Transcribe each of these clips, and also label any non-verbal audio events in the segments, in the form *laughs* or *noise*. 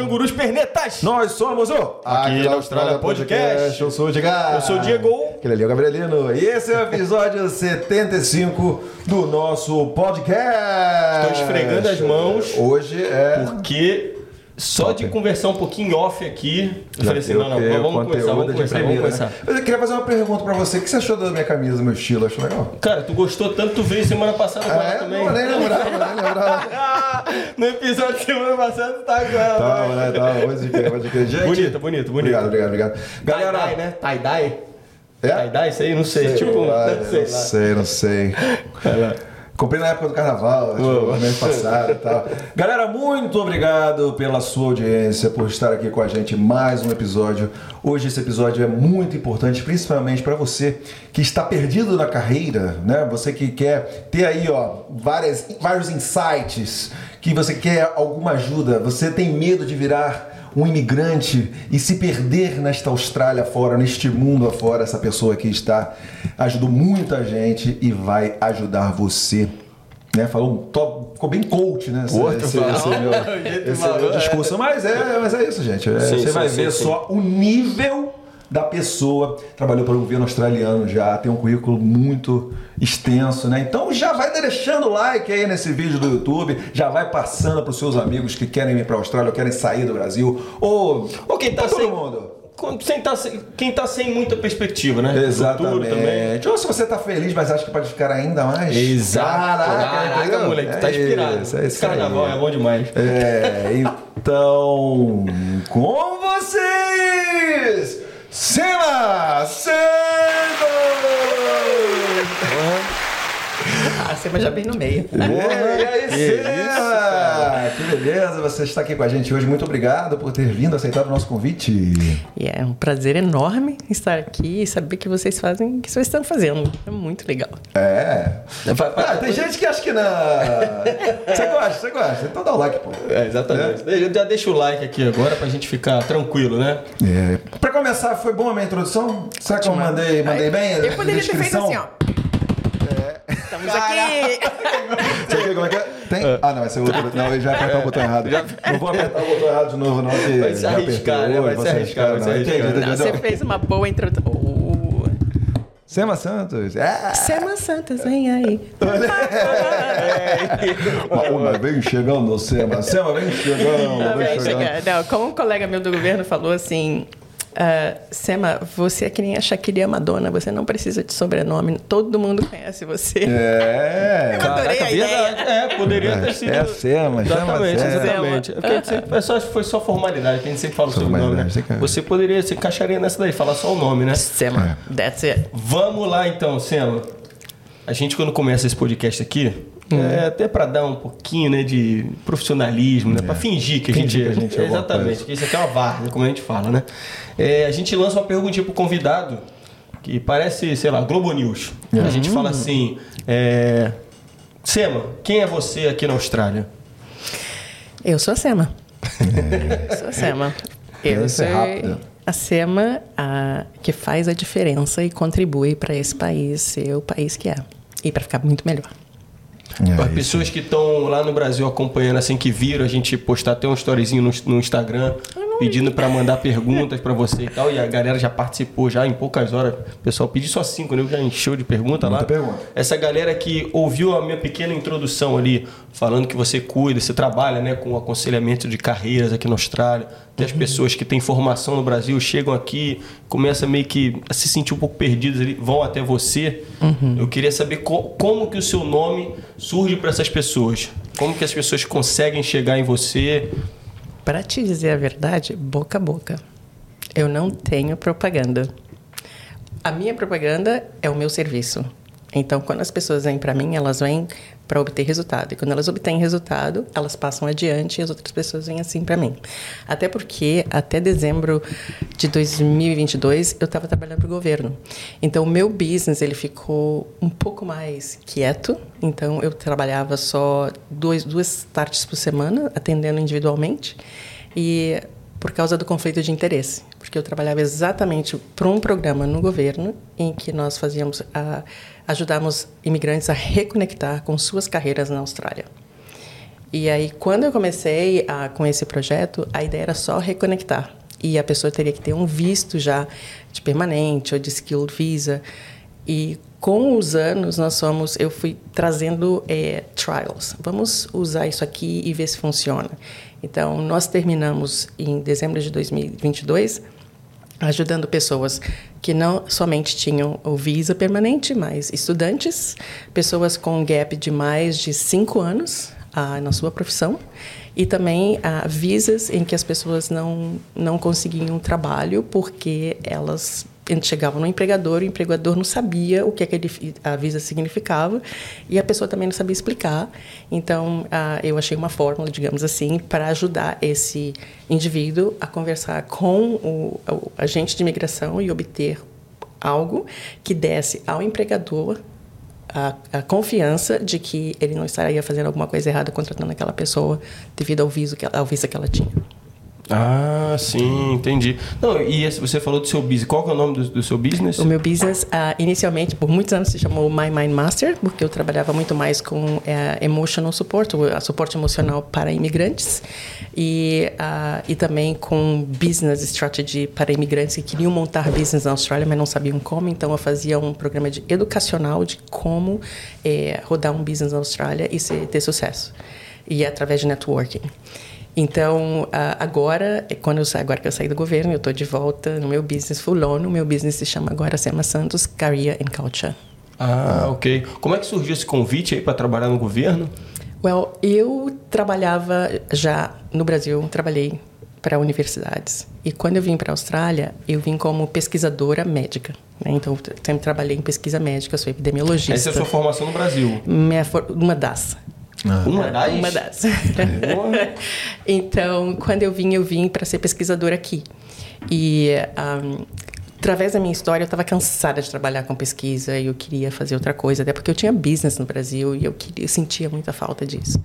cangurus pernetas. Nós somos o Aqui na Austrália Podcast. Eu sou o Edgar. Eu sou o Diego. Aquele ali é o Gabrielino. E esse é o episódio *laughs* 75 do nosso podcast. Estou esfregando as mãos. Hoje é. Porque só de conversar um pouquinho off aqui, eu Já falei assim, não, não, vamos começar, vamos começar, vamos primeira, começar. né? Mas eu queria fazer uma pergunta pra você. O que você achou da minha camisa, do meu estilo? Achou legal? Cara, tu gostou tanto, tu veio semana passada com ela é? também. Não, nem lembrava, nem *laughs* lembrava. no episódio de semana passada tu tá com ela. Tava, né? Tava. Pode crer, pode crer. Gente. Bonito, bonito, bonito. Obrigado, obrigado, obrigado. Galera. Tie-dye, né? Tie-dye? É? Tie-dye, isso aí? Não sei. tipo, lá, não sei não sei, não sei. Comprei na época do carnaval, acho, Boa. no mês passado e tal. Galera, muito obrigado pela sua audiência, por estar aqui com a gente mais um episódio. Hoje esse episódio é muito importante, principalmente para você que está perdido na carreira, né? Você que quer ter aí, ó, várias, vários insights, que você quer alguma ajuda, você tem medo de virar um imigrante e se perder nesta Austrália fora, neste mundo afora, essa pessoa aqui está ajudou muita gente e vai ajudar você. Né? Falou, top- ficou bem coach, né? Esse, tu esse, *laughs* esse meu, esse meu discurso. Mas é, mas é isso, gente. É, Sim, você sim, vai sim, ver só o nível da pessoa. Trabalhou para o governo australiano já, tem um currículo muito extenso, né? Então já vai deixando o like aí nesse vídeo do YouTube, já vai passando para os seus amigos que querem ir para a Austrália ou querem sair do Brasil, ou, Ou quem tá todo sem- mundo. Sem tá sem- quem tá sem muita perspectiva, né? Exatamente. Ou se você tá feliz, mas acha que pode ficar ainda mais. Exato. Caraca, Caraca, moleque, tá É inspirado. isso, é isso aí. carnaval é bom demais. É, então, com vocês, セーラーセーー。Você vai já bem no meio. *laughs* E aí, Que beleza, você está aqui com a gente hoje. Muito obrigado por ter vindo, aceitado o nosso convite. E é um prazer enorme estar aqui e saber que vocês fazem o que vocês estão fazendo. É muito legal. É. Ah, tem gente que acha que não. *laughs* Você gosta, você gosta. Então dá o like, pô. É, exatamente. Já deixa o like aqui agora pra gente ficar tranquilo, né? É. Pra começar, foi boa a minha introdução? Será que eu mandei, mandei bem? Eu poderia ter feito assim, ó. Estamos aqui. Você quer como é que é? Tem? Ah, não, vai ser outro. Não, eu já apertar o botão errado. Não vou apertar o botão errado de novo, não. que Vai se já arriscar, né? hoje, Vai se arriscar, vai se não. arriscar. Você fez uma boa introdução. Sema Santos. É. Sema Santos, vem aí. *laughs* Ó, Mas vem chegando, Sema. Sema, vem chegando. Não, Vem vem chegando. Não, como um colega meu do governo falou assim. Ah, Sema, você é que nem a Shakira e a Madonna, você não precisa de sobrenome, todo mundo conhece você. É. Eu adorei a ideia. É, poderia ter sido. É a Sema, chama Exatamente, Sema. exatamente. É sempre- é só, foi só formalidade, que a gente sempre fala o seu nome, né? Formalidade, você Você poderia, se encaixaria nessa daí, falar só o nome, né? Sema, that's it. Vamos lá então, Sema. A gente quando começa esse podcast aqui, é até pra dar um pouquinho, né, de profissionalismo, né, Pra fingir que a Fingir gente, que a gente é exatamente, que isso aqui é uma várzea, como a gente fala, né? É, a gente lança uma perguntinha pro convidado que parece, sei lá, Globo News. A gente fala assim, é, Sema, quem é você aqui na Austrália? Eu sou a Sema. *laughs* sou a Sema. Eu é sou a Sema a, que faz a diferença e contribui para esse país ser o país que é. E para ficar muito melhor. É, pessoas que estão lá no Brasil acompanhando, assim, que viram a gente postar até um storyzinho no, no Instagram, pedindo para mandar perguntas para você e tal, e a galera já participou já em poucas horas. O pessoal pediu só cinco, né? Já encheu de pergunta lá. Muita pergunta. Essa galera que ouviu a minha pequena introdução ali, falando que você cuida, você trabalha né, com aconselhamento de carreiras aqui na Austrália. Tem as pessoas que têm formação no Brasil, chegam aqui, começam meio que a se sentir um pouco perdidas ali, vão até você. Eu queria saber co- como que o seu nome surge para essas pessoas. Como que as pessoas conseguem chegar em você. Para te dizer a verdade, boca a boca. Eu não tenho propaganda. A minha propaganda é o meu serviço. Então, quando as pessoas vêm para mim, elas vêm para obter resultado. E quando elas obtêm resultado, elas passam adiante e as outras pessoas vêm assim para mim. Até porque, até dezembro de 2022, eu estava trabalhando para o governo. Então, o meu business ele ficou um pouco mais quieto. Então, eu trabalhava só dois, duas tardes por semana, atendendo individualmente. E por causa do conflito de interesse, porque eu trabalhava exatamente para um programa no governo em que nós fazíamos a, ajudamos imigrantes a reconectar com suas carreiras na Austrália. E aí, quando eu comecei a, com esse projeto, a ideia era só reconectar. E a pessoa teria que ter um visto já de permanente ou de skilled visa. E com os anos, nós fomos, eu fui trazendo é, trials. Vamos usar isso aqui e ver se funciona. Então, nós terminamos em dezembro de 2022 ajudando pessoas que não somente tinham o visa permanente, mas estudantes, pessoas com gap de mais de cinco anos ah, na sua profissão e também ah, visas em que as pessoas não não conseguiam trabalho porque elas chegavam no empregador, o empregador não sabia o que aquele, a visa significava e a pessoa também não sabia explicar. Então, ah, eu achei uma fórmula, digamos assim, para ajudar esse indivíduo a conversar com o, o agente de imigração e obter algo que desse ao empregador a, a, confiança de que ele não estaria fazendo alguma coisa errada contratando aquela pessoa devido ao visto que, que ela tinha. Ah, sim, entendi. Não, e você falou do seu business. Qual é o nome do, do seu business? O meu business, uh, inicialmente, por muitos anos, se chamou My Mind Master, porque eu trabalhava muito mais com uh, emotional support, o suporte emocional para imigrantes, e, uh, e também com business strategy para imigrantes que queriam montar business na Austrália, mas não sabiam como. Então, eu fazia um programa de educacional de como eh, rodar um business na Austrália e ser, ter sucesso. E através de networking. Então, agora, é quando eu saio, agora que eu saí do governo, eu estou de volta no meu business full on. O meu business se chama agora Sema Santos Career and Culture. Ah, ok. Como é que surgiu esse convite aí para trabalhar no governo? Well, eu trabalhava já no Brasil, trabalhei para universidades. E quando eu vim para a Austrália, eu vim como pesquisadora médica. Né? Então, sempre trabalhei em pesquisa médica, sou epidemiologista. Essa é a sua formação no Brasil? Minha, uma das. Ah. Uma das? Uma das. *laughs* então, quando eu vim, eu vim para ser pesquisadora aqui. E um, através da minha história, eu estava cansada de trabalhar com pesquisa e eu queria fazer outra coisa, até porque eu tinha business no Brasil e eu, queria, eu sentia muita falta disso.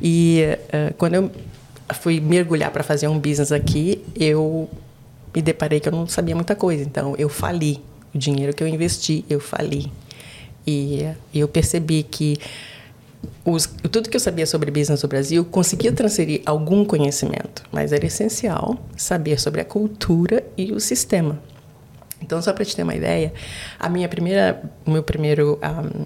E uh, quando eu fui mergulhar para fazer um business aqui, eu me deparei que eu não sabia muita coisa. Então, eu fali. O dinheiro que eu investi, eu fali. E, e eu percebi que os, tudo que eu sabia sobre business no Brasil conseguia transferir algum conhecimento, mas era essencial saber sobre a cultura e o sistema. Então, só para te ter uma ideia, a minha primeira, o meu primeiro um,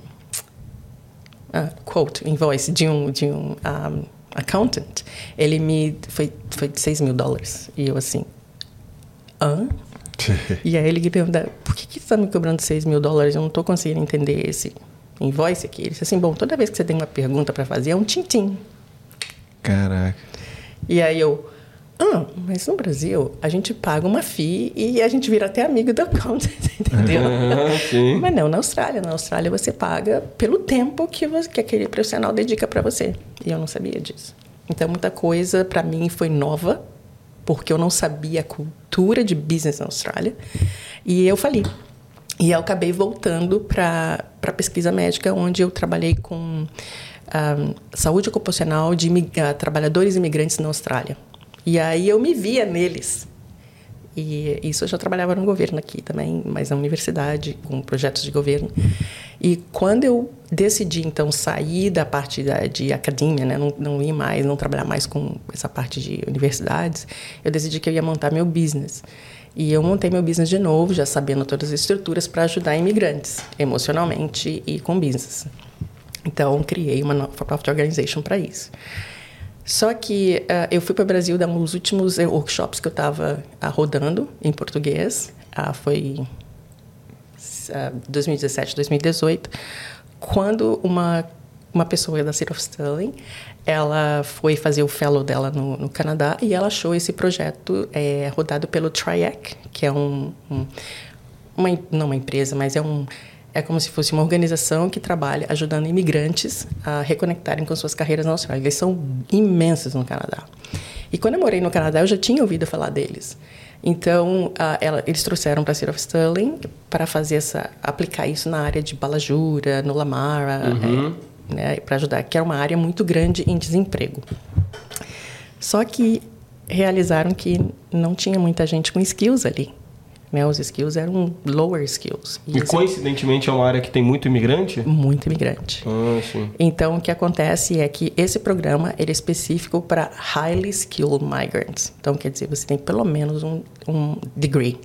uh, quote, invoice de um, de um, um accountant, ele me foi foi de 6 mil dólares e eu assim, hã? *laughs* e aí ele me pergunta, por que, que você está me cobrando 6 mil dólares? Eu não estou conseguindo entender esse em voz aqui. Ele disse assim: bom, toda vez que você tem uma pergunta para fazer é um tintim. Caraca. E aí eu. Ah, mas no Brasil a gente paga uma FII e a gente vira até amigo do accountant, *laughs* entendeu? *laughs* Sim. Mas não na Austrália. Na Austrália você paga pelo tempo que, você, que aquele profissional dedica para você. E eu não sabia disso. Então muita coisa para mim foi nova, porque eu não sabia a cultura de business na Austrália. E eu falei, e eu acabei voltando para a pesquisa médica, onde eu trabalhei com um, saúde ocupacional de uh, trabalhadores imigrantes na Austrália. E aí eu me via neles. E isso eu já trabalhava no governo aqui também, mas na universidade, com projetos de governo. E quando eu decidi, então, sair da parte da, de academia, né, não, não ir mais, não trabalhar mais com essa parte de universidades, eu decidi que eu ia montar meu business. E eu montei meu business de novo, já sabendo todas as estruturas para ajudar imigrantes, emocionalmente e com business. Então, criei uma non-for-profit organization para isso. Só que uh, eu fui para o Brasil dar um dos últimos eh, workshops que eu estava uh, rodando em português. Uh, foi 2017, 2018, quando uma uma pessoa da City of Stirling, ela foi fazer o fellow dela no, no Canadá e ela achou esse projeto é, rodado pelo TRIAC, que é um, um, uma não uma empresa, mas é um é como se fosse uma organização que trabalha ajudando imigrantes a reconectarem com suas carreiras na Austrália. Eles são imensos no Canadá. E quando eu morei no Canadá, eu já tinha ouvido falar deles. Então, uh, ela, eles trouxeram para a City of Stirling para fazer essa aplicar isso na área de Balajura, no Lamara, uhum. é, né, para ajudar, que era uma área muito grande em desemprego. Só que realizaram que não tinha muita gente com skills ali. Né? Os skills eram lower skills. E, e coincidentemente é uma área que tem muito imigrante? Muito imigrante. Ah, sim. Então, o que acontece é que esse programa ele é específico para highly skilled migrants. Então, quer dizer, você tem pelo menos um, um degree.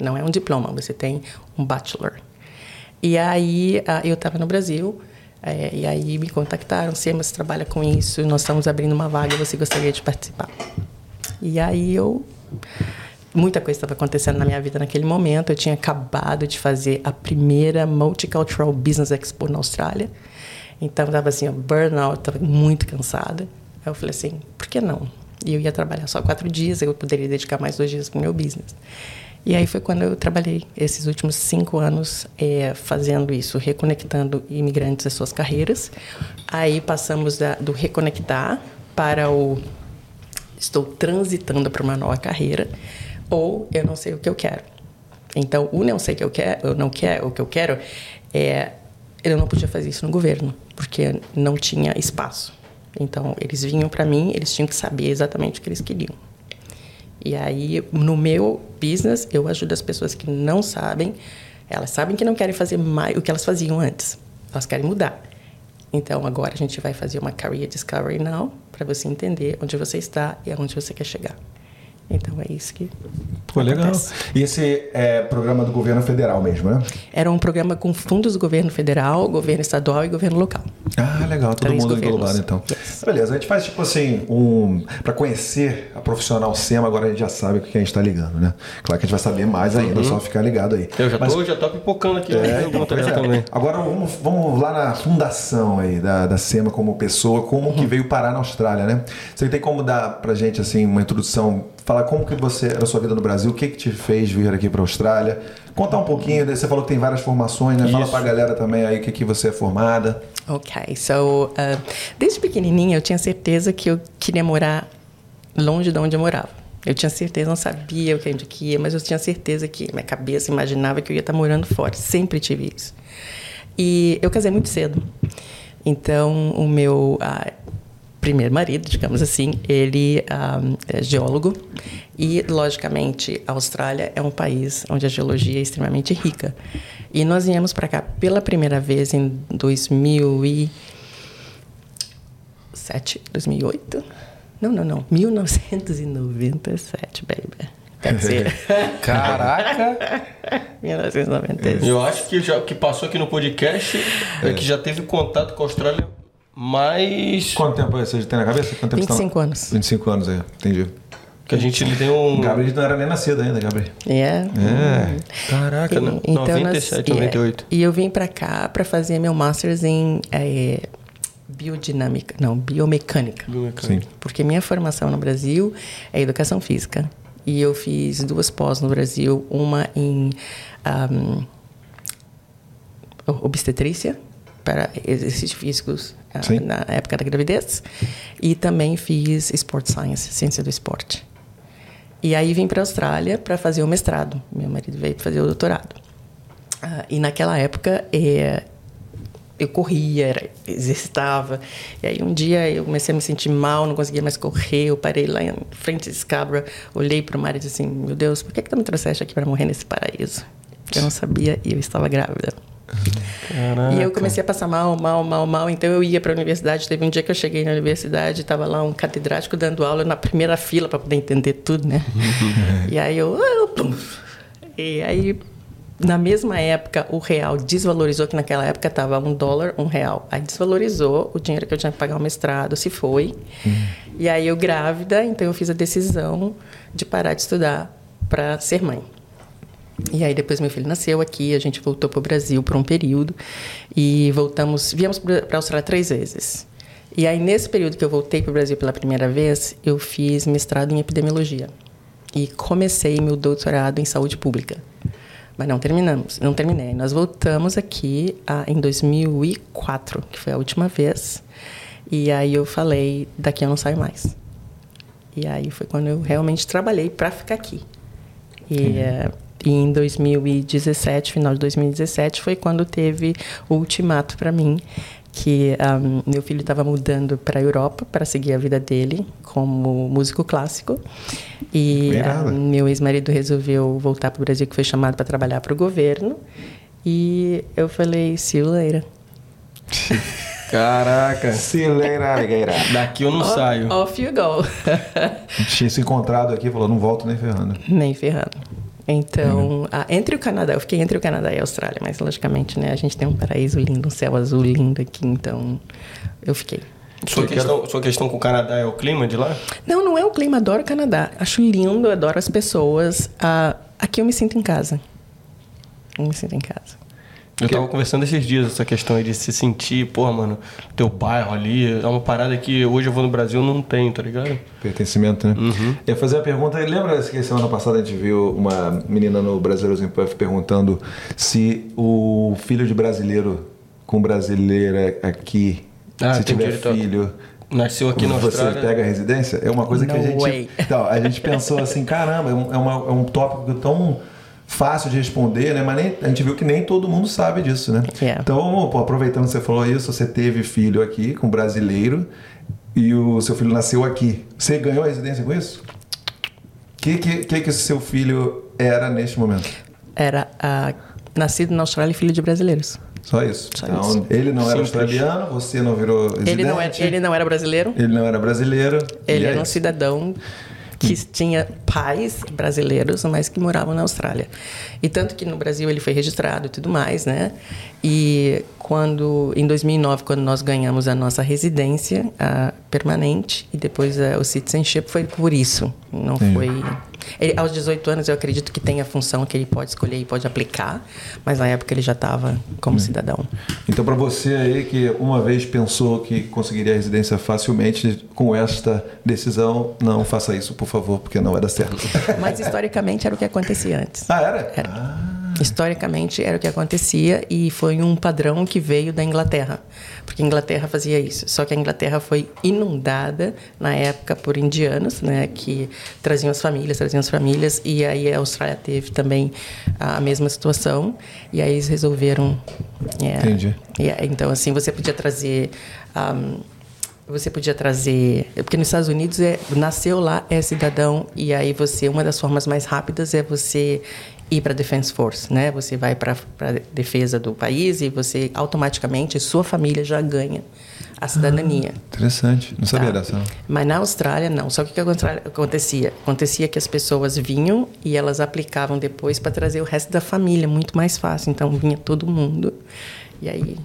Não é um diploma, você tem um bachelor. E aí, ah, eu estava no Brasil, é, e aí me contactaram, se você trabalha com isso, nós estamos abrindo uma vaga, você gostaria de participar? E aí eu muita coisa estava acontecendo na minha vida naquele momento. Eu tinha acabado de fazer a primeira Multicultural Business Expo na Austrália. Então, estava assim, burnout, estava muito cansada. Aí eu falei assim, por que não? E eu ia trabalhar só quatro dias, eu poderia dedicar mais dois dias para o meu business. E aí foi quando eu trabalhei esses últimos cinco anos é, fazendo isso, reconectando imigrantes às suas carreiras. Aí passamos da, do reconectar para o estou transitando para uma nova carreira ou eu não sei o que eu quero. Então, o não sei o que eu quero, eu não quero o que eu quero é eu não podia fazer isso no governo, porque não tinha espaço. Então, eles vinham para mim, eles tinham que saber exatamente o que eles queriam. E aí, no meu business, eu ajudo as pessoas que não sabem, elas sabem que não querem fazer mais o que elas faziam antes. Elas querem mudar. Então, agora a gente vai fazer uma Career Discovery Now para você entender onde você está e aonde você quer chegar. Então é isso que. Pô, legal. E esse é programa do governo federal mesmo, né? Era um programa com fundos do governo federal, governo estadual e governo local. Ah, legal, todo Três mundo englobado então. Yes. Beleza, a gente faz tipo assim, um. Para conhecer a profissional SEMA, agora a gente já sabe o que a gente está ligando, né? Claro que a gente vai saber mais ainda, uhum. só ficar ligado aí. Eu já, Mas... tô, já tô pipocando aqui, né? é, então, é. também. Agora vamos, vamos lá na fundação aí da, da SEMA como pessoa, como uhum. que veio parar na Austrália, né? Você tem como dar pra gente assim uma introdução falar como que você era a sua vida no Brasil, o que que te fez vir aqui para a Austrália. Contar um pouquinho, você falou que tem várias formações, né? Fala para a galera também aí o que que você é formada. Ok, so uh, desde pequenininha eu tinha certeza que eu queria morar longe de onde eu morava. Eu tinha certeza, não sabia o que onde que ia, mas eu tinha certeza que minha cabeça imaginava que eu ia estar morando fora. Sempre tive isso. E eu casei muito cedo. Então, o meu uh, primeiro marido, digamos assim, ele um, é geólogo e, logicamente, a Austrália é um país onde a geologia é extremamente rica. E nós viemos para cá pela primeira vez em 2007, 2008? Não, não, não, 1997, baby. *laughs* Caraca! *laughs* 1997. Eu acho que já que passou aqui no podcast é. é que já teve contato com a Austrália mas. Quanto tempo você tem na cabeça? Quanto tempo 25 tá... anos. 25 anos, é. Entendi. Que a gente tem um. Gabriel não era nem nascido ainda, Gabriel. Yeah. É. Caraca, e, então 97, nós, 98. E eu vim para cá para fazer meu Masters em é, biodinâmica, não, biomecânica. Biomecânica. Sim. Porque minha formação no Brasil é educação física. E eu fiz duas pós no Brasil, uma em um, obstetrícia para exercícios físicos uh, na época da gravidez. E também fiz Sport Science, ciência do esporte. E aí vim para a Austrália para fazer o mestrado. Meu marido veio para fazer o doutorado. Uh, e naquela época é, eu corria, era, exercitava. E aí um dia eu comecei a me sentir mal, não conseguia mais correr. Eu parei lá em frente de Scabra, olhei para o mar e disse assim: Meu Deus, por que, que tu me trouxeste aqui para morrer nesse paraíso? Eu não sabia e eu estava grávida. Caraca. E eu comecei a passar mal, mal, mal, mal. Então eu ia para a universidade. Teve um dia que eu cheguei na universidade, estava lá um catedrático dando aula na primeira fila para poder entender tudo, né? *laughs* e aí eu. E aí, na mesma época, o real desvalorizou, que naquela época estava um dólar, um real. Aí desvalorizou o dinheiro que eu tinha que pagar o mestrado, se foi. Uhum. E aí eu grávida, então eu fiz a decisão de parar de estudar para ser mãe. E aí depois meu filho nasceu aqui, a gente voltou para o Brasil por um período e voltamos, viemos para a Austrália três vezes. E aí nesse período que eu voltei para o Brasil pela primeira vez, eu fiz mestrado em epidemiologia e comecei meu doutorado em saúde pública. Mas não terminamos, não terminei. Nós voltamos aqui ah, em 2004, que foi a última vez. E aí eu falei, daqui eu não saio mais. E aí foi quando eu realmente trabalhei para ficar aqui. E uhum. E em 2017, final de 2017, foi quando teve o ultimato para mim, que um, meu filho estava mudando para a Europa para seguir a vida dele como músico clássico e um, meu ex-marido resolveu voltar para o Brasil que foi chamado para trabalhar para o governo e eu falei see you later *laughs* Caraca. Alligator. Daqui eu não off, saio. Off you go. *laughs* Tinha se encontrado aqui e falou, não volto nem ferrando. Nem ferrando. Então, a, entre o Canadá, eu fiquei entre o Canadá e a Austrália, mas logicamente, né, a gente tem um paraíso lindo, um céu azul lindo aqui, então eu fiquei. Sua questão, sua questão com o Canadá é o clima de lá? Não, não é o clima, adoro o Canadá. Acho lindo, adoro as pessoas. Ah, aqui eu me sinto em casa. Eu me sinto em casa. Eu tava conversando esses dias essa questão aí de se sentir, porra, mano, teu bairro ali. É uma parada que hoje eu vou no Brasil não tenho, tá ligado? Pertencimento, né? Uhum. Eu ia fazer a pergunta, lembra que semana passada a gente viu uma menina no Brasileiros em Puff perguntando se o filho de brasileiro com brasileira aqui, Ah, se tiver tá- filho, Nasceu aqui na você Austrália. pega a residência? É uma coisa que a No gente. way. Então, a gente pensou assim, caramba, é um, é uma- é um tópico tão fácil de responder, né? Mas nem- a gente viu que nem todo mundo sabe disso, né? Yeah. Então, pô, aproveitando que você falou isso, você teve filho aqui com brasileiro e o seu filho nasceu aqui. Você ganhou a residência com isso? O que, que, que, que o seu filho era neste momento? Era ah, nascido na Austrália e filho de brasileiros. Só isso. Só então, isso. ele não era Simples. australiano, você não virou residente. Ele não, era, ele não era brasileiro, ele não era brasileiro. ele e é era um isso. cidadão que tinha pais brasileiros, mas que moravam na Austrália. E tanto que no Brasil ele foi registrado e tudo mais, né? E quando em 2009, quando nós ganhamos a nossa residência ah, permanente e depois ah, o citizenship foi por isso, não Entendi. foi ele, aos 18 anos eu acredito que tem a função que ele pode escolher e pode aplicar, mas na época ele já estava como cidadão. Então, para você aí que uma vez pensou que conseguiria a residência facilmente, com esta decisão, não faça isso, por favor, porque não vai dar certo. Mas historicamente era o que acontecia antes. ah, era? Era. Ah, Historicamente era o que acontecia e foi um padrão que veio da Inglaterra, porque a Inglaterra fazia isso. Só que a Inglaterra foi inundada na época por indianos, né, que traziam as famílias, traziam as famílias e aí a Austrália teve também a mesma situação e aí eles resolveram. é, Entendi. então assim você podia trazer ahm, você podia trazer. Porque nos Estados Unidos é, nasceu lá, é cidadão, e aí você. Uma das formas mais rápidas é você ir para a Defense Force, né? Você vai para a defesa do país e você automaticamente, sua família já ganha a cidadania. interessante. Não sabia Tá. dessa. Mas na Austrália, não. Só que o que acontecia? Acontecia que as pessoas vinham e elas aplicavam depois para trazer o resto da família, muito mais fácil. Então vinha todo mundo. E aí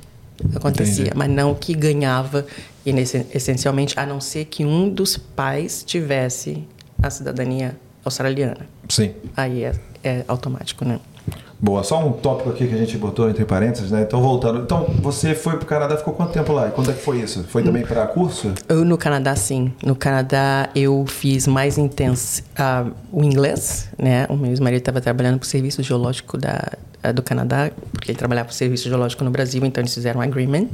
acontecia. Entendi. Mas não que ganhava, e essencialmente, a não ser que um dos pais tivesse a cidadania australiana. Sim. Aí é, é automático, né? Boa, só um tópico aqui que a gente botou entre parênteses, né? Então, voltando. Então, você foi pro Canadá, ficou quanto tempo lá? E quando é que foi isso? Foi também para curso? Eu, no Canadá, sim. No Canadá, eu fiz mais intenso ah, o inglês, né? O meu ex-marido estava trabalhando para o Serviço Geológico da, ah, do Canadá, porque ele trabalhava para o Serviço Geológico no Brasil, então eles fizeram um agreement.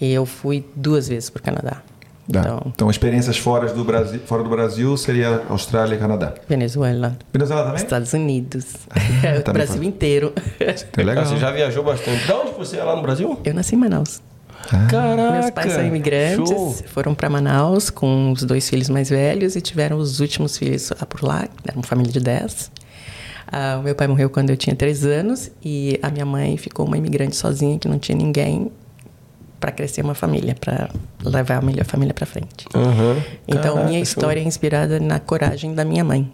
E eu fui duas vezes para o Canadá. Tá. Então, Então, experiências fora do Brasil, fora do Brasil seria Austrália e Canadá. Venezuela, Venezuela também? Estados Unidos, o também *laughs* Brasil foi. inteiro. É legal. Você já viajou bastante. De onde você é lá no Brasil? Eu nasci em Manaus. Caraca! Meus pais são imigrantes, Show. foram para Manaus com os dois filhos mais velhos e tiveram os últimos filhos lá por lá, era uma família de 10. Ah, o meu pai morreu quando eu tinha 3 anos e a minha mãe ficou uma imigrante sozinha que não tinha ninguém para crescer uma família, para levar a minha família para frente. Aham. Então, Caraca, minha show. história é inspirada na coragem da minha mãe.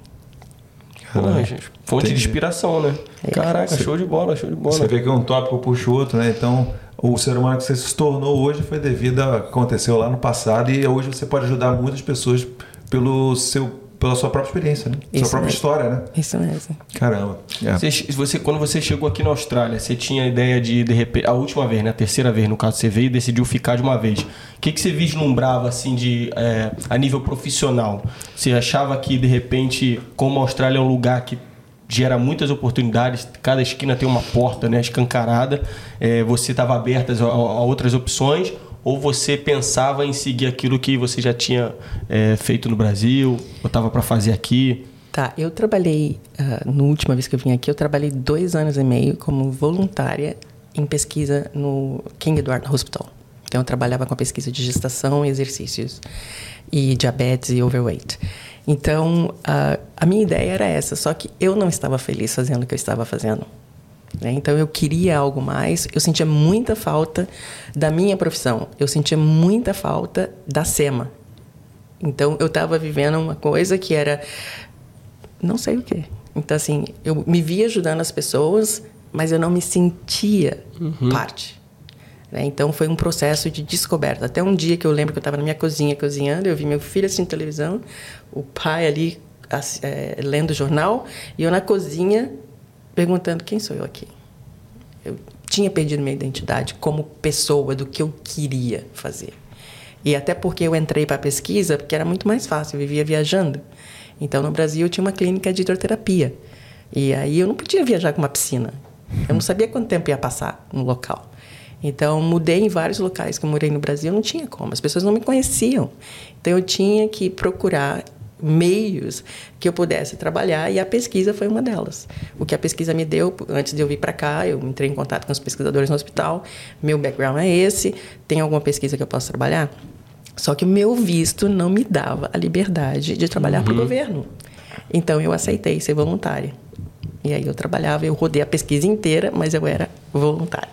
Gente. Fonte de Entendi. inspiração, né? É. Caraca, show de bola, show de bola. Você vê que um tópico puxa o outro, né? Então, o ser humano que você se tornou hoje foi devido ao que aconteceu lá no passado e hoje você pode ajudar muitas pessoas pelo seu, pela sua própria experiência, né? Isso sua própria mesmo. história, né? Isso mesmo. Caramba. É. Você, você- quando você chegou aqui na Austrália, você tinha a ideia de, de repente, a última vez, né? A terceira vez, no caso, você veio e decidiu ficar de uma vez. O que, que você vislumbrava, assim, de, é, a nível profissional? Você achava que, de repente, como a Austrália é um lugar que gera muitas oportunidades, cada esquina tem uma porta, né? Escancarada, é, você estava aberta a, a outras opções? Ou você pensava em seguir aquilo que você já tinha é, feito no Brasil, ou estava para fazer aqui? Tá, eu trabalhei, ah, na última vez que eu vim aqui, eu trabalhei dois anos e meio como voluntária em pesquisa no King Edward Hospital. Então, eu trabalhava com a pesquisa de gestação e exercícios, e diabetes e overweight. Então, a, a minha ideia era essa, só que eu não estava feliz fazendo o que eu estava fazendo. Né? Então, eu queria algo mais, eu sentia muita falta da minha profissão, eu sentia muita falta da SEMA. Então, eu estava vivendo uma coisa que era não sei o quê. Então, assim, eu me via ajudando as pessoas, mas eu não me sentia uhum. parte. Né? Então, foi um processo de descoberta. Até um dia que eu lembro que eu estava na minha cozinha cozinhando, eu vi meu filho assistindo televisão, o pai ali é, lendo o jornal, e eu na cozinha perguntando quem sou eu aqui. Eu tinha perdido minha identidade como pessoa do que eu queria fazer. E até porque eu entrei para a pesquisa, porque era muito mais fácil, eu vivia viajando. Então, no Brasil, eu tinha uma clínica de hidroterapia. E aí eu não podia viajar com uma piscina. Eu não sabia quanto tempo ia passar no local. Então, mudei em vários locais que eu morei no Brasil, não tinha como. As pessoas não me conheciam. Então, eu tinha que procurar meios que eu pudesse trabalhar e a pesquisa foi uma delas. O que a pesquisa me deu, antes de eu vir para cá, eu entrei em contato com os pesquisadores no hospital. Meu background é esse. Tem alguma pesquisa que eu posso trabalhar? Só que o meu visto não me dava a liberdade de trabalhar uhum. para o governo. Então eu aceitei ser voluntária. E aí eu trabalhava, eu rodei a pesquisa inteira, mas eu era voluntária.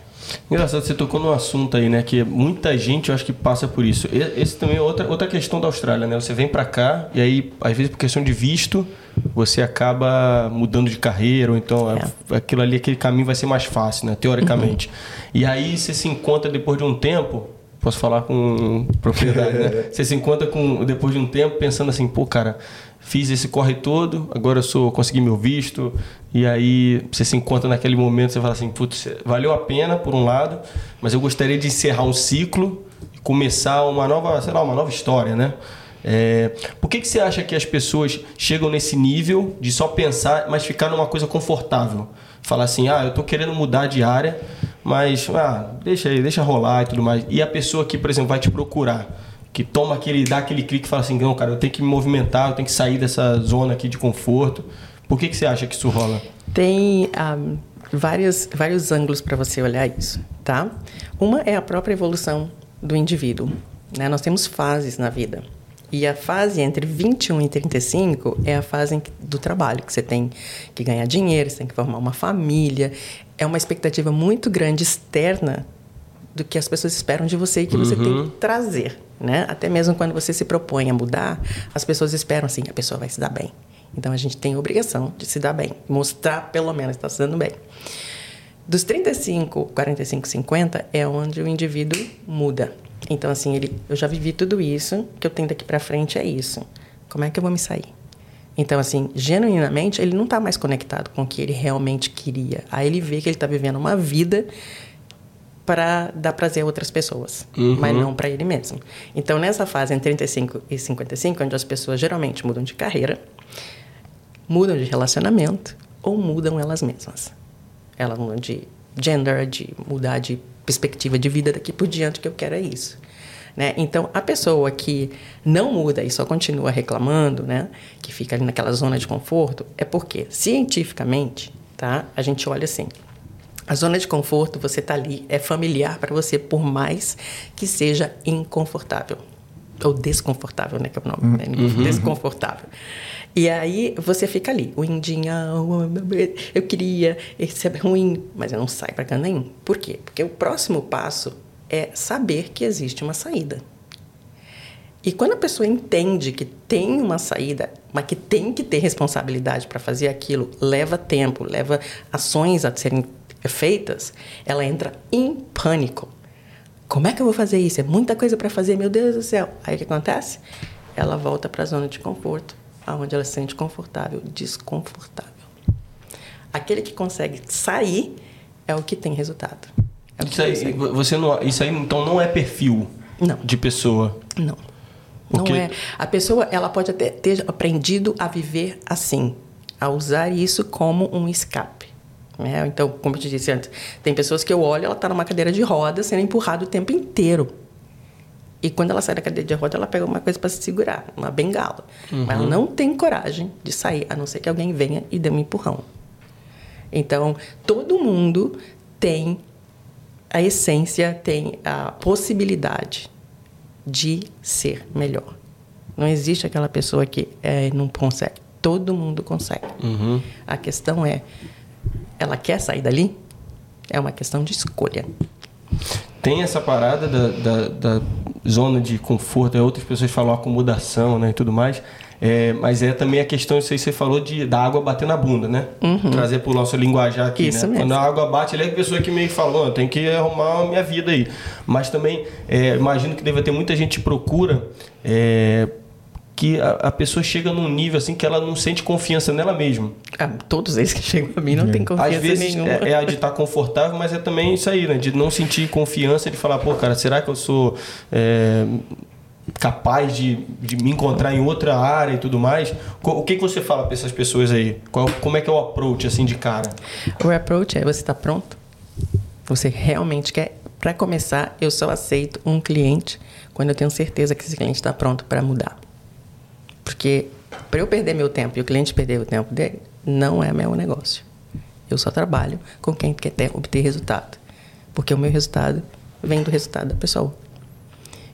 Engraçado, você tocou no assunto aí, né? Que muita gente, eu acho que passa por isso. Esse também é outra, outra questão da Austrália, né? Você vem para cá e aí, às vezes, por questão de visto, você acaba mudando de carreira, ou então é. aquilo ali, aquele caminho vai ser mais fácil, né? Teoricamente. Uhum. E aí você se encontra depois de um tempo, posso falar com propriedade, né? *laughs* Você se encontra com, depois de um tempo, pensando assim, pô, cara, fiz esse corre todo, agora eu sou, consegui meu visto, e aí você se encontra naquele momento, você fala assim, putz, valeu a pena por um lado, mas eu gostaria de encerrar um ciclo e começar uma nova, sei lá, uma nova história, né? É, por que, que você acha que as pessoas chegam nesse nível de só pensar, mas ficar numa coisa confortável? Falar assim, ah, eu estou querendo mudar de área, mas ah, deixa aí, deixa rolar e tudo mais. E a pessoa que, por exemplo, vai te procurar, que toma aquele, dá aquele clique e fala assim, não, cara, eu tenho que me movimentar, eu tenho que sair dessa zona aqui de conforto. Por que, que você acha que isso rola? Tem um, ah, vários, vários ângulos para você olhar isso, tá? Uma é a própria evolução do indivíduo. Né? Nós temos fases na vida. E a fase entre 21 e 35 é a fase do trabalho, que você tem que ganhar dinheiro, você tem que formar uma família. É uma expectativa muito grande externa do que as pessoas esperam de você e que uhum. você tem que uhum. trazer, né? Até mesmo quando você se propõe a mudar, as pessoas esperam assim, a pessoa vai se dar bem. Então a gente tem a obrigação de se dar bem, mostrar pelo menos que está se dando bem. Dos 35, 45, 50 é onde o indivíduo muda. Então, assim, ele, eu já vivi tudo isso, que eu tenho daqui para frente é isso. Como é que eu vou me sair? Então, assim, genuinamente, ele não está mais conectado com o que ele realmente queria. Aí ele vê que ele está vivendo uma vida para dar prazer a outras pessoas, uhum. mas não para ele mesmo. Então, nessa fase entre 35 e 55, onde as pessoas geralmente mudam de carreira, mudam de relacionamento ou mudam elas mesmas. Elas mudam de gender, de mudar de perspectiva de vida daqui por diante, que eu quero é isso. Né? Então, a pessoa que não muda e só continua reclamando, né, que fica ali naquela zona de conforto, é porque, cientificamente, tá, a gente olha assim, a zona de conforto, você está ali, é familiar para você, por mais que seja inconfortável. Ou desconfortável, né? Que é o nome, né? Uhum. Desconfortável. E aí você fica ali, o indinhão, eu queria, isso é ruim, mas eu não saio para canto nenhum. Por quê? Porque o próximo passo é saber que existe uma saída. E quando a pessoa entende que tem uma saída, mas que tem que ter responsabilidade para fazer aquilo, leva tempo, leva ações a serem feitas, ela entra em pânico. Como é que eu vou fazer isso? É muita coisa para fazer, meu Deus do céu. Aí o que acontece? Ela volta para a zona de conforto aonde ela se sente confortável, desconfortável. Aquele que consegue sair é o que tem resultado. É isso, aí, você não, isso aí então não é perfil não. de pessoa. Não. Porque... Não é. A pessoa ela pode até ter aprendido a viver assim, a usar isso como um escape. Né? Então, como eu te disse antes, tem pessoas que eu olho, ela está numa cadeira de rodas sendo empurrada o tempo inteiro. E quando ela sai da cadeira de roda, ela pega uma coisa para se segurar, uma bengala. Uhum. Mas ela não tem coragem de sair, a não ser que alguém venha e dê um empurrão. Então, todo mundo tem a essência tem a possibilidade de ser melhor. Não existe aquela pessoa que é, não consegue. Todo mundo consegue. Uhum. A questão é, ela quer sair dali? É uma questão de escolha. Tem essa parada da, da, da zona de conforto, é, outras pessoas falam acomodação né, e tudo mais. É, mas é também a questão, isso aí você falou, de, da água bater na bunda, né? Trazer para o nosso linguajar aqui, Uhum. Isso né? mesmo. Quando a água bate, ele é a pessoa que meio que falou, tenho que arrumar a minha vida aí. Mas também, é, imagino que deve ter muita gente que procura é, que a, a pessoa chega num nível assim que ela não sente confiança nela mesma. Ah, todos eles que chegam a mim não têm confiança Às vezes nenhuma. é, é a de estar confortável, mas é também isso aí, né? De não sentir confiança, de falar, pô, cara, será que eu sou é, capaz de, de me encontrar em outra área e tudo mais? O que, que você fala para essas pessoas aí? Qual, como é que é o approach, assim, de cara? O approach é você está pronto? Você realmente quer? Para começar, eu só aceito um cliente quando eu tenho certeza que esse cliente está pronto para mudar. Porque para eu perder meu tempo e o cliente perder o tempo dele, não é meu negócio. Eu só trabalho com quem quer ter, obter resultado. Porque o meu resultado vem do resultado da pessoa.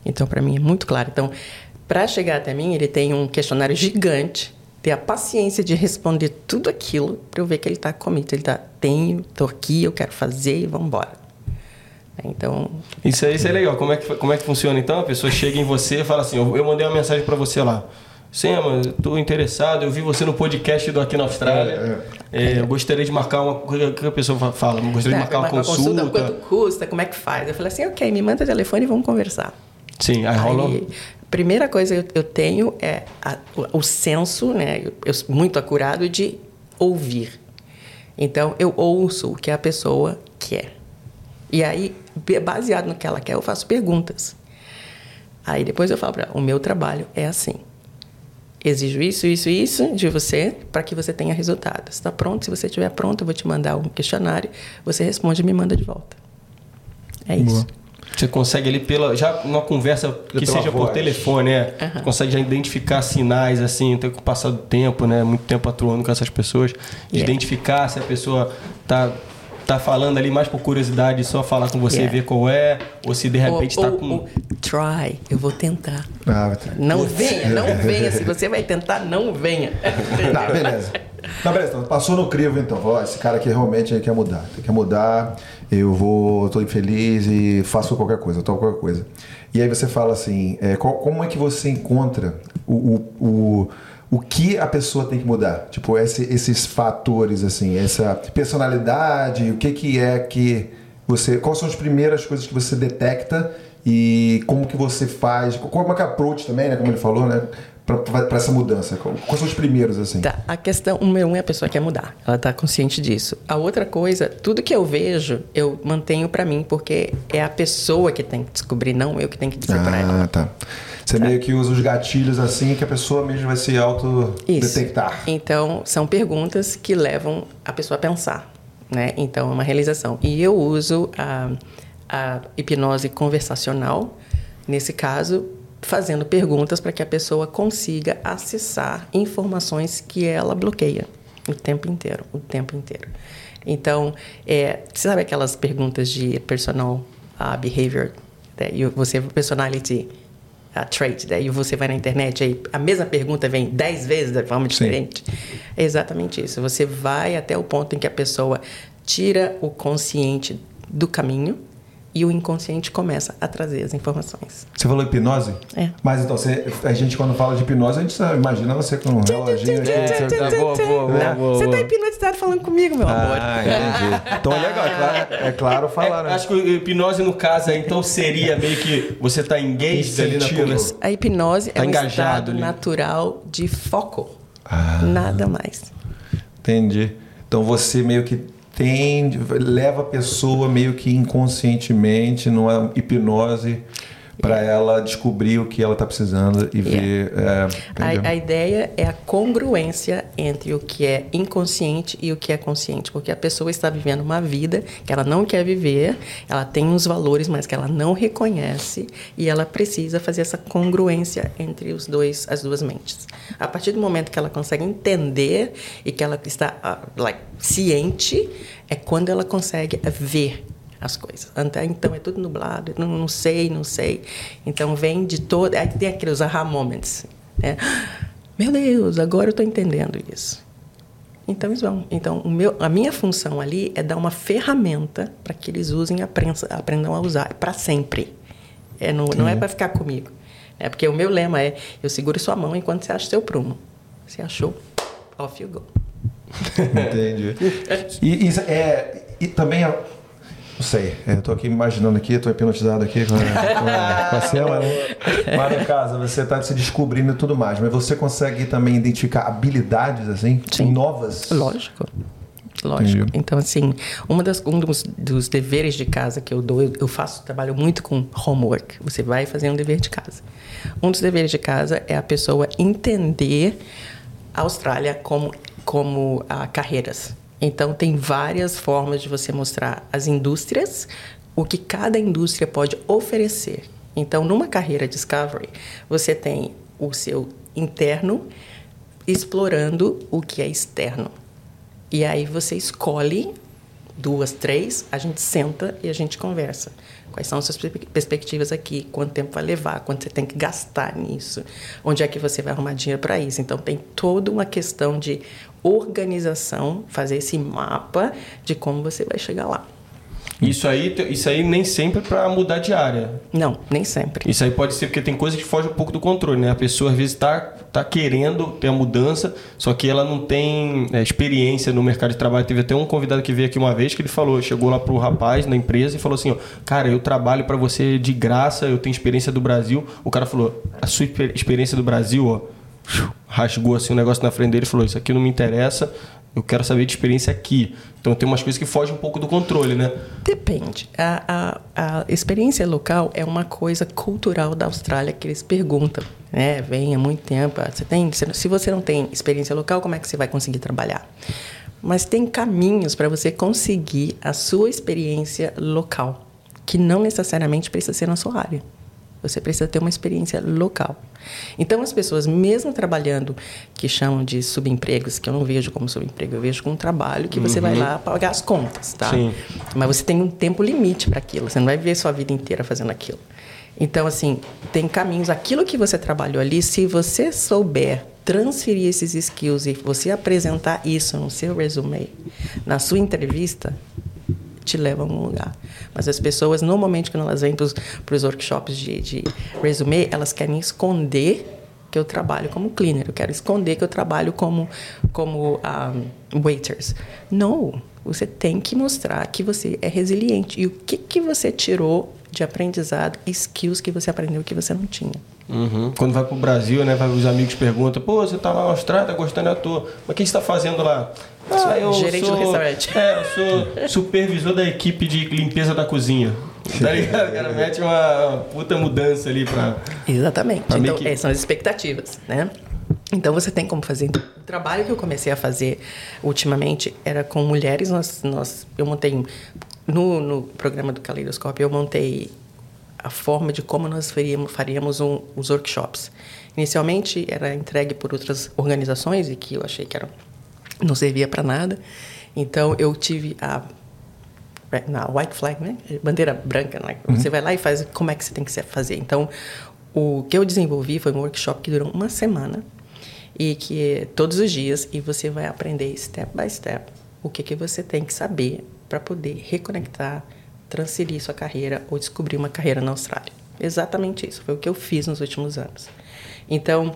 Então, para mim, é muito claro. Então, para chegar até mim, ele tem um questionário gigante, ter a paciência de responder tudo aquilo para eu ver que ele está comigo. Ele está, tenho, estou aqui, eu quero fazer e vamos embora. Então, Isso aí, isso é legal. Como é, que, como é que funciona então? A pessoa chega em você e fala assim: Eu, eu mandei uma mensagem para você lá. Sema, estou interessado, eu vi você no podcast do Aqui na Austrália. É, eu gostaria de marcar uma. O que a pessoa fala? Eu gostaria de tá, marcar uma marcar consulta. quanto custa, como é que faz? Eu falei assim, ok, me manda o telefone e vamos conversar. Sim, aí rola. Aí, primeira coisa que eu, eu tenho é a- o, o senso, né, eu, eu muito acurado de ouvir. Então, eu ouço o que a pessoa quer. E aí, baseado no que ela quer, eu faço perguntas. Aí depois eu falo para ela, o meu trabalho é assim. Exijo isso, isso e isso de você para que você tenha resultado. Está pronto? Se você estiver pronto, eu vou te mandar um questionário. Você responde e me manda de volta. É isso. Você consegue ali pela já numa conversa que pela seja por voz. telefone, né? Aham. Consegue já identificar sinais assim, tem com o passar do tempo, né? Muito tempo atuando com essas pessoas, de Yeah. identificar se a pessoa tá tá falando ali mais por curiosidade, só falar com você Yeah. e ver qual é, ou se de repente ou, tá ou- com ou try, eu vou tentar. Ah, tá. Não venha, não *laughs* venha. Se você vai tentar, não venha. Tá, beleza. Tá, beleza. Então, passou no crivo, então. Falou, ó, esse cara aqui realmente quer mudar. Ele quer mudar, eu vou, tô infeliz e faço qualquer coisa, toco qualquer coisa. E aí você fala assim, é, qual- como é que você encontra o, o, o, o que a pessoa tem que mudar? Tipo, esse- esses fatores, assim, essa personalidade, o que que é que você... Quais são as primeiras coisas que você detecta e como que você faz? Como é que é approach também, né? Como ele falou, né? Pra essa mudança. Quais são os primeiros, assim? Tá, a questão número um é a pessoa quer mudar. Ela está consciente disso. A outra coisa, tudo que eu vejo, eu mantenho para mim, porque é a pessoa que tem que descobrir, não eu que tenho que dizer para ela. Ah, tá. Você meio que usa os gatilhos assim que a pessoa mesmo vai se autodetectar. Então, são perguntas que levam a pessoa a pensar, né? Então, é uma realização. E eu uso a, a hipnose conversacional, nesse caso, fazendo perguntas para que a pessoa consiga acessar informações que ela bloqueia o tempo inteiro, o tempo inteiro. Então, é, sabe aquelas perguntas de personal uh, behavior, né? E você personality a trait, daí você vai na internet, aí a mesma pergunta vem dez vezes de forma diferente. É exatamente isso. Você vai até o ponto em que a pessoa tira o consciente do caminho e o inconsciente começa a trazer as informações. Você falou hipnose? É. Mas então, você- a gente quando fala de hipnose, a gente só imagina você com um reloginho aqui. É, tá, Você está hipnotizado falando comigo, meu amor. Ah, entendi. Então é legal, é claro, é claro falar, É, né? acho que o hipnose no caso aí, então seria meio que você tá engaged ali na conversa. A hipnose Tá é um engajado estado ali. natural de foco. Ah. Nada mais. Entendi. Então você meio que tem, leva a pessoa meio que inconscientemente numa hipnose para ela descobrir o que ela está precisando e ver. É? A, a ideia é a congruência entre o que é inconsciente e o que é consciente, porque a pessoa está vivendo uma vida que ela não quer viver, ela tem uns valores, mas que ela não reconhece e ela precisa fazer essa congruência entre os dois, as duas mentes. A partir do momento que ela consegue entender e que ela está ah, like, ciente, é quando ela consegue ver as coisas. Até então é tudo nublado, não, não sei, não sei. Então vem de todo. Aí tem aqueles aha moments. Né? Meu Deus, agora eu estou entendendo isso. Então eles vão. Então o meu, a minha função ali é dar uma ferramenta para que eles usem, aprendam, aprendam a usar para sempre. É no, não é para ficar comigo. É porque o meu lema é: eu seguro sua mão enquanto você acha seu prumo. Você achou? Off you go. *laughs* Entendi. E, e, é, e também, não sei, eu tô aqui imaginando aqui, tô hipnotizado aqui com a, com a, com a Selma, né? Caso, você tá se descobrindo e tudo mais, mas você consegue também identificar habilidades, assim, Sim. novas? Lógico. Lógico. Então, assim, uma das, um dos, dos, deveres de casa que eu dou, eu, eu faço, trabalho muito com homework. Você vai fazer um dever de casa. Um dos deveres de casa é a pessoa entender a Austrália como como ah, carreiras. Então, tem várias formas de você mostrar as indústrias, o que cada indústria pode oferecer. Então, numa carreira Discovery, você tem o seu interno explorando o que é externo. E aí você escolhe duas, três, a gente senta e a gente conversa. Quais são as suas perspectivas aqui? Quanto tempo vai levar? Quanto você tem que gastar nisso? Onde é que você vai arrumar dinheiro para isso? Então, tem toda uma questão de organização, fazer esse mapa de como você vai chegar lá. Isso aí, isso aí nem sempre para mudar de área. Não, nem sempre. Isso aí pode ser porque tem coisa que foge um pouco do controle, né? A pessoa às vezes está tá querendo ter a mudança, só que ela não tem é, experiência no mercado de trabalho. Teve até um convidado que veio aqui uma vez que ele falou, chegou lá pro rapaz na empresa e falou assim, ó, cara, eu trabalho para você de graça, eu tenho experiência do Brasil. O cara falou, a sua experiência do Brasil, ó, rasgou assim um negócio na frente dele e falou: Isso aqui não me interessa, eu quero saber de experiência aqui. Então tem umas coisas que fogem um pouco do controle, né? Depende. A, a, a experiência local é uma coisa cultural da Austrália que eles perguntam. Né? Vem há muito tempo. Você tem, se você não tem experiência local, como é que você vai conseguir trabalhar? Mas tem caminhos para você conseguir a sua experiência local, que não necessariamente precisa ser na sua área. Você precisa ter uma experiência local. Então, as pessoas, mesmo trabalhando, que chamam de subempregos, que eu não vejo como subemprego, eu vejo como um trabalho que você uhum. vai lá pagar as contas, tá? Sim. Mas você tem um tempo limite para aquilo. Você não vai viver sua vida inteira fazendo aquilo. Então, assim, tem caminhos. Aquilo que você trabalhou ali, se você souber transferir esses skills e você apresentar isso no seu resume, na sua entrevista, te leva a algum lugar. Mas as pessoas, normalmente, quando elas vêm para os workshops de, de resume, elas querem esconder que eu trabalho como cleaner, eu quero esconder que eu trabalho como, como um, waiters. Não, você tem que mostrar que você é resiliente. E o que, que você tirou de aprendizado, skills que você aprendeu que você não tinha. Uhum. Quando vai para o Brasil, né, os amigos perguntam, pô, você está lá na Austrália, tá gostando, eu tô. Mas o que você está fazendo lá? Ah, eu Gerente sou, do restaurante. *laughs* É, eu sou supervisor da equipe de limpeza da cozinha. Tá ligado? O cara mete uma puta mudança ali para. Exatamente. Pra então, que... são as expectativas, né? Então você tem como fazer. O trabalho que eu comecei a fazer ultimamente era com mulheres. Nós, nós, eu montei no, no programa do Caleidoscópio, eu montei a forma de como nós faríamos, faríamos um, os workshops. Inicialmente era entregue por outras organizações e que eu achei que era, não servia para nada. Então eu tive a na white flag, né? Bandeira branca, né? Uhum. Você vai lá e faz como é que você tem que fazer. Então, o que eu desenvolvi foi um workshop que durou uma semana e que todos os dias e você vai aprender step by step o que que você tem que saber para poder reconectar, transferir sua carreira ou descobrir uma carreira na Austrália. Exatamente isso, foi o que eu fiz nos últimos anos. Então,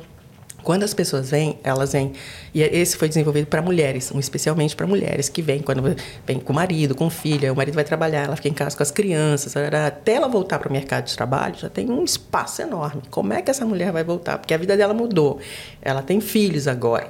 quando as pessoas vêm, elas vêm. E esse foi desenvolvido para mulheres, especialmente para mulheres que vêm quando vem com o marido, com filha, o marido vai trabalhar, ela fica em casa com as crianças, até ela voltar para o mercado de trabalho, já tem um espaço enorme. Como é que essa mulher vai voltar? Porque a vida dela mudou. Ela tem filhos agora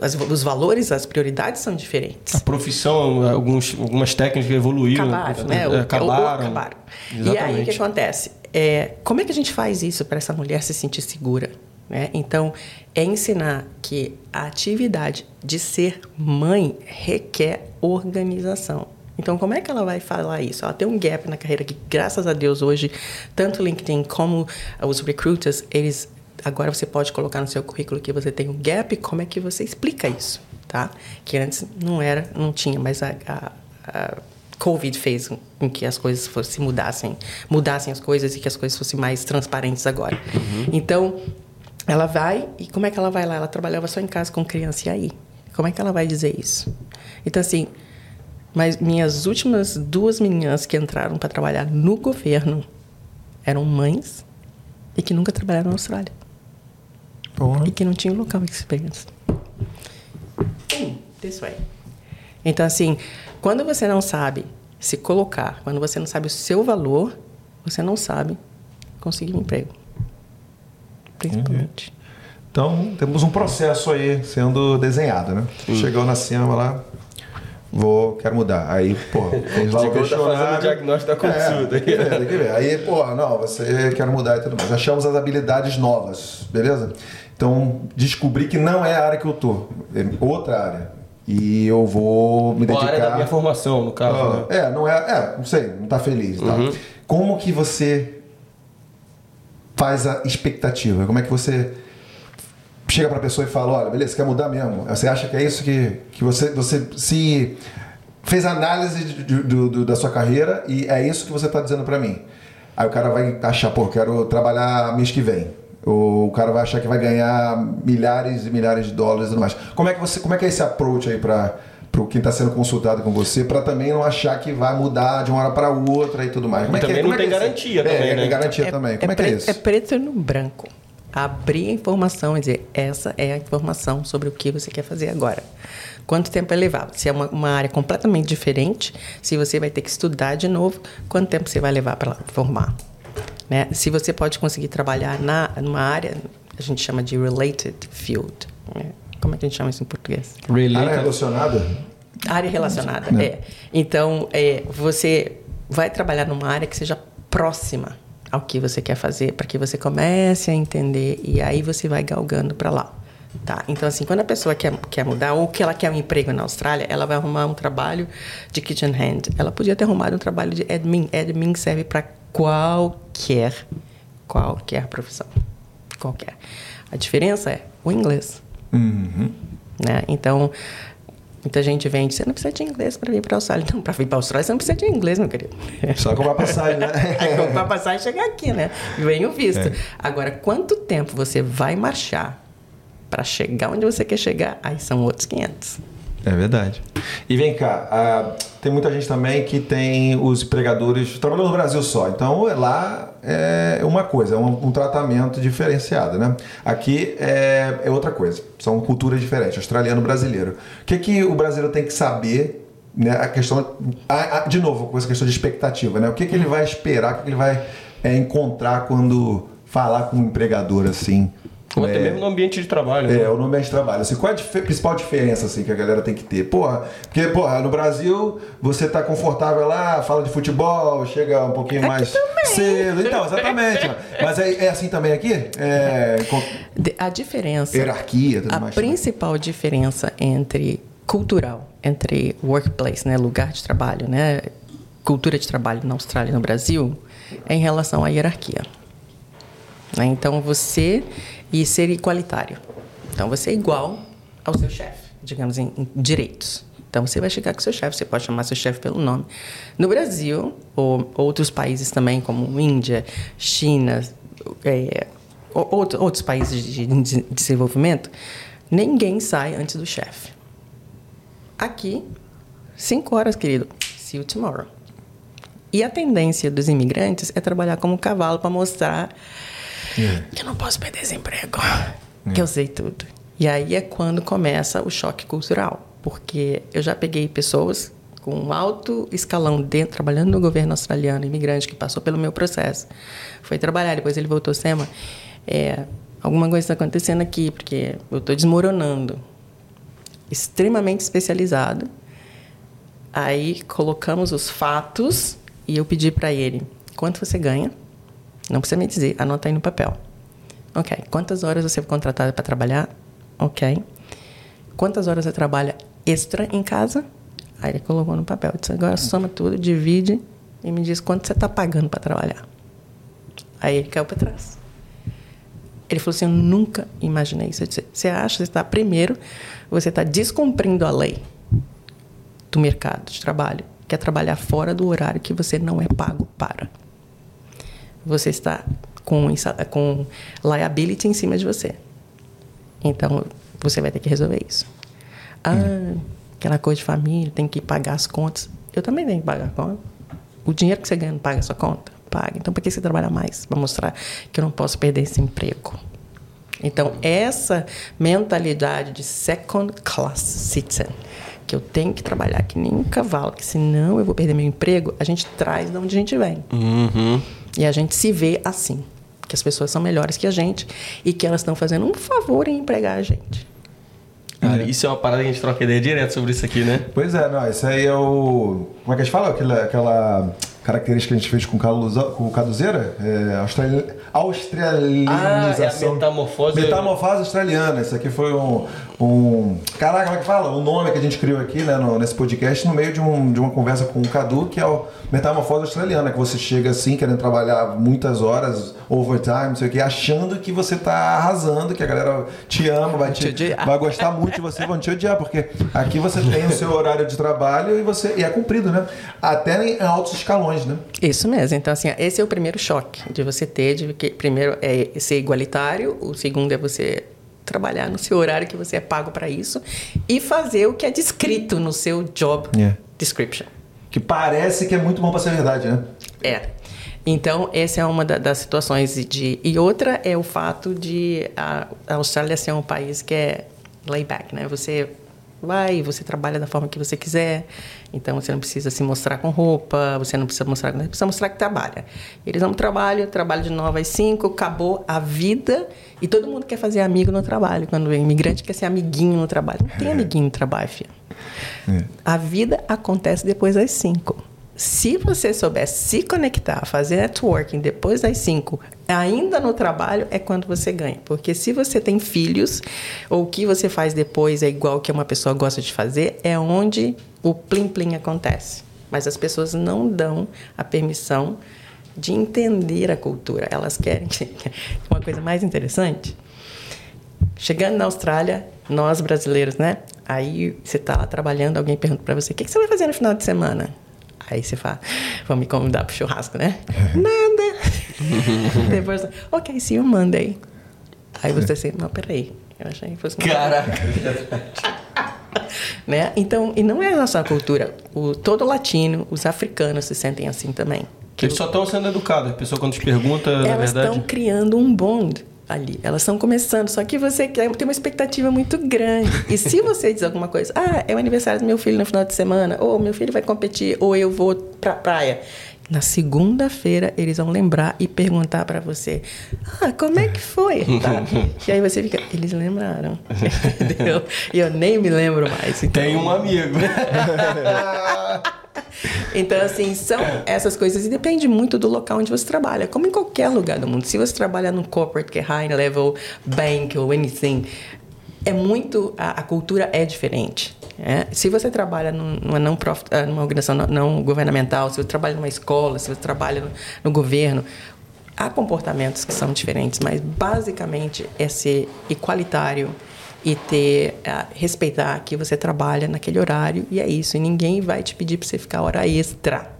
as, os valores, as prioridades são diferentes. A profissão, alguns, algumas técnicas evoluíram. Acabaram, né? O, acabaram. acabaram. E aí o que acontece? É, como é que a gente faz isso para essa mulher se sentir segura? Né? Então, é ensinar que a atividade de ser mãe requer organização. Então, como é que ela vai falar isso? Ela tem um gap na carreira que, graças a Deus, hoje, tanto o LinkedIn como os recruiters, eles agora você pode colocar no seu currículo que você tem um gap, como é que você explica isso, tá? Que antes não era, não tinha, mas a, a, a Covid fez com que as coisas fossem mudassem, mudassem as coisas e que as coisas fossem mais transparentes agora. Uhum. Então, ela vai e como é que ela vai lá? Ela trabalhava só em casa com criança e aí? Como é que ela vai dizer isso? Então assim, mas minhas últimas duas meninas que entraram para trabalhar no governo eram mães e que nunca trabalharam na Austrália. Porra. E que não tinham local de experiência. This way. Então, assim, quando você não sabe se colocar, quando você não sabe o seu valor, você não sabe conseguir um emprego. Principalmente. Uhum. Então, temos um processo aí sendo desenhado, né? Uhum. Chegou na cima lá, Vou, quero mudar. Aí, pô, fez lá o questionário. Tá fazendo diagnóstico da consulta. É, tem que ver, tem que ver. Aí, pô, não, você quer mudar e tudo mais. Achamos as habilidades novas, beleza? Então, descobri que não é a área que eu tô, é outra área. E eu vou me dedicar... A área da minha formação, no caso, ah, né? É, não é, é, não sei, não tá feliz tá? Uhum. Como que você faz a expectativa? Como é que você chega para a pessoa e fala, olha, beleza, quer mudar mesmo? Você acha que é isso que, que você, você se fez análise de, de, da sua carreira e é isso que você está dizendo para mim. Aí o cara vai achar, pô, quero trabalhar mês que vem. Ou o cara vai achar que vai ganhar milhares e milhares de dólares e tudo mais. Como é que você, como é que é esse approach aí para para quem está sendo consultado com você, para também não achar que vai mudar de uma hora para outra e tudo mais. Como e é também que, não é tem é garantia também, é, né? garantia é, também. Como é, é, que é isso? É preto no branco abrir a informação e dizer essa é a informação sobre o que você quer fazer agora. Quanto tempo é levar? Se é uma, uma área completamente diferente, se você vai ter que estudar de novo, quanto tempo você vai levar para formar? Né? Se você pode conseguir trabalhar na, numa área, a gente chama de related field. Né? Como é que a gente chama isso em português? Related. Área relacionada? Área relacionada, é. é. Então, é, você vai trabalhar numa área que seja próxima ao que você quer fazer, para que você comece a entender e aí você vai galgando para lá. Tá? Então, assim, quando a pessoa quer, quer mudar ou que ela quer um emprego na Austrália, ela vai arrumar um trabalho de kitchen hand. Ela podia ter arrumado um trabalho de admin. Admin serve para qualquer, qualquer profissão. Qualquer. A diferença é o inglês. Uhum. Né? Então, Muita gente vende, você não precisa de inglês para vir para a Austrália. Não, para vir para a Austrália você não precisa de inglês, meu querido. Só comprar passagem, né? *laughs* comprar passagem e chegar aqui, né? Vem o visto. É. Agora, quanto tempo você vai marchar para chegar onde você quer chegar? Aí são outros 500. É verdade. E vem cá, tem muita gente também que tem os empregadores trabalhando no Brasil só. Então lá é uma coisa, é um, um tratamento diferenciado, né? Aqui é, é, outra coisa, são culturas diferentes, australiano brasileiro. O que, que o brasileiro tem que saber? Né, a questão, a, a, de novo, com essa questão de expectativa, né? O que, que ele vai esperar, o que, que ele vai é, encontrar quando falar com um empregador assim? Ou até é, mesmo no ambiente de trabalho. É, né? ou no ambiente de trabalho. Assim, qual é a dif principal diferença assim, que a galera tem que ter? Porra, porque, porra, no Brasil você tá confortável lá, fala de futebol, chega um pouquinho aqui mais também. cedo. Então, exatamente. Mas é, é, assim também aqui? É, com... A diferença. Hierarquia, tudo a mais. A principal também. diferença entre cultural, entre workplace, né, lugar de trabalho, né, cultura de trabalho na Austrália e no Brasil, é em relação à hierarquia. Né? Então você e ser igualitário. Então você é igual ao seu chefe, digamos em, em direitos. Então você vai chegar com seu chefe, você pode chamar seu chefe pelo nome. No Brasil, ou outros países também, como Índia, China, é, outros países de desenvolvimento, ninguém sai antes do chefe. Aqui, cinco horas, querido. See you tomorrow. E a tendência dos imigrantes é trabalhar como cavalo para mostrar é. que eu não posso perder esse emprego, é. que eu sei tudo. E aí é quando começa o choque cultural, porque eu já peguei pessoas com um alto escalão dentro, trabalhando no governo australiano, imigrante que passou pelo meu processo, foi trabalhar, depois ele voltou, Sema, é, alguma coisa está acontecendo aqui, porque eu estou desmoronando. Extremamente especializado. Aí colocamos os fatos e eu pedi para ele, quanto você ganha? Não precisa me dizer, anota aí no papel. Ok. Quantas horas você foi contratada para trabalhar? Ok. Quantas horas você trabalha extra em casa? Aí ele colocou no papel. Disse, agora soma tudo, divide e me diz quanto você está pagando para trabalhar. Aí ele caiu para trás. Ele falou assim: Eu nunca imaginei isso. Eu disse, você acha que está, primeiro, você está descumprindo a lei do mercado de trabalho quer trabalhar fora do horário que você não é pago para. Você está com, com liability em cima de você. Então, você vai ter que resolver isso. Ah, hum. aquela coisa de família, tem que pagar as contas. Eu também tenho que pagar a conta. O dinheiro que você ganha não paga a sua conta? Paga. Então, por que você trabalha mais? Para mostrar que eu não posso perder esse emprego. Então, essa mentalidade de second class citizen, que eu tenho que trabalhar que nem um cavalo, que senão eu vou perder meu emprego, a gente traz de onde a gente vem. Uhum. E a gente se vê assim, que as pessoas são melhores que a gente e que elas estão fazendo um favor em empregar a gente. Cara, isso é uma parada que a gente troca ideia direto sobre isso aqui, né? Pois é, não, isso aí é o. Como é que a gente fala? Aquela, aquela característica que a gente fez com o, com o Caduzeira? É, australi... Australianização. Ah, é a metamorfose. Metamorfose australiana. Isso aqui foi um, um. Caraca, como é que fala? O nome que a gente criou aqui, né, no, nesse podcast, no meio de, um, de uma conversa com o Cadu, que é o Metamorfose Australiana, que você chega assim, querendo trabalhar muitas horas, overtime, não sei o quê, achando que você tá arrasando, que a galera te ama, vai, te, te vai gostar muito de você, vão te odiar, porque aqui você tem o seu horário de trabalho e você e é cumprido, né? Até em altos escalões, né? Isso mesmo. Então, assim, esse é o primeiro choque de você ter, de que primeiro é ser igualitário, o segundo é você trabalhar no seu horário que você é pago para isso e fazer o que é descrito no seu job yeah. description. Que parece que é muito bom para ser verdade, né? É. Então, essa é uma da, das situações de... E outra é o fato de a, a Austrália ser um país que é layback, né? Você vai, você trabalha da forma que você quiser. Então você não precisa se mostrar com roupa, você não precisa mostrar, você precisa mostrar que trabalha. Eles não trabalham, trabalho de 9 às 5, acabou a vida e todo mundo quer fazer amigo no trabalho. Quando o imigrante quer ser amiguinho no trabalho. Não tem é. amiguinho no trabalho, filho. É. A vida acontece depois das 5. Se você souber se conectar, fazer networking depois das 5, ainda no trabalho, é quando você ganha. Porque se você tem filhos, ou o que você faz depois é igual que uma pessoa gosta de fazer, é onde o plim-plim acontece. Mas as pessoas não dão a permissão de entender a cultura. Elas querem. *laughs* Uma coisa mais interessante. Chegando na Austrália, nós brasileiros, né? Aí você está lá trabalhando, alguém pergunta para você: o que você vai fazer no final de semana? Aí você fala, vão me convidar pro churrasco, né? Nada. *laughs* Depois, ok, see you Monday. Aí você assim, não, peraí. Eu achei que fosse... Caraca! né? Então, e não é a nossa cultura. O, todo latino, os africanos se sentem assim também. Eles só estão sendo educados. A pessoa quando te pergunta, na verdade... Elas estão criando um bond ali. Elas estão começando, só que você tem uma expectativa muito grande. E se *laughs* você diz alguma coisa, ah, é o aniversário do meu filho no final de semana, ou meu filho vai competir, ou eu vou pra praia. Na segunda-feira eles vão lembrar e perguntar para você: Ah, como é que foi? Tá? *laughs* e aí você fica, eles lembraram. *laughs* Entendeu? E eu nem me lembro mais. Então... Tem um amigo. *laughs* Então, assim, são essas coisas. E depende muito do local onde você trabalha. Como em qualquer lugar do mundo. Se você trabalha num corporate que é high level bank ou anything, é muito. A, a cultura é diferente. É? Se você trabalha numa, não profit, ah, numa organização não, não, governamental, se você trabalha numa escola, se você trabalha no, no governo, há comportamentos que são diferentes, mas basicamente é ser igualitário e ter uh, respeitar que você trabalha naquele horário e é isso. E ninguém vai te pedir para você ficar hora extra,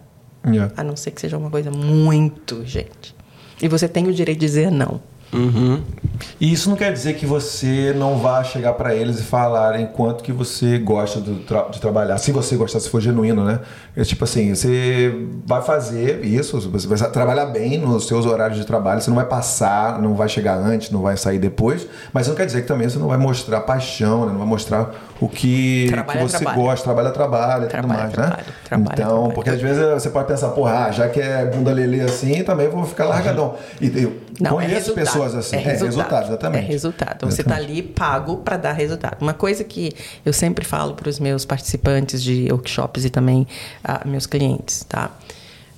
yeah. a não ser que seja uma coisa muito gente. E você tem o direito de dizer não. Uhum. E isso não quer dizer que você não vá chegar para eles e falar enquanto que você gosta tra de trabalhar. Se você gostar, se for genuíno, né? É tipo assim, você vai fazer isso, você vai trabalhar bem nos seus horários de trabalho, você não vai passar, não vai chegar antes, não vai sair depois, mas não quer dizer que também você não vai mostrar paixão, né? não vai mostrar o que, que você gosta, trabalha, trabalha, tudo mais, né? Trabalho, então, trabalho. porque às vezes você pode pensar, porra, já que é bunda lelê assim, também vou ficar largadão. E eu não, é conheço é pessoas assim. É, é resultado, é resultado exatamente. É resultado. Você está ali pago para dar resultado. Uma coisa que eu sempre falo para os meus participantes de workshops e também a meus clientes, tá?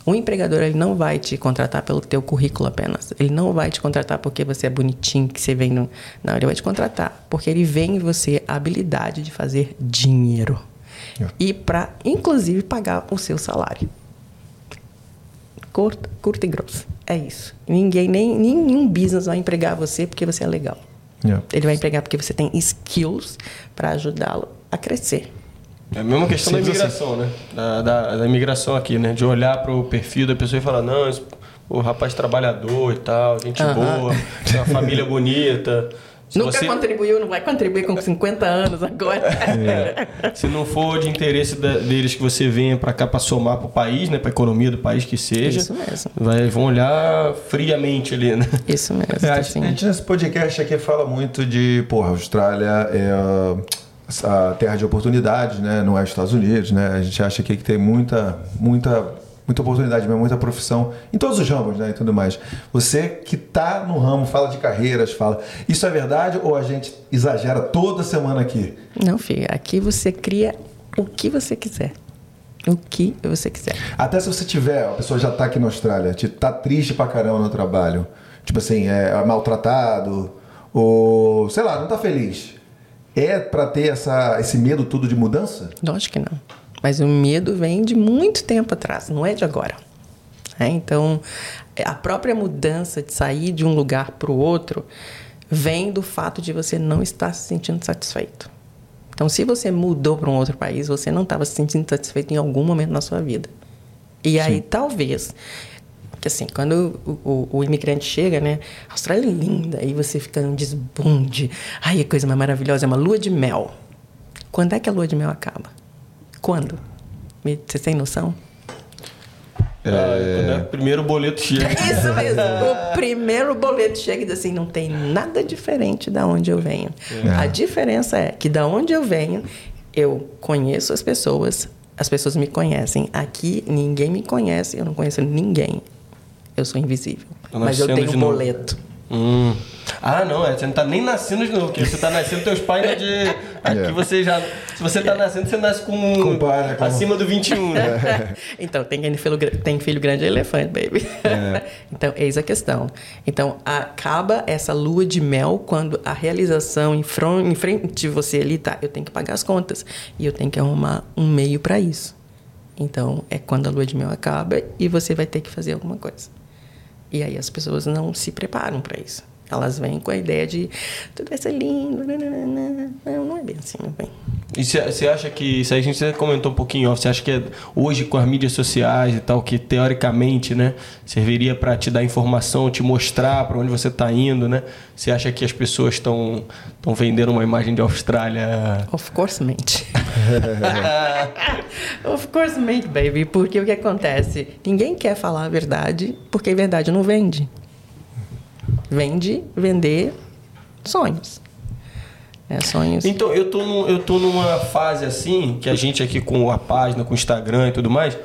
O empregador ele não vai te contratar pelo teu currículo apenas. Ele não vai te contratar porque você é bonitinho, que você vem no... Não, ele vai te contratar porque ele vê em você a habilidade de fazer dinheiro. Yeah. E para, inclusive, pagar o seu salário. Curta, curta e grosso. É isso. Ninguém, nem, nenhum business vai empregar você porque você é legal. Yeah. Ele vai empregar porque você tem skills para ajudá-lo a crescer. É a mesma questão da imigração, né? Da, da, da, imigração aqui, né? De olhar para o perfil da pessoa e falar, não, esse, o rapaz trabalhador e tal, gente boa, tem uma família bonita. *laughs* Se Nunca você... contribuiu, não vai contribuir com 50 anos agora. É. Se não for de interesse da, deles que você venha para cá para somar para o país, né, para a economia do país que seja, Isso mesmo. Vai, vão olhar friamente ali, né? Isso mesmo. É, a, gente nesse podcast aqui fala muito de, porra, Austrália é a terra de oportunidades, né? Não é Estados Unidos, né? A gente acha aqui que tem muita, muita muita oportunidade mesmo, muita profissão, em todos os ramos, né, e tudo mais. Você que está no ramo, fala de carreiras, fala. Isso é verdade ou a gente exagera toda semana aqui? Não, filha, aqui você cria o que você quiser. O que você quiser. Até se você tiver, a pessoa já está aqui na Austrália, tá triste pra caramba no trabalho, tipo assim, é maltratado, ou sei lá, não tá feliz. É para ter essa, esse medo tudo de mudança? Lógico que não. Mas o medo vem de muito tempo atrás, não é de agora. É, então, a própria mudança de sair de um lugar para o outro vem do fato de você não estar se sentindo satisfeito. Então, se você mudou para um outro país, você não estava se sentindo satisfeito em algum momento na sua vida. E aí, Sim. talvez, que assim, quando o, o, o, imigrante chega, né? A Austrália é linda, aí você fica num desbunde. Ai, é coisa mais maravilhosa, é uma lua de mel. Quando é que a lua de mel acaba? Quando? Você tem noção? É... Ah, quando é o primeiro boleto chega. *laughs* Isso mesmo. o primeiro boleto chega e diz assim: não tem nada diferente da onde eu venho. É. A diferença é que da onde eu venho, eu conheço as pessoas, as pessoas me conhecem. Aqui ninguém me conhece, eu não conheço ninguém. Eu sou invisível. Mas eu tenho um boleto. Hum. Ah, não, é, você não tá nem nascendo de novo, porque você tá nascendo, teus pais de. *laughs* Aqui é. você já. Se você tá nascendo, você nasce com. com pai, né, com... Acima do 21, né? É. *laughs* então, tem filho, tem filho grande é elefante, baby. É. *laughs* então, eis a questão. Então, acaba essa lua de mel quando a realização em, front, em frente de você ali tá. Eu tenho que pagar as contas. E eu tenho que arrumar um meio para isso. Então, é quando a lua de mel acaba e você vai ter que fazer alguma coisa. E aí as pessoas não se preparam para isso. Elas vêm com a ideia de tudo vai ser lindo. Não, não é bem assim, meu bem. E você acha que, isso aí a gente comentou um pouquinho, você acha que é hoje com as mídias sociais e tal, que teoricamente, né, serviria para te dar informação, te mostrar para onde você está indo, né? Você acha que as pessoas estão vendendo uma imagem de Austrália? Of course, mate. *laughs* of course, mate, baby. Porque o que acontece? Ninguém quer falar a verdade, porque a verdade não vende. Vende, vender sonhos. É, sonhos. Então, eu tô, eu tô numa fase assim, que a gente aqui com a página, com o Instagram e tudo mais,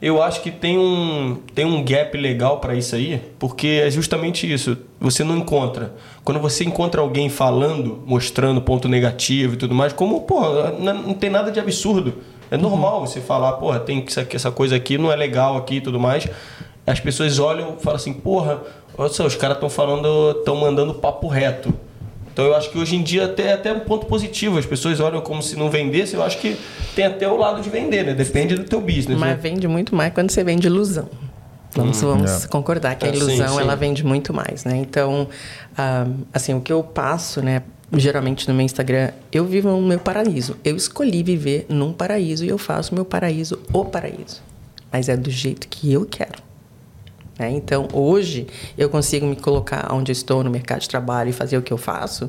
eu acho que tem um, tem um gap legal para isso aí, porque é justamente isso. Você não encontra. Quando você encontra alguém falando, mostrando ponto negativo e tudo mais, como, pô, não, tem nada de absurdo. É normal uhum. você falar, porra, tem essa, essa coisa aqui, não é legal aqui e tudo mais. As pessoas olham e falam assim, porra, olha só, os caras estão falando, estão mandando papo reto. Então eu acho que hoje em dia até até um ponto positivo. As pessoas olham como se não vendesse. Eu acho que tem até o lado de vender, né? Depende do teu business. Mas né? vende muito mais quando você vende ilusão. Vamos, hum, vamos é. concordar que a ilusão sim, sim. ela vende muito mais, né? Então, ah, assim, o que eu passo, né? Geralmente no meu Instagram, eu vivo no meu paraíso. Eu escolhi viver num paraíso e eu faço meu paraíso o paraíso. Mas é do jeito que eu quero. Né? Então, hoje, eu consigo me colocar onde eu estou no mercado de trabalho e fazer o que eu faço,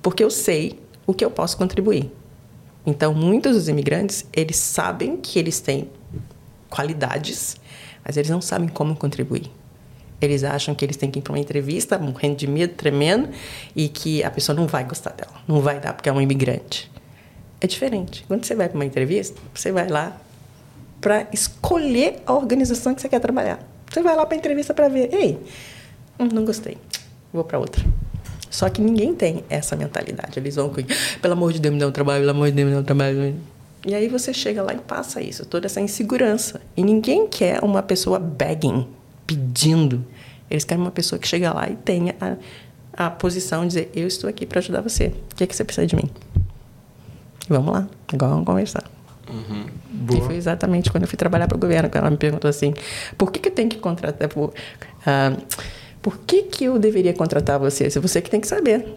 porque eu sei o que eu posso contribuir. Então, muitos dos imigrantes, eles sabem que eles têm qualidades, mas eles não sabem como contribuir. Eles acham que eles têm que ir para uma entrevista, morrendo de medo, tremendo, e que a pessoa não vai gostar dela, não vai dar porque é um imigrante. É diferente. Quando você vai para uma entrevista, você vai lá para escolher a organização que você quer trabalhar. Você vai lá para entrevista para ver, ei, hum, não gostei, vou para outra. Só que ninguém tem essa mentalidade. Eles vão com, pelo amor de Deus, me dá um trabalho, pelo amor de Deus, me dá um trabalho. E aí você chega lá e passa isso, toda essa insegurança. E ninguém quer uma pessoa begging, pedindo. Eles querem uma pessoa que chega lá e tenha a, a posição de dizer: Eu estou aqui para ajudar você. O que, é que você precisa de mim? Vamos lá, agora vamos conversar. Uhum. E foi exatamente quando eu fui trabalhar para o governo que ela me perguntou assim: por que, que eu tenho que contratar? Por, uh, por que, que eu deveria contratar você? Se você que tem que saber. *laughs*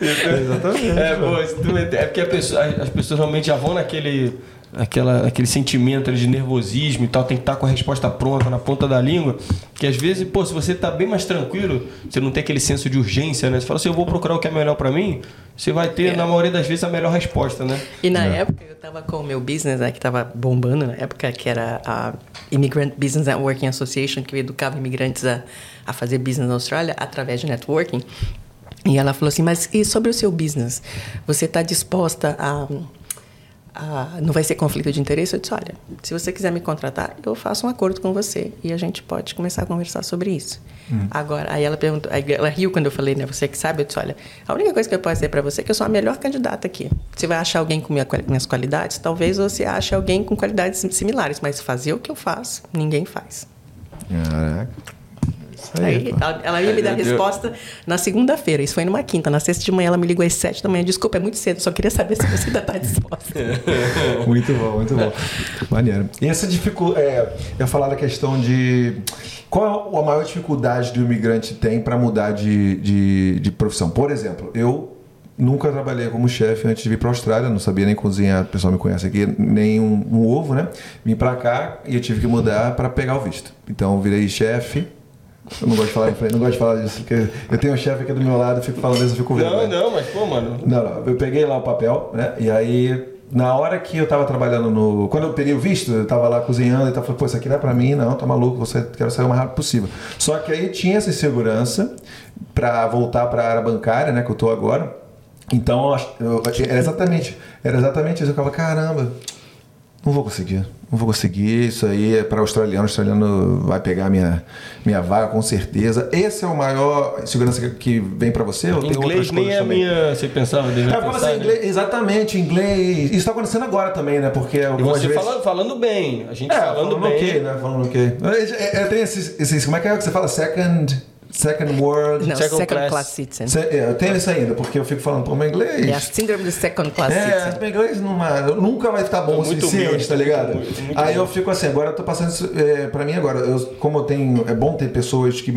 Exatamente. É, pô, é porque pessoa, as pessoas realmente já vão naquele aquela, aquele sentimento de nervosismo e tal, tem que estar com a resposta pronta na ponta da língua. Que às vezes, pô, se você está bem mais tranquilo, você não tem aquele senso de urgência, né? Você fala assim, eu vou procurar o que é melhor para mim, você vai ter, é. na maioria das vezes, a melhor resposta, né? E na é. época, eu estava com o meu business, né, que estava bombando na época, que era a Immigrant Business Networking Association, que educava imigrantes a, a fazer business na Austrália através de networking. E ela falou assim, mas e sobre o seu business? Você está disposta a ah, não vai ser conflito de interesse, eu disse, olha, se você quiser me contratar, eu faço um acordo com você e a gente pode começar a conversar sobre isso. Hum. Agora, aí ela perguntou, aí ela riu quando eu falei, né, você que sabe, eu disse, olha, a única coisa que eu posso dizer para você é que eu sou a melhor candidata aqui. Você vai achar alguém com minha, minhas qualidades, talvez você ache alguém com qualidades similares, mas fazer o que eu faço, ninguém faz. Caraca. Aí, ela ia me dar a resposta na segunda-feira. Isso foi numa quinta. Na sexta de manhã ela me ligou às sete da manhã. Desculpa, é muito cedo. Só queria saber se você ainda está disposta. *laughs* muito bom, muito bom. Maneiro. E essa dificuldade... É, eu falar da questão de... Qual a maior dificuldade que o imigrante tem para mudar de, de, de profissão? Por exemplo, eu Nunca trabalhei como chefe antes de vir para a Austrália, não sabia nem cozinhar, o pessoal me conhece aqui, nem um, um ovo, né? Vim para cá e eu tive que mudar para pegar o visto. Então, virei chefe eu não gosto de falar, não gosto de falar disso, porque eu tenho um chefe aqui do meu lado, eu fico falando isso, eu fico vendo. Não, não, mas pô, mano. Não, não, eu peguei lá o papel, né? E aí, na hora que eu tava trabalhando no. Quando eu peguei o visto, eu tava lá cozinhando e tava falando, pô, isso aqui não é pra mim, não, tá maluco, você quero sair o mais rápido possível. Só que aí tinha essa insegurança pra voltar pra área bancária, né, que eu tô agora. Então, eu, era exatamente, era exatamente isso. Eu ficava, caramba, não vou conseguir. Não vou conseguir. Isso aí é para australiano. O australiano vai pegar minha, minha vaga com certeza. Esse é o maior segurança que, vem para você? Ou inglês nem é a minha. Você pensava dele. É, pensar, assim, inglês, exatamente, inglês. Isso está acontecendo agora também, né? Porque e você vezes... falando, falando bem. A gente é, falando, falando bem. Ok, né? Falando ok. É, é, tem esses, esses. Como é que é que você fala? Second. Second World. Não, Second, second Class, class Citizen. Se, é, eu tenho isso ainda, porque eu fico falando, pô, meu inglês. É a síndrome do Second Class é, Citizen. É, meu inglês não, nunca vai ficar bom o suficiente, tá ligado? Muito, muito Aí eu fico assim, agora eu tô passando isso é, pra mim agora. Eu, como eu tenho. É bom ter pessoas que,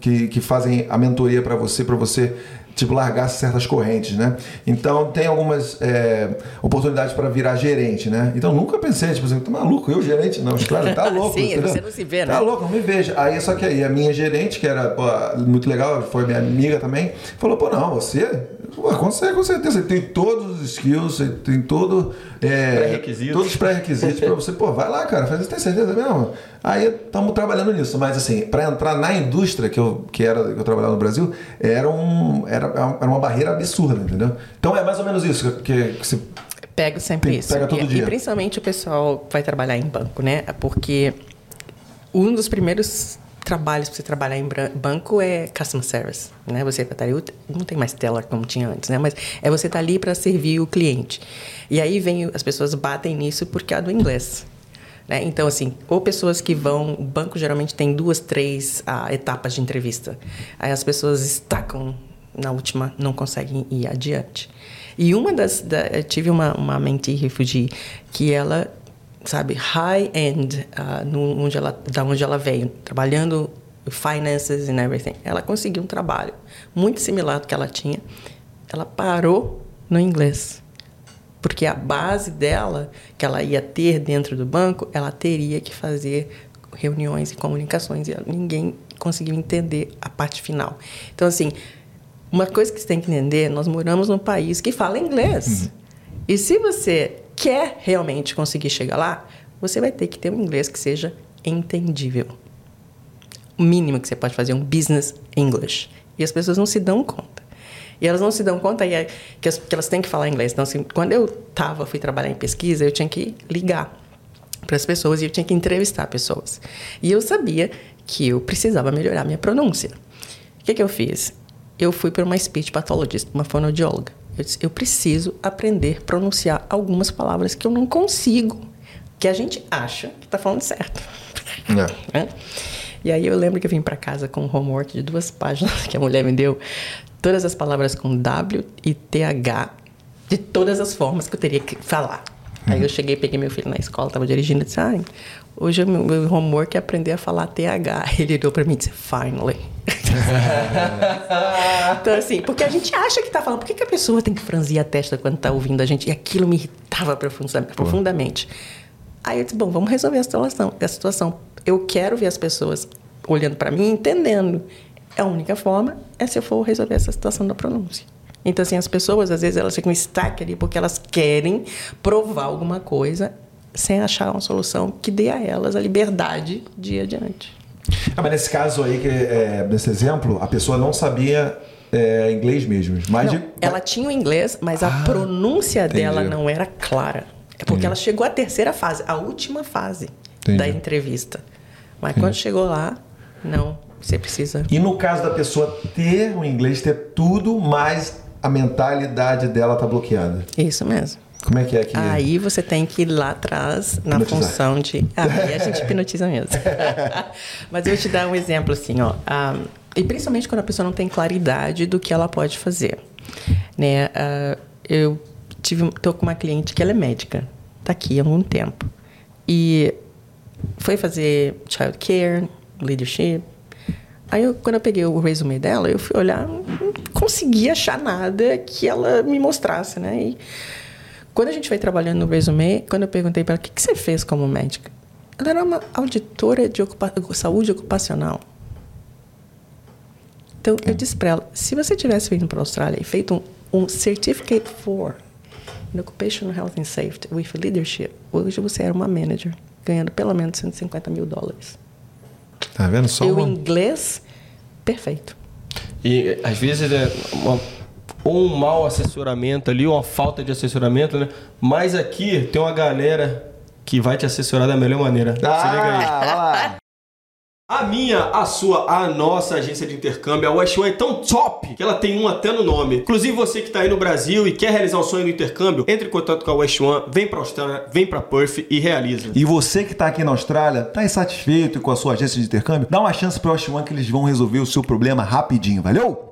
que, que fazem a mentoria pra você, pra você tipo, largasse certas correntes, né? Então, tem algumas é, oportunidades para virar gerente, né? Então, nunca pensei, tipo assim, tô maluco, eu gerente? Não, claro, tá *laughs* louco. Sim, você não se vê, né? Tá louco, não me veja. Aí, só que aí, a minha gerente, que era pô, muito legal, foi minha amiga também, falou, pô, não, você Pô, consegue, com certeza. Ele tem todos os skills, ele tem todo. É, pré-requisitos. Todos os pré-requisitos para você. Pô, vai lá, cara, faz isso, tem certeza mesmo? Aí estamos trabalhando nisso. Mas assim, para entrar na indústria que eu, que era, que eu trabalhava no Brasil, era, um, era, era uma barreira absurda, entendeu? Então é mais ou menos isso que, que. Pego sempre isso. Pega todo e, dia. E principalmente o pessoal vai trabalhar em banco, né? Porque um dos primeiros trabalhos para você trabalhar em banco é customer service, né? Você estar ali, não tem mais tela como tinha antes, né? Mas é você estar tá ali para servir o cliente. E aí vem as pessoas batem nisso porque é do inglês. Né? Então, assim, ou pessoas que vão. O banco geralmente tem duas, três ah, etapas de entrevista. Aí as pessoas estacam na última, não conseguem ir adiante. E uma das. Da, eu tive uma, uma mentee refugee que ela sabe, high-end, uh, onde ela, da onde ela veio, trabalhando finances and everything. Ela conseguiu um trabalho muito similar ao que ela tinha. Ela parou no inglês. Porque a base dela, que ela ia ter dentro do banco, ela teria que fazer reuniões e comunicações. E ninguém conseguiu entender a parte final. Então, assim, uma coisa que você tem que entender, nós moramos num país que fala inglês. Uhum. E se você quer realmente conseguir chegar lá, você vai ter que ter um inglês que seja entendível. O mínimo que você pode fazer é um business English. E as pessoas não se dão conta. E elas não se dão conta é que, as, que elas têm que falar inglês. Então, assim, quando eu tava, fui trabalhar em pesquisa, eu tinha que ligar para as pessoas e eu tinha que entrevistar pessoas. E eu sabia que eu precisava melhorar minha pronúncia. O que, que eu fiz? Eu fui para uma speech pathologist, uma fonoaudióloga. Eu disse, eu preciso aprender a pronunciar algumas palavras que eu não consigo, que a gente acha que está falando certo. É. *laughs* É? E aí eu lembro que eu vim para casa com um homework de duas páginas *laughs* que a mulher me deu, todas as palavras com W e TH, de todas as formas que eu teria que falar. Aí eu cheguei, peguei meu filho na escola, tava dirigindo e disse, ah, hoje o meu, homework é aprender a falar TH. *laughs* Ele olhou pra mim e disse, finally. *laughs* então, assim, porque a gente acha que tá falando, por que, que a pessoa tem que franzir a testa quando tá ouvindo a gente? E aquilo me irritava profundamente. Aí eu disse, bom, vamos resolver a situação. A situação. Eu quero ver as pessoas olhando para mim, entendendo. A única forma é se eu for resolver essa situação da pronúncia. Então, assim, as pessoas, às vezes, elas ficam estaque ali porque elas querem provar alguma coisa sem achar uma solução que dê a elas a liberdade de ir adiante. Ah, mas nesse caso aí, que, é, nesse exemplo, a pessoa não sabia é, inglês mesmo. Mas não, de... Ela tinha o inglês, mas ah, a pronúncia entendi. dela não era clara. É porque entendi. ela chegou à terceira fase, a última fase entendi. da entrevista. Mas quando chegou lá, não, você precisa. E no caso da pessoa ter o inglês, ter tudo, mas a mentalidade dela tá bloqueada. Isso mesmo. Como é que é que. Aí você tem que ir lá atrás na Hipnotizar. função de. Ah, aí a gente *laughs* hipnotiza mesmo. *laughs* Mas eu vou te dar um exemplo assim, ó. Um, ah, e principalmente quando a pessoa não tem claridade do que ela pode fazer. Né? Uh, eu tive, tô com uma cliente que ela é médica, tá aqui há algum tempo. E foi fazer child care, leadership, Aí, eu, quando eu peguei o resume dela, eu fui olhar, não consegui achar nada que ela me mostrasse, né? E quando a gente foi trabalhando no resume, quando eu perguntei para ela, o que, que você fez como médica? Ela era uma auditora de ocupa saúde ocupacional. Então, eu disse para ela, se você tivesse vindo para a Austrália e feito um, um Certificate for in Occupational Health and Safety with Leadership, hoje você era uma manager, ganhando pelo menos 150 mil dólares. Tá vendo só? E o inglês, perfeito. E às vezes é uma, ou um mau assessoramento ali, ou uma falta de assessoramento, né? Mas aqui tem uma galera que vai te assessorar da melhor maneira. Ah, Se liga aí. Lá. A minha, a sua, a nossa agência de intercâmbio, a West One é tão top que ela tem um até no nome. Inclusive você que está aí no Brasil e quer realizar o sonho do intercâmbio, entre em contato com a West One, vem para Austrália, vem para Perth e realiza. E você que está aqui na Austrália, está insatisfeito com a sua agência de intercâmbio, dá uma chance para a West One que eles vão resolver o seu problema rapidinho, valeu?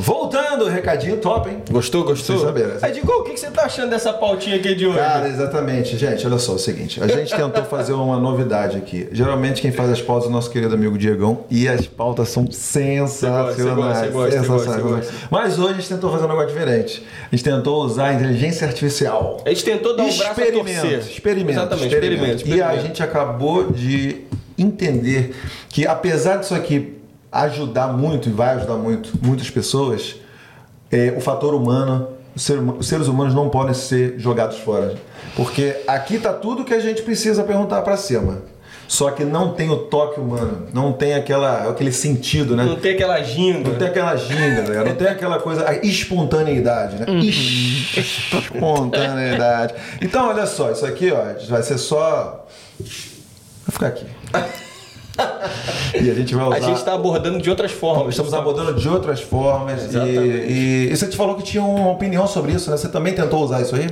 Voltando, recadinho top, hein? Gostou, gostou? Sem saber. Aí, Digo, o que você tá achando dessa pautinha aqui de hoje? Cara, exatamente. Gente, olha só, é o seguinte. A gente tentou fazer uma novidade aqui. Geralmente quem faz as pautas é o nosso querido amigo Diegão. E as pautas são sensacionais. Você gosta, você gosta, você gosta, Mas hoje a gente tentou fazer um negócio diferente. A gente tentou usar a inteligência artificial. A gente tentou dar um braço a torcer. Experimento. Exatamente, experimento. experimento. E a gente acabou de entender que apesar disso aqui ajudar muito e vai ajudar muito muitas pessoas, é, o fator humano, os seres humanos não podem ser jogados fora. Porque aqui está tudo que a gente precisa perguntar para cima. Só que não tem o toque humano, não tem aquela, aquele sentido, né? Não tem aquela ginga. Não tem aquela ginga, né? não tem aquela coisa, a espontaneidade, né? Uhum. Espontaneidade. Então, olha só, isso aqui ó, vai ser só. Vou ficar aqui. *laughs* *laughs* e a gente vai usar. A gente está abordando de outras formas. Estamos abordando de outras formas. E, e, e, você te falou que tinha uma opinião sobre isso, né? Você também tentou usar isso aí?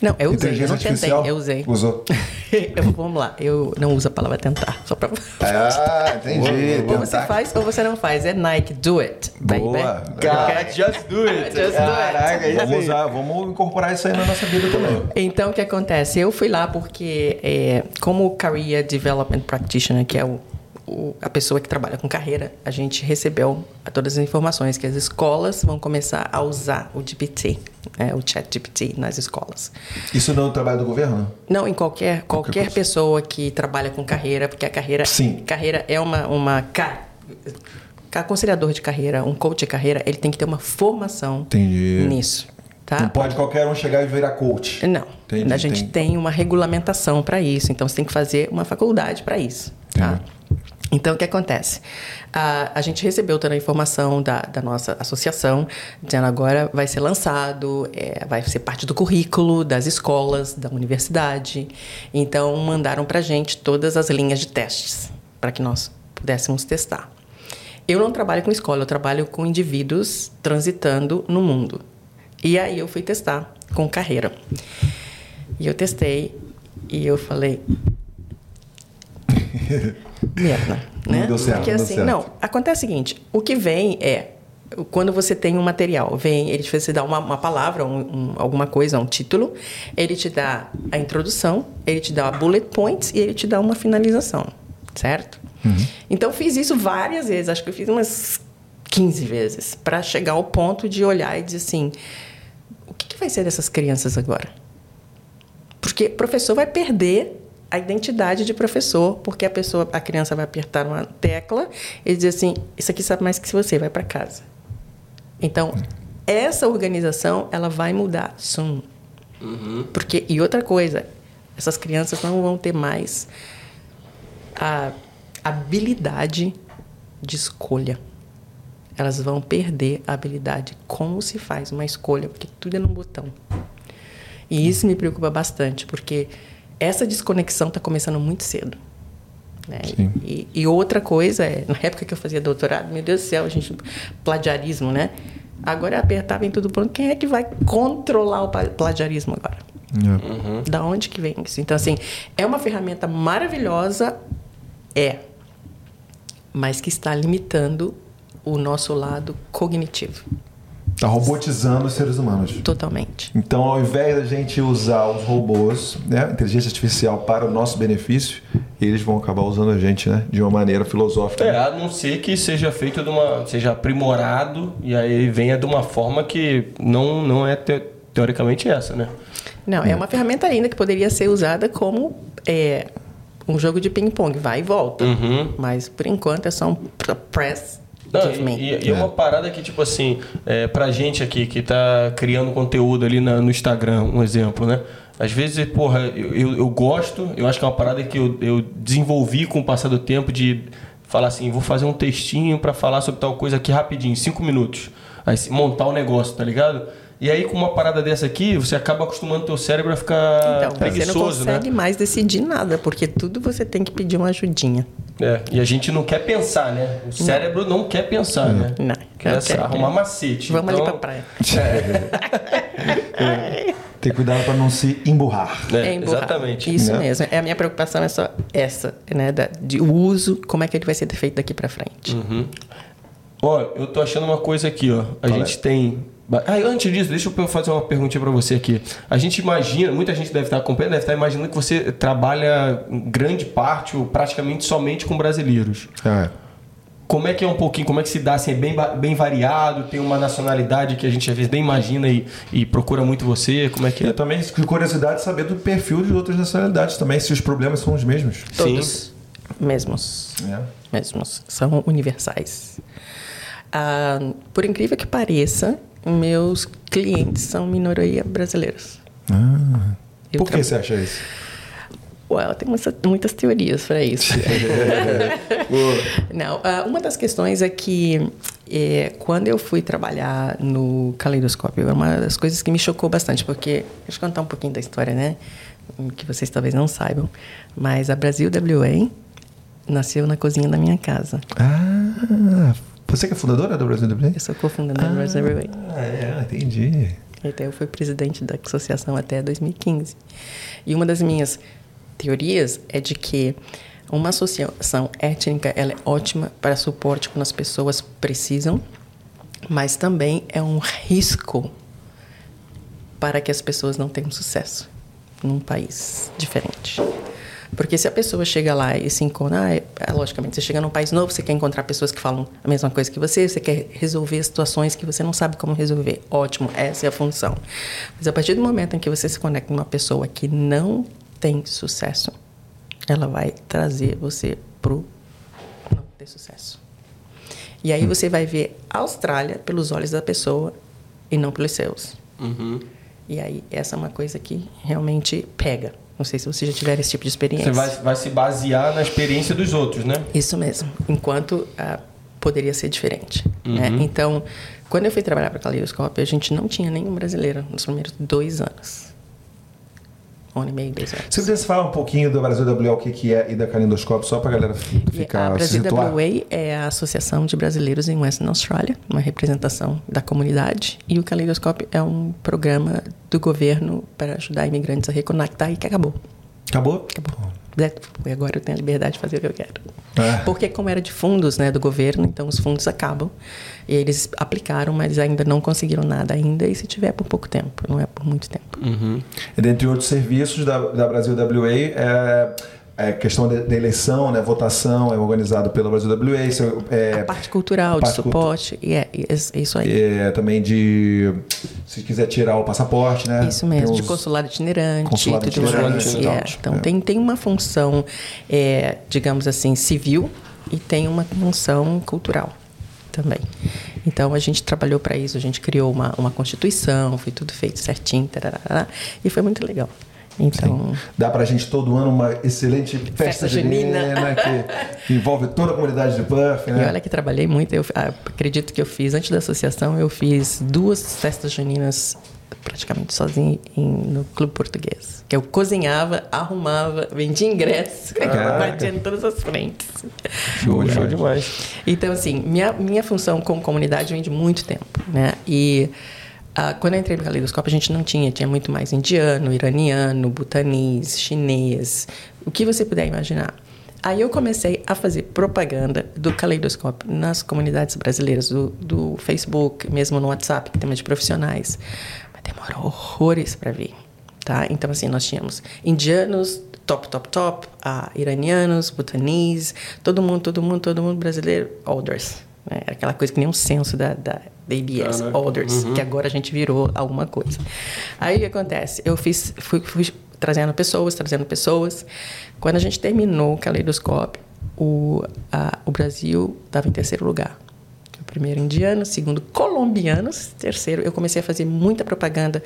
Não, eu usei. Eu não tentei, eu usei. Usou? *laughs* eu, vamos lá, eu não uso a palavra tentar, só para. Ah, entendi. ou você faz ou você não faz. É Nike, do it. Boa. Cara, just do it. *laughs* just Caraca, do it. Vamos, usar, vamos incorporar isso aí na nossa vida também. Então, o que acontece? Eu fui lá porque, é, como Career Development Practitioner, que é o o, a pessoa que trabalha com carreira, a gente recebeu todas as informações que as escolas vão começar a usar o GPT, né, o chat GPT nas escolas. Isso não é o trabalho do governo? Não, em qualquer, qualquer, qualquer pessoa que trabalha com carreira, porque a carreira, Sim. carreira é uma, uma aconselhador de carreira, um coach de carreira, ele tem que ter uma formação Entendi. nisso. Tá? Não pode qualquer um chegar e virar coach. Não. Entendi, a gente entendi. tem uma regulamentação para isso, então você tem que fazer uma faculdade para isso. Tá? Então, o que acontece? A, a gente recebeu toda a informação da, da nossa associação, dizendo agora vai ser lançado, é, vai ser parte do currículo das escolas, da universidade. Então, mandaram para gente todas as linhas de testes para que nós pudéssemos testar. Eu não trabalho com escola, eu trabalho com indivíduos transitando no mundo. E aí eu fui testar com carreira. E eu testei e eu falei, *laughs* merda, né? Não deu certo, Porque não assim, certo. não, acontece o seguinte, o que vem é quando você tem um material, vem, ele te dá uma, uma palavra, um, um, alguma coisa, um título, ele te dá a introdução, ele te dá bullet points e ele te dá uma finalização, certo? Então eu fiz isso várias vezes, acho que eu fiz umas 15 vezes, para chegar ao ponto de olhar e dizer assim, o que, que vai ser dessas crianças agora? Porque o professor vai perder a identidade de professor, porque a pessoa, a criança vai apertar uma tecla e dizer assim, isso aqui sabe mais que você, vai para casa. Então, essa organização, ela vai mudar, sim. Porque e outra coisa, essas crianças não vão ter mais a habilidade de escolha. Elas vão perder a habilidade de como se faz uma escolha, porque tudo é num botão. E isso me preocupa bastante, porque essa desconexão está começando muito cedo. né? Sim. E, e outra coisa é, na época que eu fazia doutorado, meu Deus do céu, a gente, plagiarismo, né? Agora apertava em tudo pronto. Quem é que vai controlar o plagiarismo agora? É. Da onde que vem isso? Então, assim, é uma ferramenta maravilhosa, é, mas que está limitando o nosso lado cognitivo, Tá robotizando os seres humanos. totalmente. Então, ao invés da gente usar os robôs, né, a inteligência artificial para o nosso benefício, eles vão acabar usando a gente, né, de uma maneira filosófica. É, a não ser que seja feito de uma. seja aprimorado e aí venha de uma forma que não, não é te- teoricamente essa, né? Não, é uma ferramenta ainda que poderia ser usada como é, um jogo de ping-pong, vai e volta. Uhum. Mas, por enquanto, é só um press, Não, e, e uma parada que, tipo assim, é, pra gente aqui que tá criando conteúdo ali na- no Instagram, um exemplo, né? Às vezes, porra, eu, eu, eu gosto, eu acho que é uma parada que eu, eu desenvolvi com o passar do tempo de falar assim, vou fazer um textinho pra falar sobre tal coisa aqui rapidinho, cinco minutos. Aí montar o negócio, tá ligado? E aí, com uma parada dessa aqui, você acaba acostumando teu cérebro a ficar Então, você não preguiçoso, consegue né? mais decidir nada, porque tudo você tem que pedir uma ajudinha. É, e a gente não quer pensar, né? O cérebro não, quer pensar, né? Não, Quer não quer, arrumar quer. macete. Vamos ali Então, pra praia. *laughs* Ter cuidado para não se emburrar. É, emburrar. exatamente. Isso Né? mesmo. É, a minha preocupação é só essa, né? Da, de uso, como é que ele vai ser feito daqui pra frente. Uhum. Ó, eu tô achando uma coisa aqui, ó. A Fala gente tem. Ah, antes disso, deixa eu fazer uma perguntinha pra você aqui. A gente imagina, muita gente deve estar acompanhando, deve estar imaginando que você trabalha em grande parte ou praticamente somente com brasileiros. É. Como é que é um pouquinho, como é que se dá, assim, é bem, bem variado, tem uma nacionalidade que a gente às vezes nem imagina e, e procura muito você, como é que E é? também, de curiosidade, saber do perfil de outras nacionalidades também, se os problemas são os mesmos. Todos. Mesmos. É. mesmos, são universais. Ah, por incrível que pareça, meus clientes são minoria brasileiros. Ah, Eu por que você acha isso? Well, tem muitas, muitas teorias para isso. *laughs* Não, ah, uma das questões é que é, quando eu fui trabalhar no Caleidoscópio, é uma das coisas que me chocou bastante, porque deixa eu contar um pouquinho da história, né? Que vocês talvez não saibam, mas a Brasil WA nasceu na cozinha da minha casa. Ah, você que é fundadora do Brasil do Eu sou cofundadora do Brasil WA. Ah, é, entendi. Então, eu fui presidente da associação até 2015. E uma das minhas teorias é de que uma associação étnica ela é ótima para suporte quando as pessoas precisam, mas também é um risco para que as pessoas não tenham sucesso num país diferente. Porque se a pessoa chega lá e se encontra, ah, é, logicamente, você chega num país novo, você quer encontrar pessoas que falam a mesma coisa que você, você quer resolver situações que você não sabe como resolver. Ótimo, essa é a função. Mas a partir do momento em que você se conecta com uma pessoa que não tem sucesso, ela vai trazer você pro não ter sucesso. E aí você vai ver a Austrália pelos olhos da pessoa e não pelos seus. Uhum. E aí essa é uma coisa que realmente pega. Não sei se você já tiver esse tipo de experiência. Você vai, vai se basear na experiência dos outros, né? Isso mesmo. Enquanto ah, poderia ser diferente. Né? Então, quando eu fui trabalhar para a Caleidoscópio, a gente não tinha nenhum brasileiro nos primeiros dois anos. Um ano e meio, dois anos. Se pudesse falar um pouquinho do Brasil WA, o que, que é, e da Calendoscópio, só para a galera ficar a Brasil. WA é a Associação de Brasileiros em Western Australia, uma representação da comunidade. E o Caleidoscópio é um programa do governo para ajudar imigrantes a reconectar e que acabou. Acabou? Acabou. E Agora eu tenho a liberdade de fazer o que eu quero. É. Porque como era de fundos né, do governo, então os fundos acabam. E eles aplicaram, mas ainda não conseguiram nada ainda. E se tiver é por pouco tempo, não é por muito tempo. E dentre outros serviços da, da Brasil WA, é, é questão de, de eleição, né, votação, é organizado pela Brasil WA. isso é, a parte cultural, parte de suporte, e é, é isso aí. é, também de. Se quiser tirar o passaporte, né? Isso mesmo, tem de uns- consulado itinerante Consulado tudo itinerante, mais. É, Então, tem, tem uma função, é, digamos assim, civil e tem uma função cultural também. Então, a gente trabalhou para isso, a gente criou uma, uma constituição, foi tudo feito certinho, tarará, e foi muito legal. Então, Dá pra gente todo ano uma excelente festa, Festa junina. junina que, que *laughs* envolve toda a comunidade de e né? olha que trabalhei muito, eu ah, acredito que eu fiz, antes da associação, eu fiz duas festas juninas praticamente sozinho em- no Clube Português. Que eu cozinhava, arrumava, vendia ingressos, *laughs* batia em todas as frentes. Show, show demais. Então, assim, minha, minha função como comunidade vem de muito tempo, né? E ah, quando eu entrei no Caleidoscópio, a gente não tinha, tinha muito mais indiano, iraniano, butanês, chinês, o que você puder imaginar. Aí eu comecei a fazer propaganda do Caleidoscópio nas comunidades brasileiras, do, do Facebook, mesmo no WhatsApp, que tem mais de profissionais. Demorou horrores para vir, tá? Então, assim, nós tínhamos indianos, top, top, top, ah, iranianos, butanês, todo mundo, todo mundo, todo mundo brasileiro, orders. Né? Era aquela coisa que nem um censo da, da, da ABS, Caraca. orders, que agora a gente virou alguma coisa. Aí o que acontece? Eu fiz, fui, fui trazendo pessoas, trazendo pessoas. Quando a gente terminou o caleidoscópio, o, a, o Brasil estava em terceiro lugar. Primeiro indiano, segundo colombianos, terceiro eu comecei a fazer muita propaganda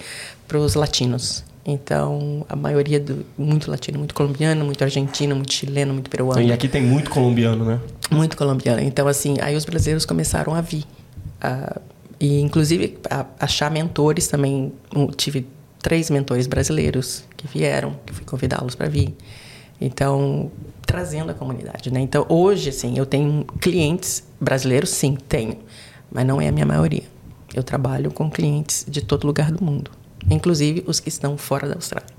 para os latinos. Então, a maioria do muito latino, muito colombiano, muito argentino, muito chileno, muito peruano. E aqui tem muito colombiano, né? Muito colombiano. Então, assim, aí os brasileiros começaram a vir. E, inclusive, a, achar mentores também. Tive três mentores brasileiros que vieram, que fui convidá-los para vir. Então, trazendo a comunidade, né? Então, hoje, assim, eu tenho clientes brasileiros, sim, tenho. Mas não é a minha maioria. Eu trabalho com clientes de todo lugar do mundo. Inclusive os que estão fora da Austrália.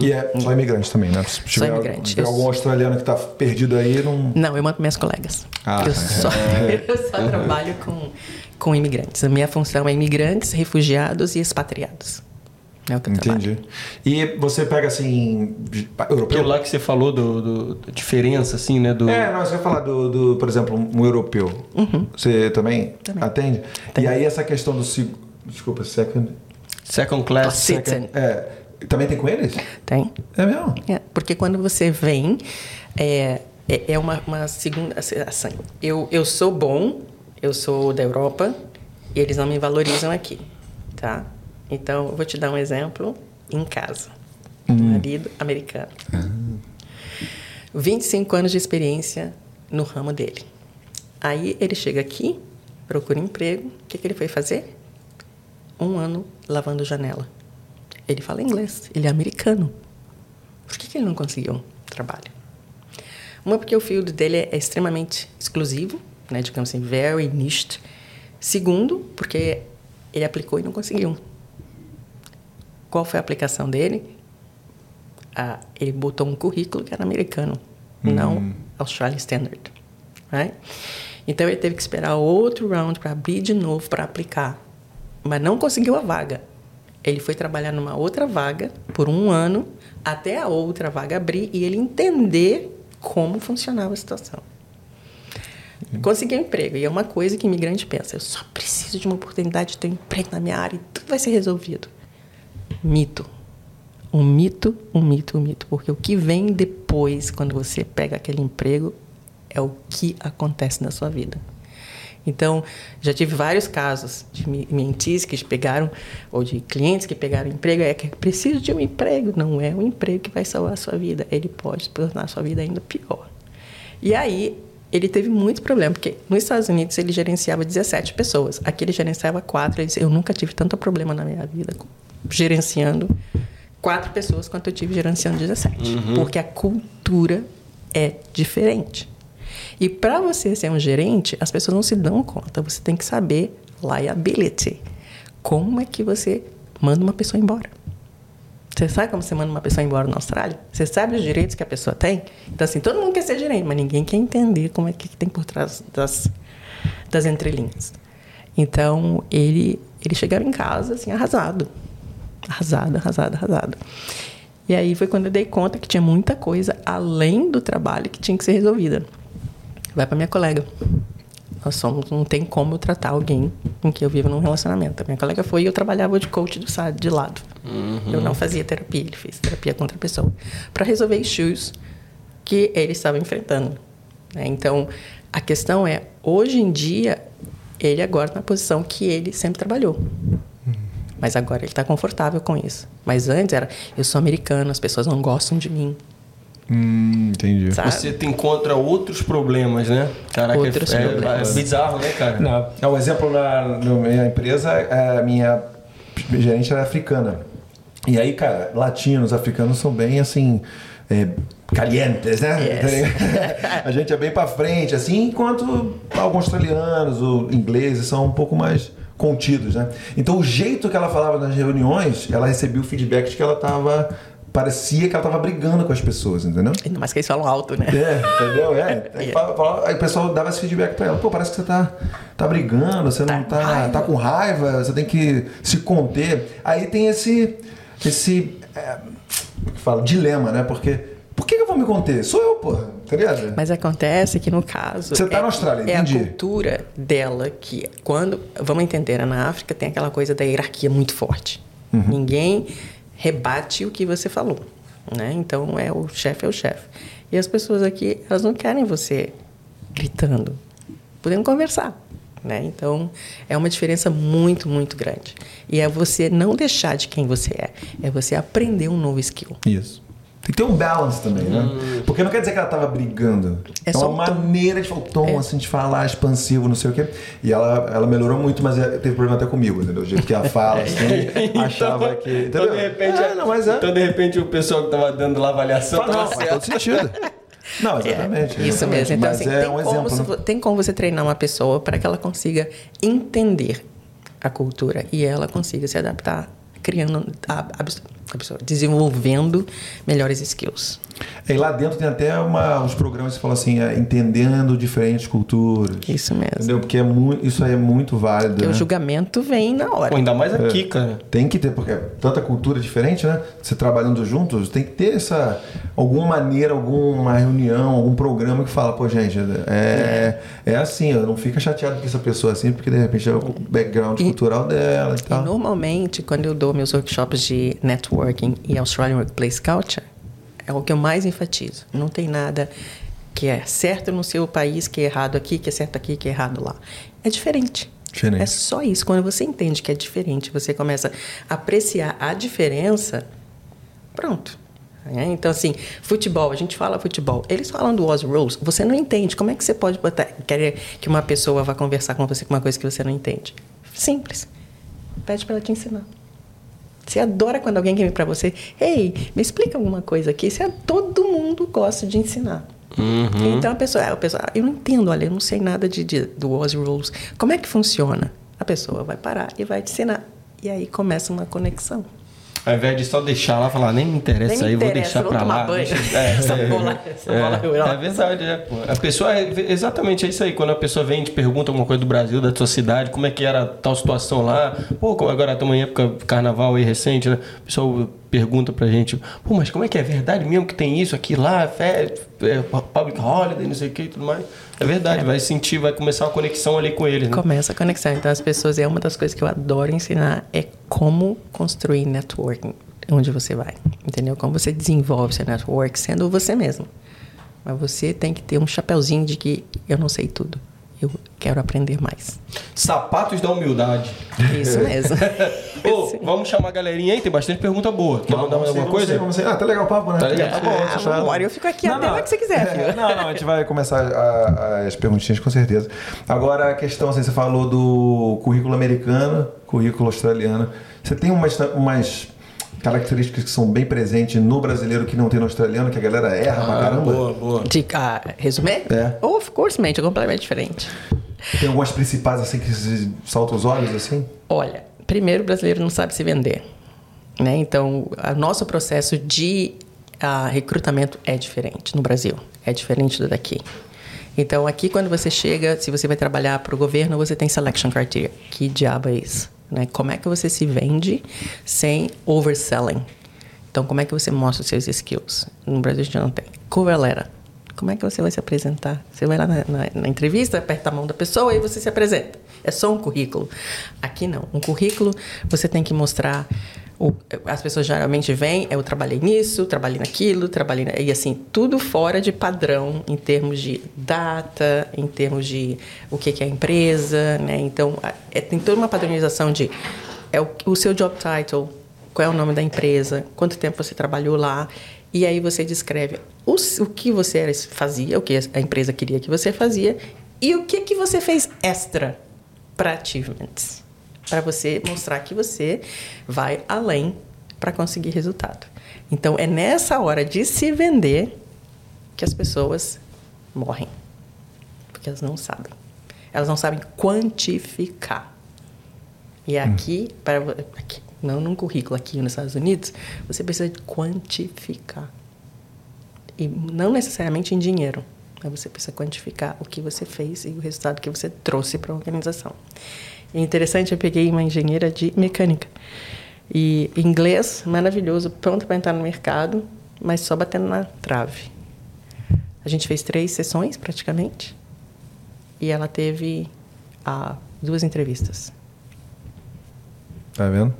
E é só imigrante também, né? Se tiver, imigrante. tiver Eu algum australiano que tá perdido aí, não. Não, eu mando minhas colegas. Ah, eu, tá. só, *laughs* eu só trabalho com, com imigrantes. A minha função é imigrantes, refugiados e expatriados. É o que eu trabalho. Entendi. E você pega assim. de- Aquilo Europeu? lá que você falou do, do- da diferença, assim, né? Do... É, não, você vai falar do, do, por exemplo, um europeu. Você também, Uhum. Também. atende? Também. E aí essa questão do. Desculpa, second. Second class. Citizen. É. Também tem com eles? Tem? É mesmo? É, porque quando você vem, é, é, é uma, uma segunda. Assim, eu, eu sou bom, eu sou da Europa, e eles não me valorizam aqui, tá? Então, eu vou te dar um exemplo em casa. Marido americano. 25 anos de experiência no ramo dele. Aí ele chega aqui, procura emprego. O que, que ele foi fazer? Um ano lavando janela. Ele fala inglês, ele é americano. Por que, que ele não conseguiu trabalho? Uma, porque o field dele é extremamente exclusivo, né, digamos assim, very niched. Segundo, porque ele aplicou e não conseguiu. Qual foi a aplicação dele? Ah, ele botou um currículo que era americano, não Australian Standard. Right? Então ele teve que esperar outro round para abrir de novo para aplicar, mas não conseguiu a vaga. Ele foi trabalhar numa outra vaga por um ano até a outra vaga abrir e ele entender como funcionava a situação. Conseguiu um emprego. E é uma coisa que imigrante pensa: eu só preciso de uma oportunidade de ter um emprego na minha área e tudo vai ser resolvido. Mito. Um mito, um mito, um mito. Porque o que vem depois, quando você pega aquele emprego, é o que acontece na sua vida. Então, já tive vários casos de mentis que pegaram, ou de clientes que pegaram emprego, é que preciso de um emprego. Não é um emprego que vai salvar a sua vida, ele pode tornar a sua vida ainda pior. E aí, ele teve muito problema, porque nos Estados Unidos ele gerenciava 17 pessoas, aqui ele gerenciava quatro. Ele disse, eu nunca tive tanto problema na minha vida gerenciando quatro pessoas quanto eu tive gerenciando 17. Uhum. Porque a cultura é diferente. E para você ser um gerente, as pessoas não se dão conta. Você tem que saber liability. Como é que você manda uma pessoa embora? Você sabe como você manda uma pessoa embora na Austrália? Você sabe os direitos que a pessoa tem? Então, assim, todo mundo quer ser gerente, mas ninguém quer entender como é que tem por trás das, das entrelinhas. Então, ele, ele chegava em casa, assim, arrasado. Arrasado, arrasado, arrasado. E aí foi quando eu dei conta que tinha muita coisa além do trabalho que tinha que ser resolvida vai para minha colega. Nós somos, não tem como eu tratar alguém com que eu vivo num relacionamento. A minha colega foi e eu trabalhava de coach do de lado. Uhum. Eu não fazia terapia, ele fez terapia contra a pessoa. Para resolver issues que ele estava enfrentando. Né? Então, a questão é, hoje em dia, ele agora na posição que ele sempre trabalhou. Mas agora ele está confortável com isso. Mas antes era, eu sou americano, as pessoas não gostam de mim. Hum, entendi. Sabe? Você encontra outros problemas, né? Caraca, outros é, problemas. é, bizarro, né, cara? Não. É um exemplo na, na minha empresa, a minha gerente era africana. E aí, cara, latinos, africanos são bem assim. É, calientes, né? Yes. *laughs* a gente é bem para frente, assim, enquanto alguns australianos ou ingleses são um pouco mais contidos, né? Então, o jeito que ela falava nas reuniões, ela recebia o feedback de que ela estava parecia que ela tava brigando com as pessoas, entendeu? Ainda mais que eles falam alto, né? É, entendeu? É. Aí, *laughs* fala, fala, aí o pessoal dava esse feedback pra ela. Pô, parece que você tá, tá brigando, você tá não tá, raiva. tá com raiva, você tem que se conter. Aí tem esse, esse é, fala, dilema, né? Porque por que eu vou me conter? Sou eu, pô. Tá ligado? Mas acontece que no caso. Você tá é, na Austrália, entendi. É a cultura dela que, quando. Vamos entender, na África tem aquela coisa da hierarquia muito forte. Uhum. Ninguém rebate o que você falou, né? Então é o chefe é o chefe. E as pessoas aqui, elas não querem você gritando. Podemos conversar, né? Então é uma diferença muito, muito grande. E é você não deixar de quem você é, é você aprender um novo skill. Isso. Tem que ter um balance também, né? Hum. Porque não quer dizer que ela tava brigando. É, é uma maneira de falar, o tom, é. assim, de falar expansivo, não sei o quê. E ela, ela melhorou muito, mas é, teve problema até comigo, entendeu? O jeito que ela fala, *laughs* assim, então, achava que. Entendeu? Então, de repente, é, não, mas é. então, de repente, o pessoal que tava dando lá a avaliação. Fala, não, faz todo sentido. Não, exatamente. É, isso mesmo. Então, assim, é tem, um como exemplo, você, né? tem como você treinar uma pessoa para que ela consiga entender a cultura e ela consiga se adaptar, criando a, a, desenvolvendo melhores skills. E lá dentro tem até uma, uns programas que falam assim, é, entendendo diferentes culturas. Isso mesmo. Entendeu? Porque é muito, isso aí é muito válido. Porque né? o julgamento vem na hora. Pô, ainda mais aqui, é, cara. Tem que ter, porque é tanta cultura diferente, né? Você trabalhando juntos, tem que ter essa alguma maneira, alguma reunião, algum programa que fala, pô, gente, é, é. é assim, não fica chateado com essa pessoa assim, porque de repente é o background e, cultural dela e tal. E normalmente, quando eu dou meus workshops de networking e Australian Workplace Culture, é o que eu mais enfatizo. Não tem nada que é certo no seu país, que é errado aqui, que é certo aqui, que é errado lá. É diferente. diferente. É só isso. Quando você entende que é diferente, você começa a apreciar a diferença, pronto. É, então, assim, futebol, a gente fala futebol. Eles falam do Oz Rules, você não entende. Como é que você pode botar, querer que uma pessoa vá conversar com você com uma coisa que você não entende? Simples. Pede para ela te ensinar. Você adora quando alguém vem para você, ei, me explica alguma coisa aqui. Você, todo mundo gosta de ensinar. Uhum. Então a pessoa, a pessoa, eu não entendo, olha, eu não sei nada de, de do Oz Rules. Como é que funciona? A pessoa vai parar e vai te ensinar. E aí começa uma conexão. Ao invés de só deixar lá, falar, nem me interessa nem me aí, interessa, vou deixar pra lá. Banho. Deixa, *laughs* é, essa é, bola, essa é, bola é, é verdade, é, pô. A pessoa, é, exatamente é isso aí. Quando a pessoa vem e te pergunta alguma coisa do Brasil, da tua cidade, como é que era tal situação lá. Pô, agora estamos em época carnaval aí recente, né? O pessoal pergunta pra gente, pô, mas como é que é verdade mesmo que tem isso aqui lá, fé, é, public holiday, não sei o que e tudo mais? É verdade, é. vai sentir, vai começar uma conexão ali com eles. Né? Começa a conexão. Então, as pessoas, é uma das coisas que eu adoro ensinar, é como construir networking onde você vai, entendeu? Como você desenvolve seu network sendo você mesmo. Mas você tem que ter um chapeuzinho de que eu não sei tudo. Eu quero aprender mais. Sapatos da humildade. Isso *laughs* mesmo. Ô, vamos chamar a galerinha aí, tem bastante pergunta boa. Quer mandar mais alguma coisa? Vamos. Ah, tá legal o papo, né? Tá legal. Tá bom, Ah, vamos embora, eu fico aqui Não, até não. a hora que você quiser, É, filho. não, não, a gente vai começar a- as perguntinhas com certeza. Agora, a questão, assim, você falou do currículo americano, currículo australiano. Você tem umas, umas características que são bem presentes no brasileiro que não tem no australiano, que a galera erra pra Ah, caramba? boa, boa. De ah, resumir? É. Of course, mente, é completamente diferente. Tem algumas principais, assim, que se saltam os olhos, assim? Olha, primeiro o brasileiro não sabe se vender. Né? Então, o nosso processo de ah, recrutamento é diferente no Brasil. É diferente do daqui. Então, aqui quando você chega, se você vai trabalhar para o governo, você tem selection criteria. Que diabo é isso? Né? Como é que você se vende sem overselling? Então, como é que você mostra os seus skills? No Brasil a gente não tem. Covalera. Como é que você vai se apresentar? Você vai lá na, na- na entrevista, aperta a mão da pessoa e você se apresenta. É só um currículo. Aqui não. Um currículo você tem que mostrar. As pessoas geralmente vêm, eu trabalhei nisso, trabalhei naquilo, trabalhei. na- E assim, tudo fora de padrão em termos de data, em termos de o que, que é a empresa, né? Então, é- tem toda uma padronização de. É o, o seu job title, qual é o nome da empresa, quanto tempo você trabalhou lá, e aí você descreve o, o que você fazia, o que a empresa queria que você fazia, e o que, que você fez extra para achievements, para você mostrar que você vai além para conseguir resultado. Então, é nessa hora de se vender que as pessoas morrem, porque elas não sabem. Elas não sabem quantificar. E aqui, para, aqui, não num currículo aqui nos Estados Unidos, você precisa quantificar. E não necessariamente em dinheiro, mas você precisa quantificar o que você fez e o resultado que você trouxe para a organização. E interessante, eu peguei uma engenheira de mecânica. E inglês, maravilhoso, pronto para entrar no mercado, mas só batendo na trave. A gente fez três sessões, praticamente, e ela teve ah, duas entrevistas. Tá vendo?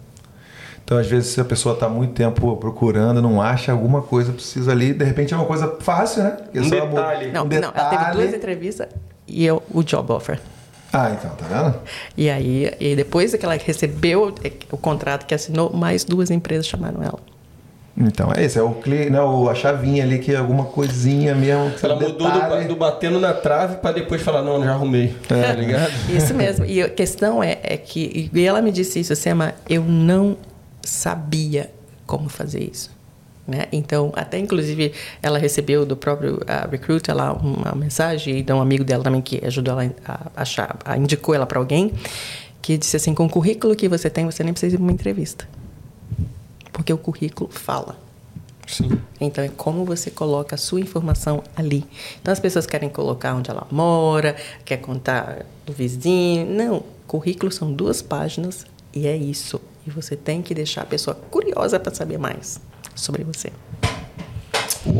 Então, às vezes, se a pessoa está muito tempo procurando, não acha alguma coisa, precisa ali, de repente é uma coisa fácil, né? É Um detalhe. Não, um não, ela teve detalhe. duas entrevistas e eu, o job offer. Ah, então, tá vendo? E aí, e depois que ela recebeu o contrato que assinou, mais duas empresas chamaram ela. Então, é isso, é o clique, né, o, a chavinha ali que é alguma coisinha mesmo. que Ela um mudou do, do batendo na trave pra depois falar, não, já arrumei. Tá ligado? *laughs* Isso mesmo. E a questão é, é que, e ela me disse isso, assim, mas eu não sabia como fazer isso. Né? Então, até inclusive, ela recebeu do próprio ah, recruiter lá uma mensagem, e de um amigo dela também que ajudou ela a achar, a, indicou ela para alguém, que disse assim: com o currículo que você tem, você nem precisa ir para uma entrevista. Porque o currículo fala. Sim. Então é como você coloca a sua informação ali. Então as pessoas querem colocar onde ela mora, quer contar do vizinho. Não, currículo são duas páginas e é isso. E você tem que deixar a pessoa curiosa para saber mais sobre você.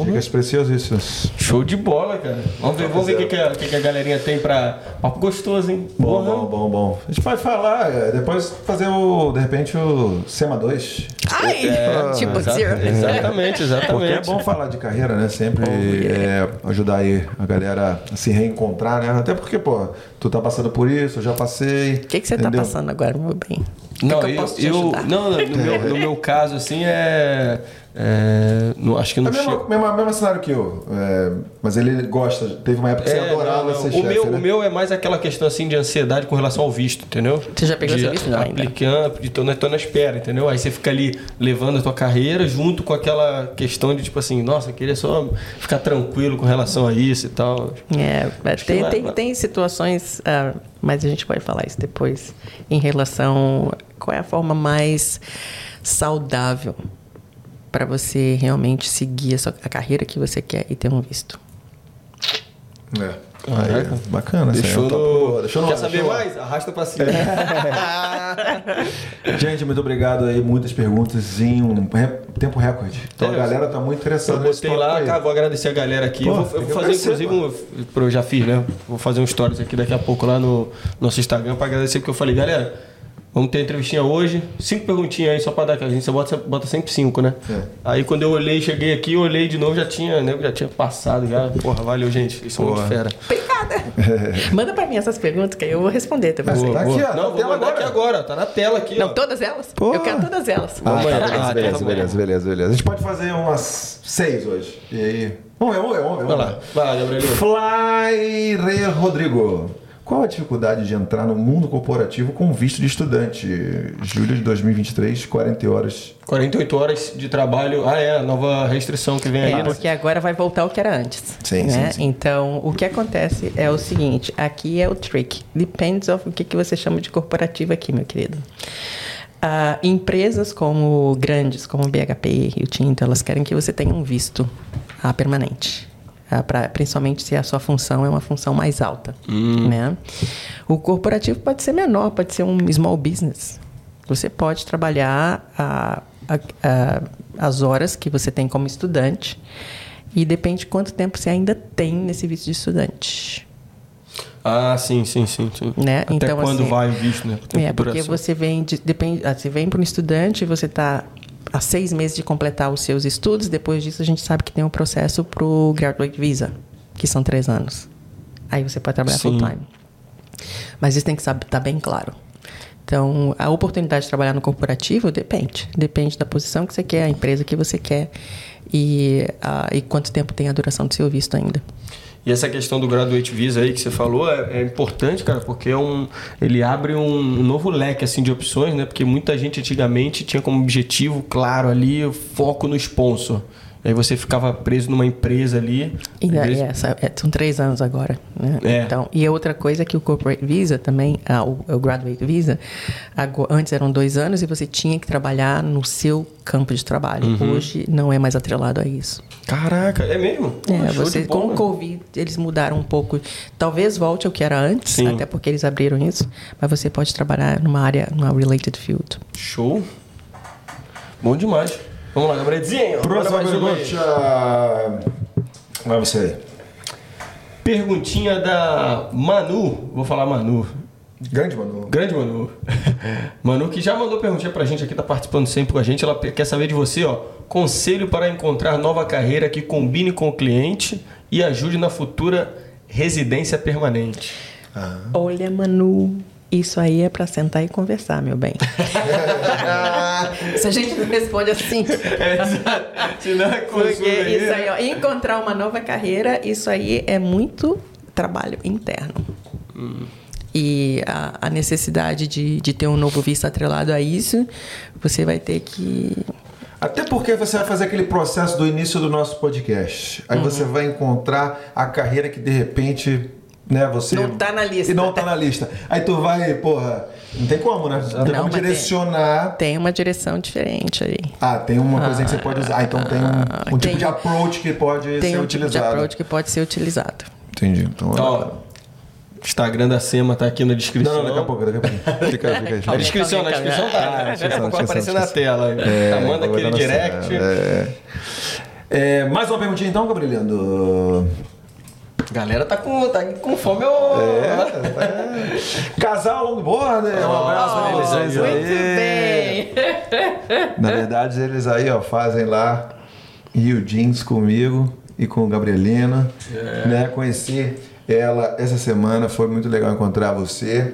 Dicas preciosíssimas. Show de bola, cara. Vamos ver, vamos ver o que, que, a, que a galerinha tem pra. Papo gostoso, hein? Bom, bom, bom, bom. A gente pode falar, é, depois fazer o, de repente, o SEMA 2. Ai! É, *laughs* tipo exa- zero. Exatamente, exatamente. Porque é bom falar de carreira, né? Sempre é, ajudar aí a galera a se reencontrar, né? Até porque, pô, tu tá passando por isso, eu já passei. O que, que você está entendeu? passando agora, meu bem? Não, que eu, eu, posso te eu- ajudar? não, no meu, no meu *laughs* caso, assim, é. É, não, acho que É não o mesmo, chega. mesmo, mesmo cenário que eu. é, mas ele gosta. Teve uma época que você É, adorava não, não. ser O chefe, meu, né? o meu é mais aquela questão assim de ansiedade com relação ao visto, entendeu? Você já pegou de seu visto? Não, ainda. aplicando, de tô, na- tô na espera, entendeu? Aí você fica ali levando a tua carreira junto com aquela questão de tipo assim, nossa, eu queria só ficar tranquilo com relação a isso e tal. É, Acho tem, lá- tem, lá- tem situações, ah, mas a gente vai falar isso depois, em relação qual é a forma mais saudável para você realmente seguir a, sua, a carreira que você quer e ter um visto. É. Caraca. Aí, bacana. é Deixou no... Deixou no Quer saber deixou mais? Arrasta pra cima. *laughs* Gente, muito obrigado aí. Muitas perguntas em um re- tempo recorde. Então É, a galera tá muito interessada Eu botei lá, cara, vou agradecer a galera aqui. Pô, eu vou, eu vou fazer, agradecer, inclusive, um, eu já fiz, né? Vou fazer um stories aqui daqui a pouco lá no nosso Instagram pra agradecer, porque eu falei, galera, Vamos ter entrevistinha hoje. Cinco perguntinhas aí só pra dar, que a gente bota, bota sempre cinco, né? É. Aí quando eu olhei, cheguei aqui, eu olhei de novo, já tinha, né? Já tinha passado já. Porra, valeu, gente. Vocês são muito Porra. fera. Obrigada. *laughs* Manda pra mim essas perguntas que aí eu vou responder também. Mas tá aqui, ó, Não, vou mandar agora. aqui agora. Tá na tela aqui, ó. Não, todas elas? Pô. Eu quero todas elas. Ah, Vamos tá, beleza, Ah, beleza, tá bom. beleza, beleza, beleza. A gente pode fazer umas seis hoje. E aí? Vamos ver, vamos ver, vamos ver. Vai vamos lá, vai lá, Gabriel. Fly Re Rodrigo. Qual a dificuldade de entrar no mundo corporativo com visto de estudante? Julho de 2023, 40 horas. 48 horas de trabalho. Ah, é, a nova restrição que vem aí. É, né? porque agora vai voltar o que era antes. Sim, né? sim, sim. Então, o que acontece é o seguinte: aqui é o trick. Depends of o que, que você chama de corporativo aqui, meu querido. Ah, empresas como grandes, como o BHP e o Tinto, elas querem que você tenha um visto ah, permanente. Ah, pra- principalmente se a sua função é uma função mais alta. Né? O corporativo pode ser menor, pode ser um small business. Você pode trabalhar a- a- a- as horas que você tem como estudante e depende de quanto tempo você ainda tem nesse visto de estudante. Ah, sim, sim, sim. sim. Né? Até Então, quando assim, vai o visto, né? É, porque você vem de, depende, ah, você vem para um estudante e você está há seis meses de completar os seus estudos. Depois disso, a gente sabe que tem um processo para o Graduate Visa, que são três anos. Aí você pode trabalhar Sim. full time. Mas isso tem que estar tá bem claro. Então, a oportunidade de trabalhar no corporativo depende. Depende da posição que você quer, a empresa que você quer e, ah, e quanto tempo tem a duração do seu visto ainda. E essa questão do Graduate Visa aí que você falou é, é importante, cara, porque é um, ele abre um, um novo leque assim, de opções, né? Porque muita gente antigamente tinha como objetivo claro ali foco no sponsor. Aí você ficava preso numa empresa ali. E é- vezes- essa- é, são três anos agora. Né? É. Então, e a outra coisa é que o Corporate Visa também, ah, o, o Graduate Visa, ago- antes eram dois anos e você tinha que trabalhar no seu campo de trabalho. Uhum. Hoje não é mais atrelado a isso. Caraca, é mesmo? É, você, com o Covid, eles mudaram um pouco. Talvez volte ao que era antes, Sim. até porque eles abriram isso. Mas você pode trabalhar numa área, numa related field. Show. Bom demais. Vamos lá, Gabrielzinho. Próxima pergunta. Vai você aí. Perguntinha da Manu. Vou falar Manu. Grande, mano. Grande Manu. *laughs* Manu que já mandou perguntinha pra gente aqui, tá participando sempre com a gente. Ela quer saber de você, ó. Conselho para encontrar nova carreira que combine com o cliente e ajude na futura residência permanente. Olha, Manu, isso aí é para sentar e conversar, meu bem. *laughs* Se a gente não responde assim, *laughs* É, exato. Senão é Porque isso aí, ó, encontrar uma nova carreira, isso aí é muito trabalho interno. E a, a necessidade de, de ter um novo visto atrelado a isso, você vai ter que. Até porque você vai fazer aquele processo do início do nosso podcast. Uhum. Aí você vai encontrar a carreira que de repente, né, você. Não tá na lista. E não tá na lista. Aí tu vai, porra, não tem como, né? Não tem Não, como mas tem- direcionar. Tem uma direção diferente aí. Ah, tem uma coisa que você pode usar. Ah, então tem um, um tem- tipo de approach que pode Tem ser um tipo de utilizado. approach que pode ser utilizado. Entendi. Então, Ó, Instagram da SEMA tá aqui na descrição. não, não, daqui a pouco, daqui a pouco. *laughs* Fica, fica, fica. Na descrição, na descrição tá. Ah, né? descrição, Daqui a pouco vai aparecer na tela. Tá, manda aquele na direct. É. É, mais uma perguntinha então, Gabrielando. Galera tá com, tá com fome. Ô... É. Casal longboard, um abraço pra Oh, vocês muito aí. bem! Na verdade, eles aí, ó, fazem lá Rio Jeans comigo e com Gabrielina. Né? Conheci ela essa semana, foi muito legal encontrar você.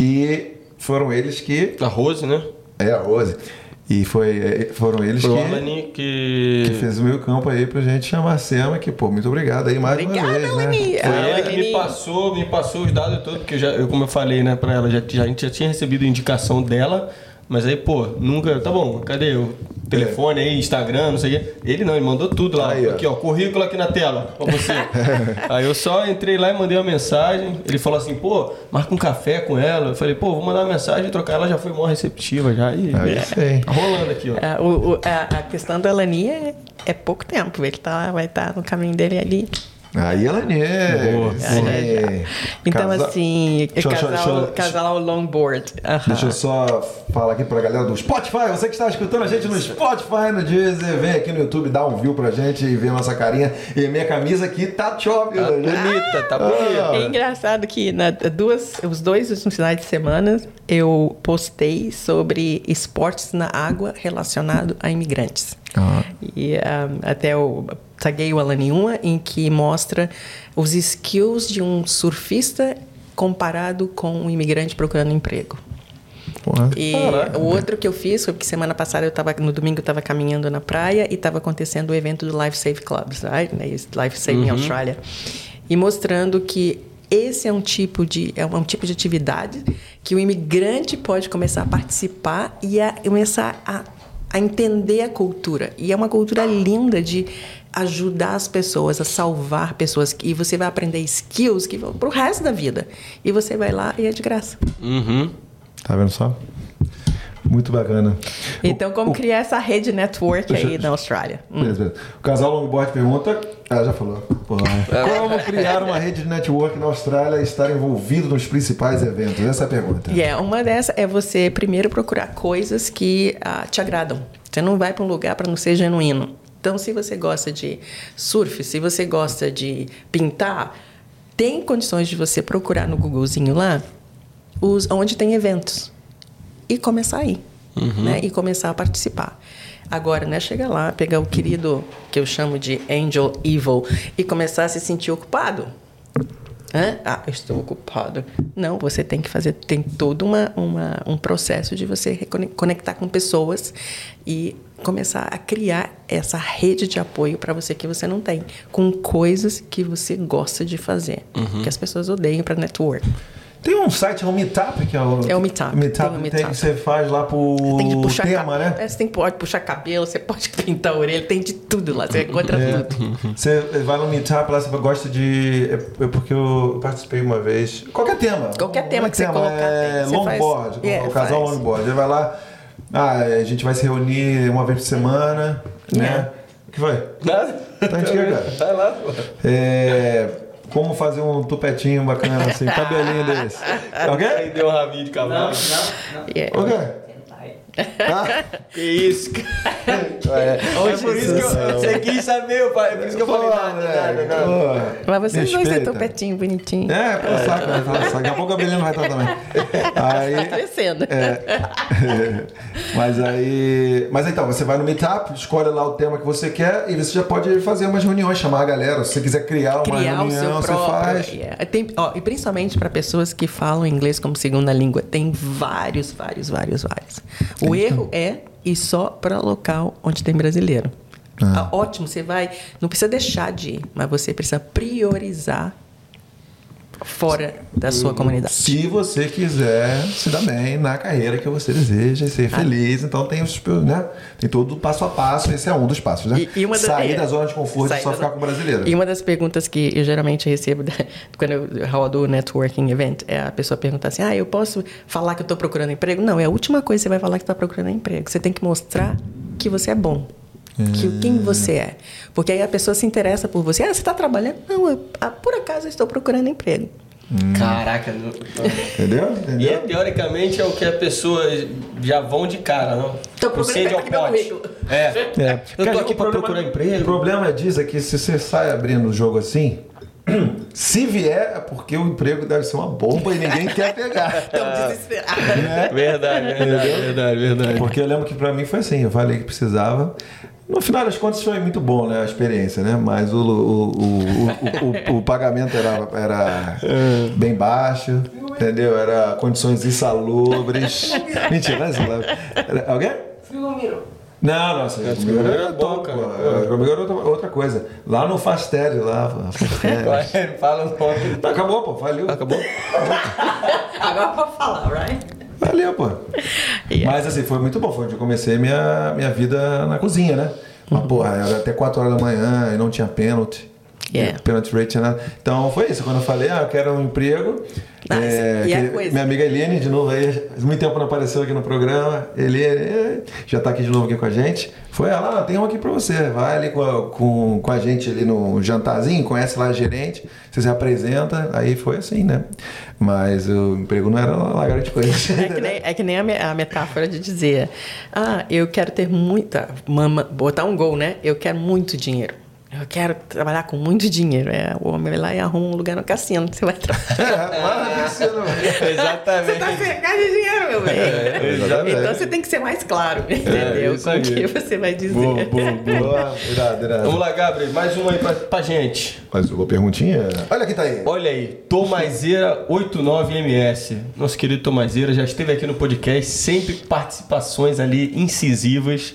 E foram eles que. A Rose, né? É, a Rose. E foi, é, foram eles Foi o que, Alani que. que fez o meio campo aí pra gente chamar a Sema, que, pô, muito obrigado aí mais Obrigada, uma vez, Alani. né? Foi Ah, ele que me Alani. passou, me passou os dados todos, porque eu já, eu, como eu falei, né, pra ela, já, já, a gente já tinha recebido a indicação dela, mas aí, pô, nunca. Tá bom, cadê o telefone aí, Instagram, não sei o quê? Ele não, ele mandou tudo lá. Aí, ó. aqui, ó, currículo aqui na tela, pra você. *laughs* aí eu só entrei lá e mandei uma mensagem. Ele falou assim, pô, marca um café com ela. Eu falei, pô, vou mandar uma mensagem e trocar. Ela já foi mó receptiva já. E, Aí sim. Tá rolando aqui, ó. É, o- o- a, a questão da Lani é, é pouco tempo. Ele tá, vai estar no caminho dele ali Aí ela é. Boa. Sim. Então, Casa- assim, Deixa casal, deixa casal ao longboard. Aham. Deixa eu só falar aqui pra galera do Spotify. Você que está escutando a gente no Spotify, no Deezer, vem aqui no YouTube, dá um view pra gente e vê a nossa carinha. E minha camisa aqui tá chove. Tá bonita, tá bonita. É engraçado que na, duas, os dois últimos finais de semana eu postei sobre esportes na água relacionado a imigrantes. Ah. E um, até eu taguei o Alan em uma em que mostra os skills de um surfista comparado com um imigrante procurando emprego. Porra. E o outro que eu fiz foi porque semana passada eu estava no domingo eu estava caminhando na praia e estava acontecendo o evento do Life Save Clubs, right? Né? Esse Life Saving Australia. E mostrando que esse é um tipo de é um tipo de atividade que o imigrante pode começar a participar e a começar a, a entender a cultura. E é uma cultura linda de ajudar as pessoas a salvar pessoas e você vai aprender skills que vão pro resto da vida. E você vai lá e é de graça. Uhum. Tá vendo só? Muito bacana. Então, como O- criar essa rede network aí na Austrália? Hum. Beleza, beleza. O casal longboard pergunta. Ah, já falou. Porra. Como criar uma rede de network na Austrália e estar envolvido nos principais eventos? Essa é a pergunta. É, uma dessas é você primeiro procurar coisas que ah, te agradam. Você não vai para um lugar para não ser genuíno. Então, se você gosta de surf, se você gosta de pintar, tem condições de você procurar no Googlezinho lá os, onde tem eventos e começar a ir, né? E começar a participar. Agora, não é chegar lá, pegar o querido que eu chamo de Angel Evil e começar a se sentir ocupado. Hã? Ah, eu estou ocupado. Não, você tem que fazer, tem todo uma, uma, um processo de você conectar com pessoas e começar a criar essa rede de apoio para você que você não tem, com coisas que você gosta de fazer, que as pessoas odeiam para network. Tem um site, é o Meetup, que é o. É o Meetup, Meetup tem o tem Meetup. que você faz lá por Tem de puxar tema, né? É, você tem, pode puxar cabelo, você pode *laughs* pintar a orelha, tem de tudo lá, você encontra É. tudo. *laughs* Você vai no Meetup lá, você gosta de. É é porque eu participei uma vez. Qualquer tema. Qualquer tema que você tema, colocar, É tem. Você longboard, faz- é, o casal faz. longboard. Ele vai lá. Ah, a gente vai se reunir uma vez por semana, né? O que foi? Nada? Tá antiga, cara. Vai lá, pô. É, como fazer um tupetinho bacana assim, cabelinho desse. Ok? Aí deu um rabinho de cavalo. Yeah. Ok? Ah, *laughs* Que isso, cara. É, é por isso que eu, você quis saber, pai. É por isso que eu falei nada, nada, nada. Pô, Mas vocês dois têm topetinho bonitinho. É, pô, saco, falar saco. Daqui a pouco a Belina vai estar também. *laughs* Tá Aí, crescendo. é, *laughs* mas aí. Mas então, você vai no Meetup, escolhe lá o tema que você quer e você já pode fazer umas reuniões, chamar a galera. Se você quiser criar uma criar o reunião, seu você próprio. faz. Yeah. Tem, ó, e principalmente para pessoas que falam inglês como segunda língua, tem vários, vários, vários, vários. O erro é ir só para local onde tem brasileiro. Ah, ótimo, você vai. Não precisa deixar de ir, mas você precisa priorizar fora da sua comunidade. Se você quiser se dar bem na carreira que você deseja e ser Ah. feliz, então tem os né? Tem todo o passo a passo, esse é um dos passos, né? E- e uma da- Sair é, da zona de conforto e só da ficar zona- com o brasileiro. E uma das perguntas que eu geralmente recebo da- *laughs* quando eu rodo o networking event é a pessoa perguntar assim: ah, eu posso falar que eu estou procurando emprego? Não, é a última coisa que você vai falar que está procurando emprego. Você tem que mostrar que você é bom. Que, quem você é. Porque aí a pessoa se interessa por você. Ah, você está trabalhando? Não, eu, ah, por acaso eu estou procurando emprego. Caraca. não- Entendeu? E Entendeu? é, teoricamente é o que a pessoa já vão de cara, não? Tô O sede ao procurando pote. emprego. É. É. Eu tô aqui o pra problema- procurar O emprego. problema disso é que se você sai abrindo o jogo assim, *clears throat* se vier é porque o emprego deve ser uma bomba e ninguém quer pegar. *laughs* Estão desesperados. Né? Verdade, verdade, verdade, verdade. Porque eu lembro que pra mim foi assim, eu falei que precisava. No final das contas foi muito bom, né? A experiência, né? Mas o, o, o, o, o- o pagamento era, era bem baixo, entendeu? Era condições insalubres. *laughs* Mentira, não é insalubre. Alguém? Não, não, assim, comigo era era bom, top, cara. pô. Comigo era outra, outra coisa. Lá no Fastério, lá, *laughs* Fala um pouco. Acabou, pô, valeu. Acabou? *laughs* Agora pode falar, right? Valeu, pô. *laughs* Yeah. Mas assim, foi muito bom. Foi onde eu comecei minha, minha vida na cozinha, né? Mas, porra, era até 4 horas da manhã e não tinha pênalti. Yeah. Penetrate, né? Então foi isso. Quando eu falei, ah, eu quero um emprego. Mas, é, e a que- coisa? Minha amiga Eliane, de novo aí, muito tempo não apareceu aqui no programa. Eliane é, já tá aqui de novo aqui com a gente. Foi ela, ah, tem um aqui pra você. Vai ali com a, com, com a gente ali no jantarzinho, conhece lá a gerente, você se apresenta. Aí foi assim, né? Mas o emprego não era lá grande coisa. É que nem, *laughs* é que nem a, me- a metáfora de dizer, ah, eu quero ter muita, mama, botar um gol, né? Eu quero muito dinheiro. Eu quero trabalhar com muito dinheiro. É, o homem vai lá e arruma um lugar no cassino. Você vai trabalhar. *laughs* É, lá no piscina, *laughs* Você Exatamente. tá cercado de dinheiro, meu bem. exatamente. então você tem que ser mais claro, entendeu? isso com o que você vai dizer. Boa, boa, boa. Irado, irado. Vamos lá, Gabriel. Mais uma aí pra, pra gente. Mais uma perguntinha? Olha quem tá aí. Olha aí, Tomazeira 89MS. Nosso querido Tomazeira já esteve aqui no podcast, sempre participações ali incisivas.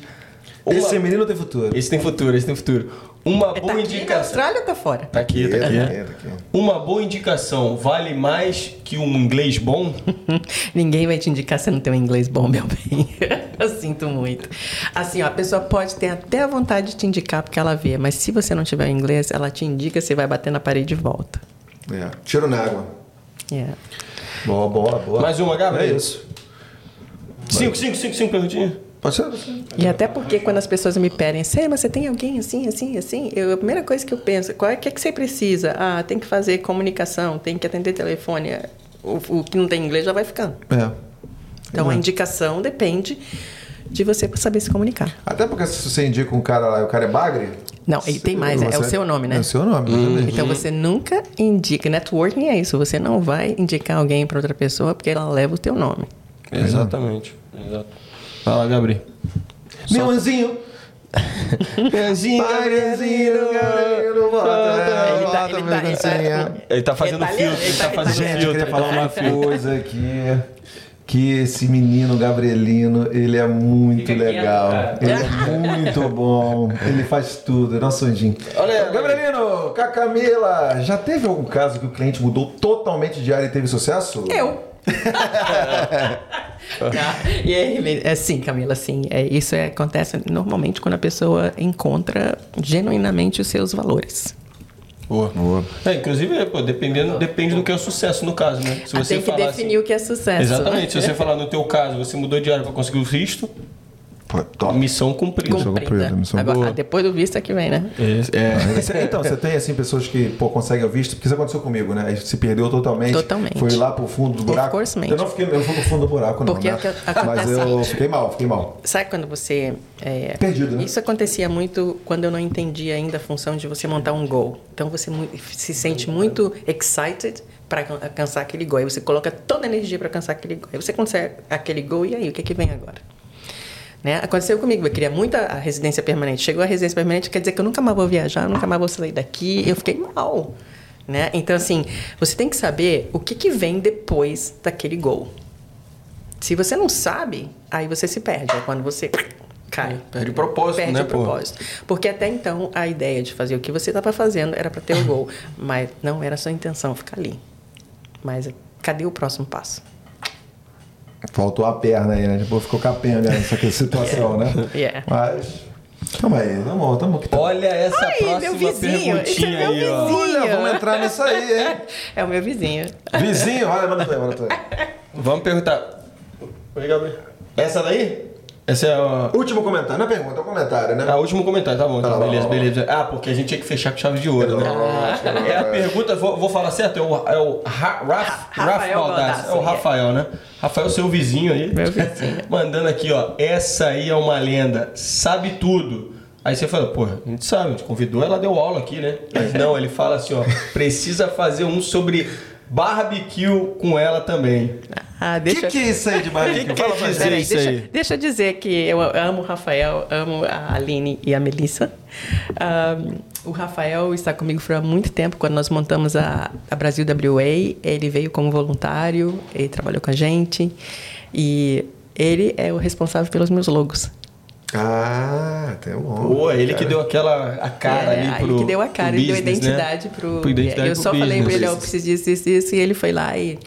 Esse menino tem futuro. Esse tem futuro, esse tem futuro. Uma Tá boa aqui na indicação. Austrália ou tá fora? Tá aqui, tá Tá aqui. aqui, tá aqui. Uma boa indicação vale mais que um inglês bom? *laughs* Ninguém vai te indicar se não tem um inglês bom, meu bem. *laughs* Eu sinto muito. Assim, ó, a pessoa pode ter até a vontade de te indicar porque ela vê, mas se você não tiver inglês, ela te indica, você vai bater na parede de volta. É. Tiro na água. Yeah. Boa, boa, boa. Mais uma, Gabriel? É isso. Cinco, cinco, cinco, cinco perguntinhas. E até porque quando as pessoas me pedem, Sei, mas você tem alguém assim, assim, assim? Eu, a primeira coisa que eu penso, qual é o que, é que você precisa? Ah, tem que fazer comunicação, tem que atender telefone. É, O, o que não tem inglês já vai ficando. É. Então a indicação depende de você saber se comunicar. Até porque se você indica um cara lá e o cara é bagre. Não, e tem mais, é, é o seu nome, né? É o seu nome, exatamente. Então você nunca indica. Networking é isso. Você não vai indicar alguém para outra pessoa porque ela leva o teu nome. Exatamente. Exato. Fala, Gabriel. *laughs* Meu anzinho. Pezinho, Bagrezinho, Gabriel, volta. Ele tá- volta, meu tá- ele tá- dancinha. Ele tá fazendo filtro, ele ele tá fazendo. Gente, eu filtro. queria falar uma coisa aqui. Que esse menino Gabrielino, ele é muito legal. cara. Ele é muito bom. Ele faz tudo. É nosso anjinho. Olha- Gabrielino, com a Camila, já teve algum caso que o cliente mudou totalmente de área e teve sucesso? Eu. *laughs* e aí, é sim, Camila, sim. É, isso é, acontece normalmente quando a pessoa encontra genuinamente os seus valores. Boa. Boa. É, inclusive, pô, dependendo, depende do que é o sucesso no caso, né? Se Ah, tem que falar definir assim- o que é sucesso. Exatamente. Se você falar no teu caso, você mudou de área para conseguir o visto, Pô, top. missão cumprida. Missão cumprida, missão Agora, boa. depois do visto é que vem, né? É, Você- Então, você tem assim pessoas que pô, conseguem o visto, porque isso aconteceu comigo, né? Aí se perdeu totalmente. Totalmente. Foi lá pro fundo do Of buraco. eu não fiquei, eu não fui pro fundo do buraco, não. Porque né? que Mas eu é- fiquei mal, fiquei mal. Sabe quando você. é, Perdido, né? Isso acontecia muito quando eu não entendia ainda a função de você montar um goal. Então você se sente muito excited para alcançar aquele goal. Aí você coloca toda a energia para alcançar aquele goal. Aí você consegue aquele goal e aí o que, que vem agora? Né? Aconteceu comigo, eu queria muito a residência permanente. Chegou a residência permanente, quer dizer que eu nunca mais vou viajar, nunca mais vou sair daqui. Eu fiquei mal. Né? Então, assim, você tem que saber o que, que vem depois daquele goal. Se você não sabe, aí você se perde. É quando você cai. Perde o propósito, Perde né, o pô? propósito. Porque até então a ideia de fazer o que você estava fazendo era para ter o gol. Mas não era sua intenção ficar ali. Mas cadê o próximo passo? Faltou a perna aí, né? Tipo, ficou capenga nessa *laughs* *laughs* situação, né? Yeah. Mas. Calma aí, vamos, tamo aqui. Olha essa Ai, próxima meu vizinho, é perguntinha meu aí, ó. vizinho. Olha, vamos entrar nisso aí, hein? *laughs* É o meu vizinho. Vizinho, olha, manda tu aí, manda tu aí. Vamos perguntar. Oi, Gabriel. Essa daí? Essa é a... Último comentário, não é pergunta, é um comentário, né? Ah, último comentário, tá bom. Então, Tá beleza, beleza. Ah, porque a gente tinha que fechar com chave de ouro, né? Lógico, É a pergunta, vou, vou falar certo? É o, é o Ra, Raf, Rafael Raf Baldassi. Baldassi, É o. Rafael, né? Rafael, seu vizinho aí. Meu vizinho. *laughs* Mandando aqui, ó. Essa aí é uma lenda. Sabe tudo. Aí você fala, pô, a gente sabe, a gente convidou, ela deu aula aqui, né? Mas não, ele fala assim, ó. Precisa fazer um sobre barbecue com ela também. Ah, O deixa que, que é isso aí de barbecue? *laughs* Que que Fala quer pra dizer? isso deixa, aí? deixa eu dizer que eu amo o Rafael, amo a Aline e a Melissa. Ahm, o Rafael está comigo por há muito tempo. Quando nós montamos a, a Brasil WA, ele veio como voluntário, ele trabalhou com a gente. E ele é o responsável pelos meus logos. Ah, tem um Pô, ele que deu aquela a cara É, ali pro ele deu a cara, ele deu a business, né? identidade pro. Pro identidade eu pro só falei pra business. ele, ó, eu preciso disso, isso, isso, e ele foi lá e.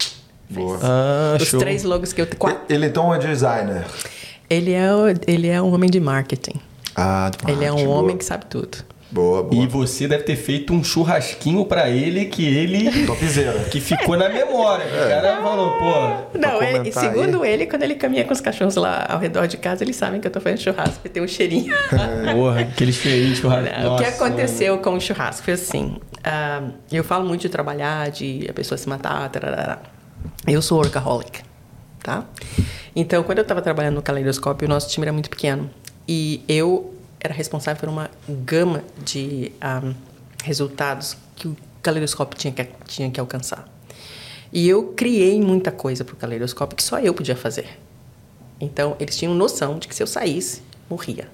Boa. Ah, Os show. três logos que eu. Quatro. Ele então é designer. Ele é, ele é um homem de marketing. Ah, de ele é um marketing, homem boa. que sabe tudo. Boa, boa. E você deve ter feito um churrasquinho pra ele que ele. Topzera. Que ficou na memória. O cara falou, pô. Não, ele, comentar segundo ele, quando ele caminha com os cachorros lá ao redor de casa, eles sabem que eu tô fazendo churrasco e tem um cheirinho. Porra, aqueles cheirinhos de churrasco. Não, o que Nossa, aconteceu com o churrasco foi assim: ah, eu falo muito de trabalhar, de a pessoa se matar, tarará. eu sou workaholic, tá? Então, quando eu estava trabalhando no Caleidoscópio, o nosso time era muito pequeno e eu era responsável por uma gama de ah, resultados que o Caleidoscópio tinha que, tinha que alcançar. E eu criei muita coisa para o Caleidoscópio que só eu podia fazer. Então, eles tinham noção de que se eu saísse, morria.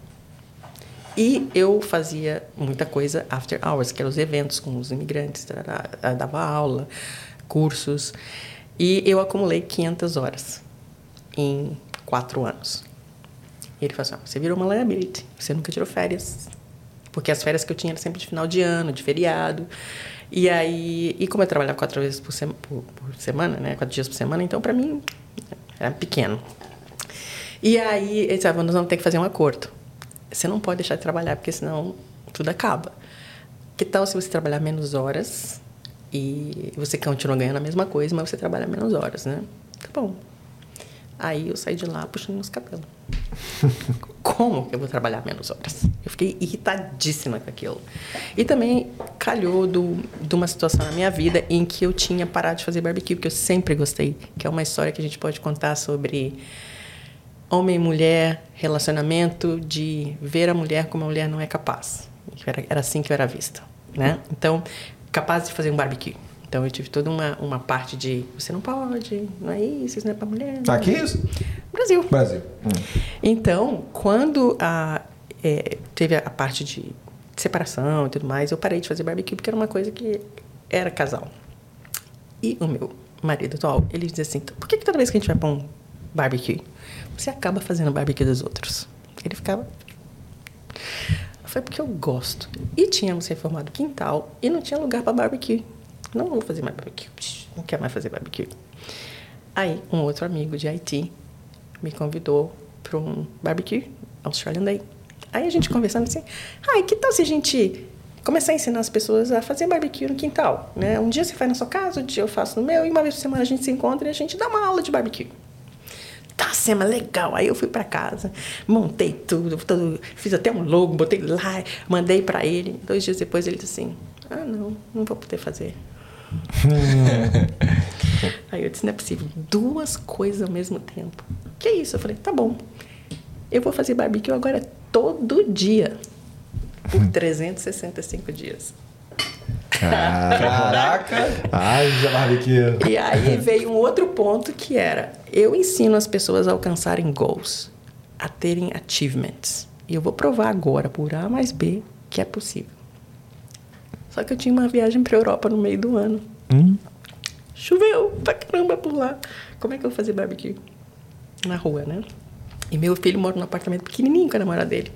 E eu fazia muita coisa after hours, que eram os eventos com os imigrantes, eu dava aula, cursos. E eu acumulei 500 horas em quatro anos. E ele falou assim, ah, você virou uma liability, você nunca tirou férias. Porque as férias que eu tinha eram sempre de final de ano, de feriado. E aí, e como eu trabalhava quatro vezes por, sema, por, por semana, né, quatro dias por semana, então para mim era pequeno. E aí, ele disse, ah, nós vamos ter que fazer um acordo. Você não pode deixar de trabalhar, porque senão tudo acaba. Que tal se você trabalhar menos horas e você continua ganhando a mesma coisa, mas você trabalha menos horas, né? Tá bom. Aí eu saí de lá puxando meus cabelos. *laughs* Como que eu vou trabalhar menos horas? Eu fiquei irritadíssima com aquilo. E também calhou do, de uma situação na minha vida em que eu tinha parado de fazer barbecue, porque eu sempre gostei, que é uma história que a gente pode contar sobre homem e mulher, relacionamento, de ver a mulher como a mulher não é capaz. Era, era assim que eu era vista, né? Então, capaz de fazer um barbecue. Então, eu tive toda uma, uma parte de você não pode, não é isso, isso não é para mulher. Não. Aqui isso? Brasil. Brasil. Hum. Então, quando a, é, teve a parte de separação e tudo mais, eu parei de fazer barbecue porque era uma coisa que era casal. E o meu marido atual, ele diz assim, por que, que toda vez que a gente vai para um barbecue, você acaba fazendo barbecue dos outros? Ele ficava... Foi porque eu gosto. E tínhamos reformado quintal e não tinha lugar para barbecue. Não vou fazer mais barbecue. Não quero mais fazer barbecue. Aí, um outro amigo de Haiti me convidou para um barbecue, Australian Day. Aí a gente conversando assim, ai, que tal se a gente começar a ensinar as pessoas a fazer barbecue no quintal, né? Um dia você faz na sua casa, um dia eu faço no meu, e uma vez por semana a gente se encontra e a gente dá uma aula de barbecue. Tá, Sema, legal. Aí eu fui para casa, montei tudo, tudo, fiz até um logo, botei lá, mandei para ele. Dois dias depois ele disse assim, ah, não, não vou poder fazer. *laughs* Aí eu disse, não é possível. Duas coisas ao mesmo tempo. Que isso? Eu falei, tá bom. Eu vou fazer barbecue agora todo dia. Por 365 dias. Caraca! *laughs* Haja barbecue. E aí veio um outro ponto que era: eu ensino as pessoas a alcançarem goals, a terem achievements. E eu vou provar agora, por A mais B, que é possível. Só que eu tinha uma viagem para Europa no meio do ano. Hum? Choveu pra caramba por lá. Como é que eu vou fazer barbecue? Na rua, né? E meu filho mora num apartamento pequenininho com a namorada dele.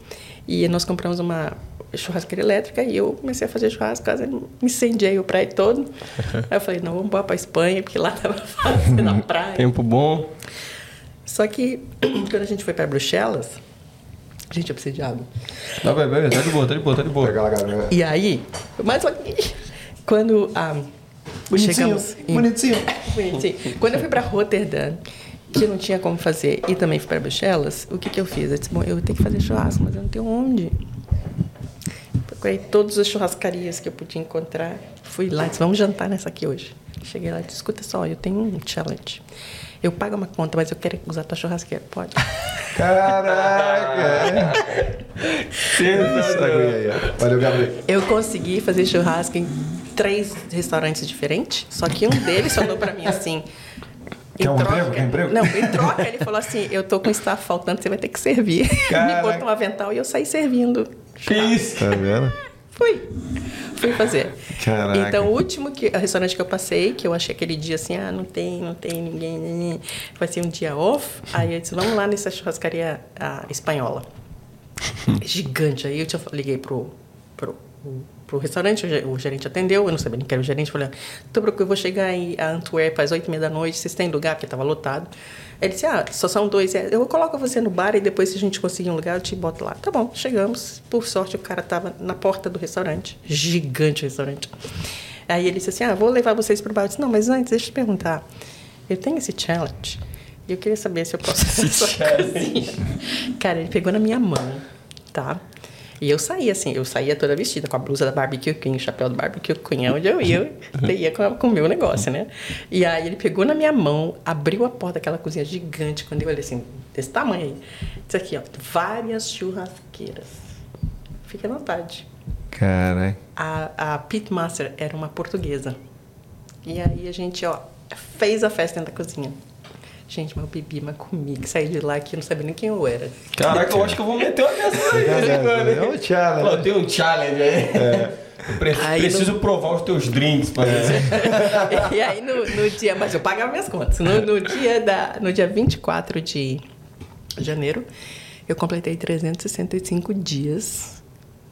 E nós compramos uma churrasqueira elétrica e eu comecei a fazer churrasco, quase incendiei o praia todo. *laughs* Aí eu falei, não, vamos embora pra Espanha, porque lá tava fazendo na praia. Tempo bom. Só que *clears throat* quando a gente foi para Bruxelas, gente, eu preciso de água. Tá, vai, vai, tá de boa, tá de boa, tá de boa. Pega lá, galera. E aí, mais uma... quando ah, Bonitinho, chegamos em bonitinho. *laughs* Bonitinho. Quando eu fui para Rotterdam, que não tinha como fazer, e também fui para Bruxelas, o que, que eu fiz? Eu disse, bom, eu tenho que fazer churrasco, mas eu não tenho onde. Procurei todas as churrascarias que eu podia encontrar. Fui lá disse, vamos jantar nessa aqui hoje. Cheguei lá e disse, escuta só, eu tenho um challenge. Eu pago uma conta, mas eu quero usar tua churrasqueira. Pode? *laughs* Caraca! Ó. Valeu, Gabriel. Eu consegui fazer churrasco em três restaurantes diferentes, só que um deles falou para mim assim. em Quer um emprego? Quer emprego? Não, em troca ele falou assim: eu tô com staff faltando, você vai ter que servir. Caraca. *laughs* Me botou um avental e eu saí servindo. Que isso? Tá vendo? Fui. Fui fazer. Caraca. Então, o último que, restaurante que eu passei, que eu achei aquele dia assim, ah, não tem, não tem ninguém, ninguém. vai ser um dia off. Aí eu disse, vamos lá nessa churrascaria ah, espanhola. *laughs* Gigante. Aí eu tinha, liguei pro, pro, pro restaurante, o ge- o gerente atendeu, eu não sabia nem que era o gerente, falei, tô procurando, eu vou chegar aí a Antuérpia às oito e meia da noite, vocês têm lugar? Porque tava lotado. Ele disse, ah, só são dois, é, eu coloco você no bar e depois se a gente conseguir um lugar, eu te boto lá. Tá bom, chegamos, por sorte o cara tava na porta do restaurante, gigante o restaurante. Aí ele disse assim, ah, vou levar vocês pro bar. Eu disse, não, mas antes, deixa eu te perguntar, eu tenho esse challenge, e eu queria saber se eu posso fazer sua cozinha. Cara, ele pegou na minha mão, tá? E eu saía assim, eu saía toda vestida com a blusa da Barbecue Queen, o chapéu do Barbecue Queen, onde eu ia, eu ia com, o meu negócio, né? E aí ele pegou na minha mão, abriu a porta daquela cozinha gigante, quando eu olhei assim, desse tamanho aí. Disse aqui, ó, várias churrasqueiras. Fique à vontade. Cara, A, a Pitmaster era uma portuguesa. E aí a gente, ó, fez a festa dentro da cozinha. Gente, mas eu bebi, mas comi, que saí de lá que eu não sabia nem quem eu era. Caraca, eu acho que eu vou meter uma dessa aí, É, agora, hein? é um challenge. Pô, tem um challenge aí. Eu pre- Aí preciso provar os teus drinks pra ver. *laughs* e aí no, no dia, mas eu pagava minhas contas. No, no dia da, no dia 24 de janeiro, eu completei 365 dias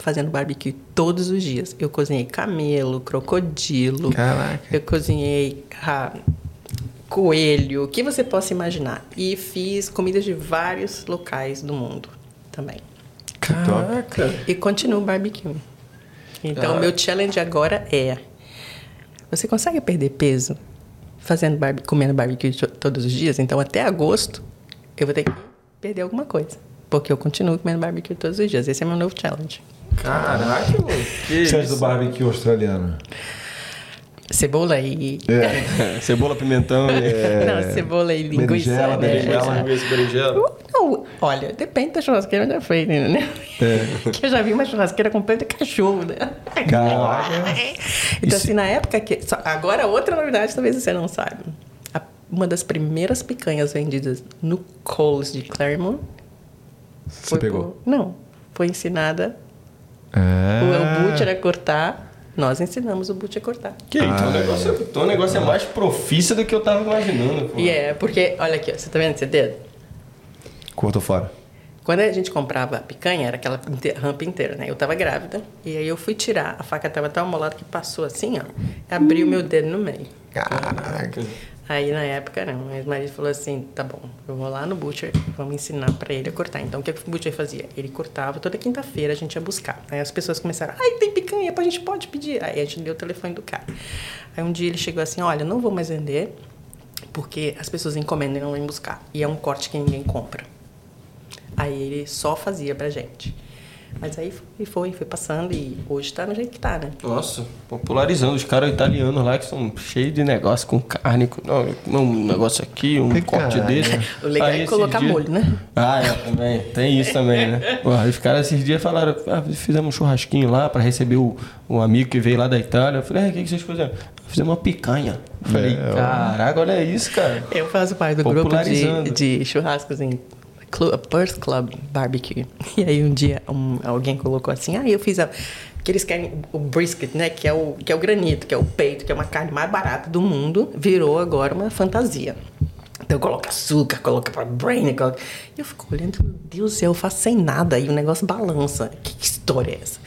fazendo barbecue todos os dias. Eu cozinhei camelo, crocodilo. Caraca. Eu cozinhei ah, coelho, o que você possa imaginar. E fiz comidas de vários locais do mundo também. Caraca. E continuo barbecue. Então, o meu challenge agora é: você consegue perder peso fazendo barbe comendo barbecue to- todos os dias? Então, até agosto, eu vou ter que perder alguma coisa. Porque eu continuo comendo barbecue todos os dias. Esse é meu novo challenge. Caraca. Que chance do isso? barbecue australiano. Cebola e. É. *laughs* Cebola, pimentão. É. Não, cebola e linguiça. Berinjela, né? berinjela. Linguiça, berinjela. Não, olha, depende da churrasqueira onde foi, né? *laughs* Que eu já vi uma churrasqueira com pé de cachorro, né? Caraca. *laughs* Então, assim, na época que. Agora, outra novidade, talvez você não saiba. Uma das primeiras picanhas vendidas no Coles de Claremont. Você foi pegou? por- não. Foi ensinada Ah. o Butcher a cortar. Nós ensinamos o Butcher a cortar. Que aí, teu, negócio, é- teu negócio é mais profício do que eu tava imaginando. Pô. E é, porque, olha aqui, ó, você tá vendo esse dedo? Cortou fora. Quando a gente comprava a picanha, era aquela rampa inteira, né? Eu tava grávida, e aí eu fui tirar, a faca tava tão amolada que passou assim, ó, abriu meu dedo no meio. Caraca. Aí na época não, mas o marido falou assim: tá bom, eu vou lá no butcher, vamos ensinar pra ele a cortar. Então o que, o butcher fazia? Ele cortava, toda quinta-feira a gente ia buscar. Aí as pessoas começaram: ai, tem picanha, a gente pode pedir. Aí a gente deu o telefone do cara. Aí um dia ele chegou assim: olha, não vou mais vender, porque as pessoas encomendam e não vêm buscar. E é um corte que ninguém compra. Aí ele só fazia pra gente. Mas aí foi, foi, foi passando e hoje tá no jeito que tá, né? Nossa, popularizando os caras italianos lá que são cheios de negócio com carne, com não, um negócio aqui, um Que corte caralho. desse. O legal Aí é colocar dias- molho, né? Ah, é, também. Tem isso também, né? *laughs* Porra, os caras esses dias falaram, ah, fizemos um churrasquinho lá pra receber o, o amigo que veio lá da Itália. Eu falei, é, o que, que vocês fizeram? Fizemos uma picanha. Eu falei, É, caraca, olha isso, cara. Eu faço parte do grupo de, de churrascos em Clu- Birth Club Barbecue. *laughs* E aí um dia um- alguém colocou assim, ah, eu fiz a... Que eles querem o brisket, né? Que é o, que é o granito, que é o peito, que é uma carne mais barata do mundo. Virou agora uma fantasia. Então coloca açúcar, coloca para brain, coloca... Eu fico olhando, meu Deus do céu, eu faço sem nada. E o negócio balança. Que, história é essa?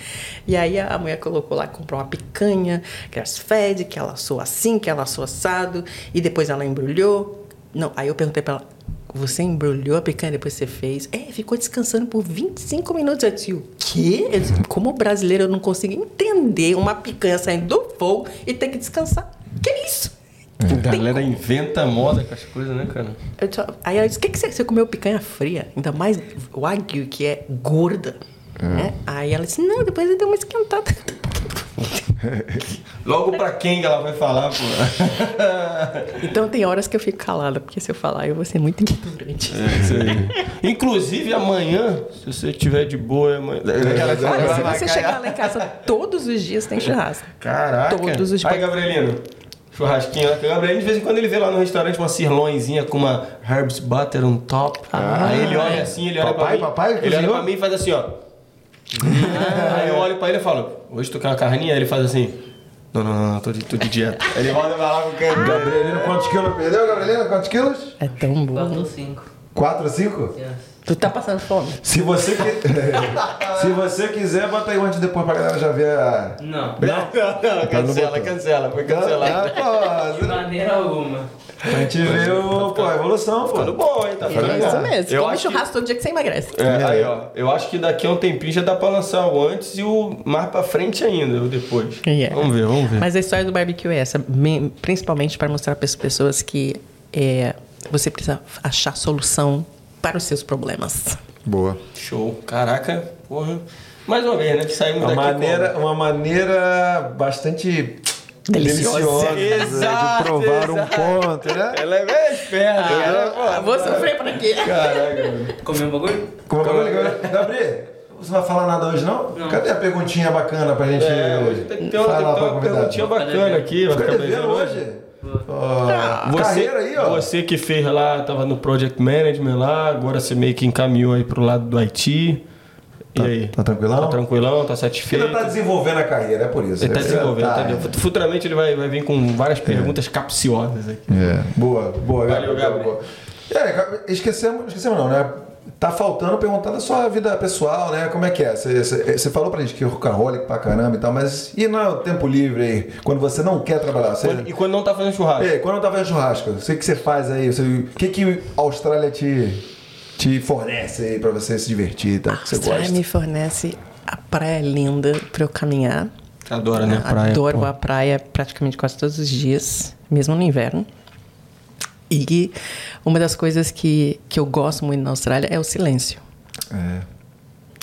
E aí a mulher colocou lá, comprou uma picanha, era fed, que ela assou assim, que ela assou assado. E depois ela embrulhou. Não, aí eu perguntei pra ela, você embrulhou a picanha depois você fez? É, ficou descansando por 25 minutos. Eu disse, o quê? Eu disse, como brasileiro eu não consigo entender uma picanha saindo do fogo e ter que descansar. Que isso? A galera inventa moda com as coisas, né, cara? Eu disse, aí ela disse, o que, que você, você comeu picanha fria? Ainda mais o wagyu, que é gorda. Né? Aí ela disse, não, depois eu dei uma esquentada. *laughs* Logo pra quem que ela vai falar, pô? *laughs* então tem horas que eu fico calada, porque se eu falar eu vou ser muito ignorante. É isso aí. Inclusive amanhã, se você tiver de boa, amanhã. Aquela Olha, se você chegar lá em casa todos os dias tem churrasco. Caraca. Todos os Aí, Gabrielino. Churrasquinho. O Gabrielino, de vez em quando, ele vê lá no restaurante uma sirloinzinha com uma herbs butter on top. Aí ele olha assim, ele olha Papai, pra mim. papai ele olha pra mim e faz assim, ó. *laughs* Aí eu olho pra ele e falo, hoje tu quer uma carninha? Aí ele faz assim, não, não, não, tô de, tô de dieta. Aí ele volta pra lá com o canto. Gabrielino, quantos quilos perdeu, Gabrielino? Quantos quilos? É tão bom. 4 ou 5. 4 ou 5? Yes. Tu tá passando fome? Se você, que... *laughs* Se você quiser, bota aí um antes e depois pra galera já ver a. Não. Não, não, não, cancela, cancela, foi cancelado. Ah, De maneira alguma. A gente vê o, pô, a evolução, pô. Ficando bom, hein? Tá É isso mesmo. Eu Come acho que- churrasco todo dia que você emagrece. É, aí, ó. Eu acho que daqui a um tempinho já dá pra lançar o antes e o mais pra frente ainda, o depois. Yeah. Vamos ver, vamos ver. Mas a história do barbecue é essa, me- principalmente para mostrar para as pessoas que é, você precisa achar solução para os seus problemas. Boa. Show. Caraca, porra. Mais uma vez, né? Saímos Uma daqui maneira, como? uma maneira bastante Deliciosa. deliciosa né, Exato, de provar um exato. ponto, né? Ela é bem esperta. Ah, vou sofrer para quê? Caraca. *laughs* Comeu um bagulho? Como é que eu Gabriel, você não vai falar nada hoje, não? Não. Cadê a perguntinha bacana pra gente É, hoje tem que ter uma, pra uma perguntinha bacana aqui. Fica ficar devendo hoje? Ó, Você, carreira aí, ó. você que fez lá, tava no Project Management lá, agora você meio que encaminhou aí pro lado do Haiti. E aí? tá tranquilão? Tá tranquilão, tá Ele satisfeito? tá desenvolvendo a carreira, é por isso. Ele tá É, desenvolvendo, tá, tá desenvolvendo. Futuramente ele vai, vai vir com várias perguntas capciosas aqui. É. Boa, boa, Valeu, Gabriel. Gabriel. boa. É, esquecemos, esquecemos não, né? Tá faltando perguntar da sua vida pessoal, né? Como é que é? Você, você, você falou pra gente que é rockaholic pra caramba e tal, mas e no tempo livre aí? Quando você não quer trabalhar? Você, Quando- E quando não tá fazendo churrasco? Ei, quando eu tava fazendo churrasco, o que, que você faz aí? O que, que a Austrália te, te fornece aí pra você se divertir e tal? que A você Austrália gosta? me fornece a praia linda para eu caminhar. Adora, né? Praia. Adoro pô. a praia praticamente quase todos os dias, mesmo no inverno. E uma das coisas que, que eu gosto muito na Austrália é o silêncio. É.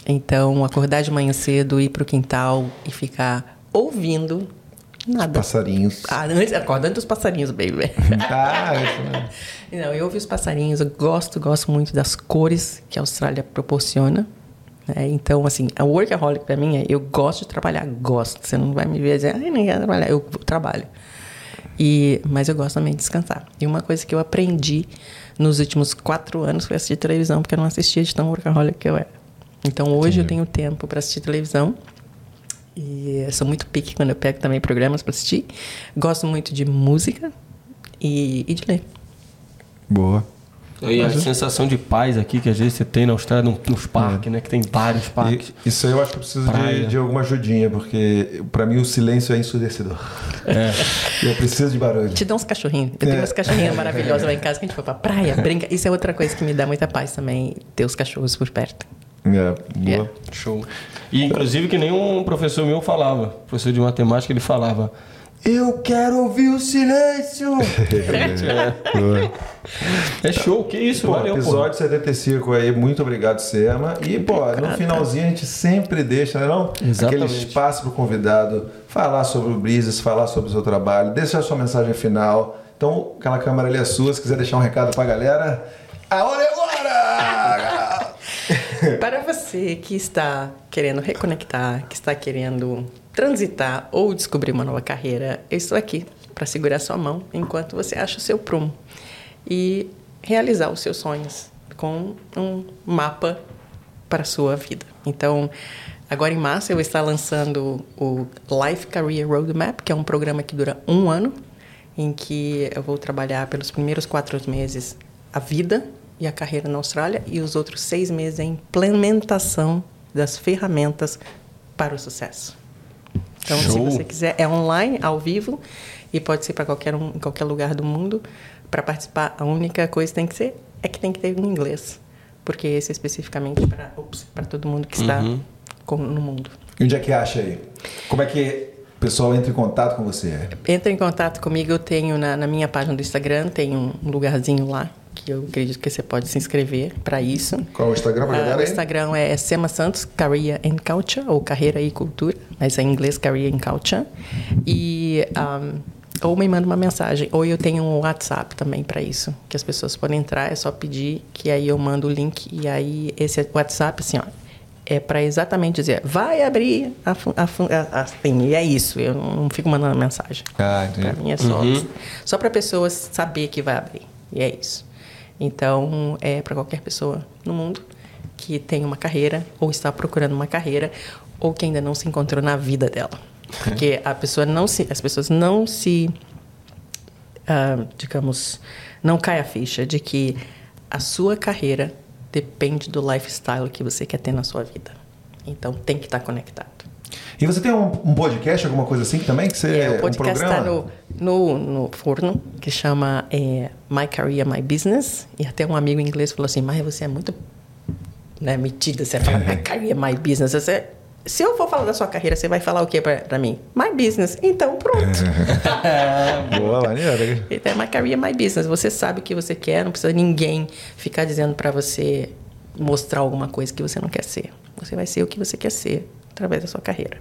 Então, acordar de manhã cedo, ir pro quintal e ficar ouvindo nada. Passarinhos. Ah, antes, acorda antes dos passarinhos, baby. Ah, *laughs* isso mesmo. Não, eu ouvi os passarinhos, eu gosto, gosto muito das cores que a Austrália proporciona. né? Então, assim, a workaholic pra mim é eu gosto de trabalhar, gosto. Você não vai me ver dizer, ai, não quero trabalhar, eu trabalho. E, mas eu gosto também de descansar. E uma coisa que eu aprendi nos últimos quatro anos foi assistir televisão, porque eu não assistia de tão workaholic que eu era. Então, hoje eu tenho tempo para assistir televisão. E eu sou muito pique quando eu pego também programas para assistir. Gosto muito de música e, e de ler. Boa. E a sensação de paz aqui que às vezes você tem na Austrália, no- nos parques, né? Que tem vários parques. E, isso aí eu acho que eu preciso de, de alguma ajudinha, porque pra mim o silêncio é ensurdecedor. É. *laughs* Eu preciso de barulho. Te dá uns cachorrinhos. Eu tenho É. umas cachorrinhas *laughs* maravilhosas lá em casa que a gente foi pra praia, brinca. Isso é outra coisa que me dá muita paz também, ter os cachorros por perto. É, boa. Yeah. Show. E inclusive que nem um professor meu falava, professor de matemática, ele falava. Eu quero ouvir o silêncio! *laughs* Boa. é show, que isso, Pô, valeu, pô. episódio 75 aí, muito obrigado, Sema. E, pô, no finalzinho a gente sempre deixa, né, não? Exatamente. Aquele espaço pro convidado falar sobre o Brisas, falar sobre o seu trabalho, deixar a sua mensagem final. Então, aquela câmera ali é sua, se quiser deixar um recado pra galera. A hora é agora! Para você que está querendo reconectar, que está querendo transitar ou descobrir uma nova carreira, eu estou aqui para segurar sua mão enquanto você acha o seu prumo e realizar os seus sonhos com um mapa para a sua vida. Então, agora em março eu vou estar lançando o Life Career Roadmap, que é um programa que dura um ano, em que eu vou trabalhar pelos primeiros quatro meses a vida e a carreira na Austrália e os outros seis meses a implementação das ferramentas para o sucesso. Então, se Show. você quiser, é online, ao vivo, e pode ser para qualquer um, em qualquer lugar do mundo. Para participar, a única coisa que tem que ser é que tem que ter um inglês, porque esse é especificamente para para todo mundo que está Uhum. com- no mundo. E onde é que acha aí? Como é que o pessoal entra em contato com você? Entra em contato comigo, eu tenho na, na minha página do Instagram, tem um lugarzinho lá que eu acredito que você pode se inscrever para isso. Qual o Instagram Ah, galera o? Instagram é Sema Santos, Career and Culture, ou Carreira e Cultura, mas é em inglês Career and Culture. E um, ou me manda uma mensagem, ou eu tenho um WhatsApp também para isso, que as pessoas podem entrar, é só pedir, que aí eu mando o link, e aí esse WhatsApp, assim, ó, é para exatamente dizer, vai abrir a, a, a, assim, e é isso, eu não, não fico mandando mensagem. Ah, entendi. Para mim é só, só para pessoas saber que vai abrir. E é isso. Então, é para qualquer pessoa no mundo que tem uma carreira ou está procurando uma carreira ou que ainda não se encontrou na vida dela. Porque a pessoa não se, as pessoas não se ah, digamos, não cai a ficha de que a sua carreira depende do lifestyle que você quer ter na sua vida. Então tem que estar conectado. E você tem um, um podcast, alguma coisa assim também? Que você, É, o um podcast está no, no, no forno, que chama é, My Career, My Business. E até um amigo inglês falou assim, Maia, você é muito né, metida, você fala My *laughs* Career, My Business. Você, se eu for falar da sua carreira, você vai falar o que para mim? My Business. Então, pronto. *laughs* Boa, maneiro. *laughs* Então, é My Career, My Business. Você sabe o que você quer, não precisa ninguém ficar dizendo para você mostrar alguma coisa que você não quer ser. Você vai ser o que você quer ser através da sua carreira.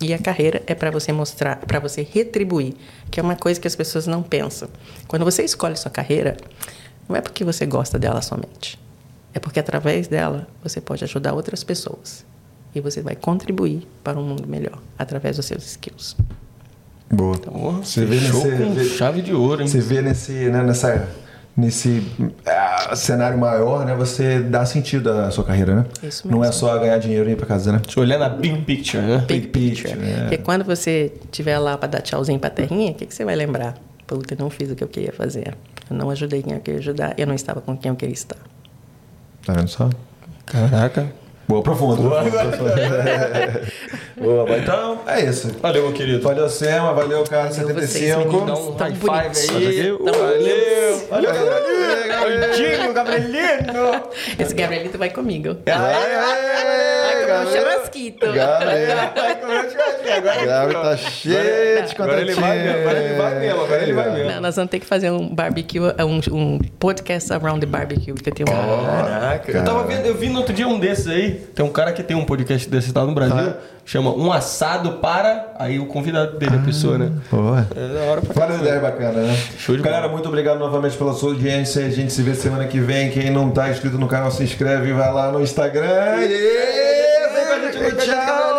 E a carreira é para você mostrar, para você retribuir, que é uma coisa que as pessoas não pensam. Quando você escolhe sua carreira, não é porque você gosta dela somente. É porque através dela você pode ajudar outras pessoas. E você vai contribuir para um mundo melhor através dos seus skills. Boa. Porra, Você vê nesse- com vê- chave de ouro, hein? Você vê nesse, né, nessa, nesse ah, cenário maior, né? Você dá sentido à sua carreira, né? Isso Não é mesmo. só ganhar dinheiro e ir pra casa, né? Deixa eu olhar na big picture, né? Big picture. picture, é. Porque quando você estiver lá para dar tchauzinho para a terrinha, o que, que você vai lembrar? Puta, eu não fiz o que eu queria fazer. Eu não ajudei quem eu queria ajudar. Eu não estava com quem eu queria estar. Tá vendo só? Caraca. Boa, profundo. Boa, *laughs* boa. Então, é isso. Valeu, meu querido. Valeu, Sema. Valeu, Carlos Valeu vocês, 75. Dá um high five aí. Valeu. Valeu, Gabrielino. Gabrielino, Gabrielino. Esse Gabrielito vai comigo. Vai, Vai *laughs* comer um churrasquito. Gabriel. Vai comer. Gabriel tá cheio de Agora ele vai mesmo, agora ele vai mesmo, agora ele vai mesmo. Não, nós vamos ter que fazer um barbecue, um, um podcast around the barbecue, que eu tenho um... Caraca. Eu tava vendo, eu vi no outro dia um desses aí. Tem um cara que tem um podcast desse lá no Brasil. Ah. Chama Um Assado para. Aí o convidado dele, a pessoa, né? Boa. É da hora pra Várias ideias bacanas, né? Show de Galera, bola. muito obrigado novamente pela sua audiência. A gente se vê semana que vem. Quem não tá inscrito no canal, se inscreve, vai lá no Instagram. E... Shut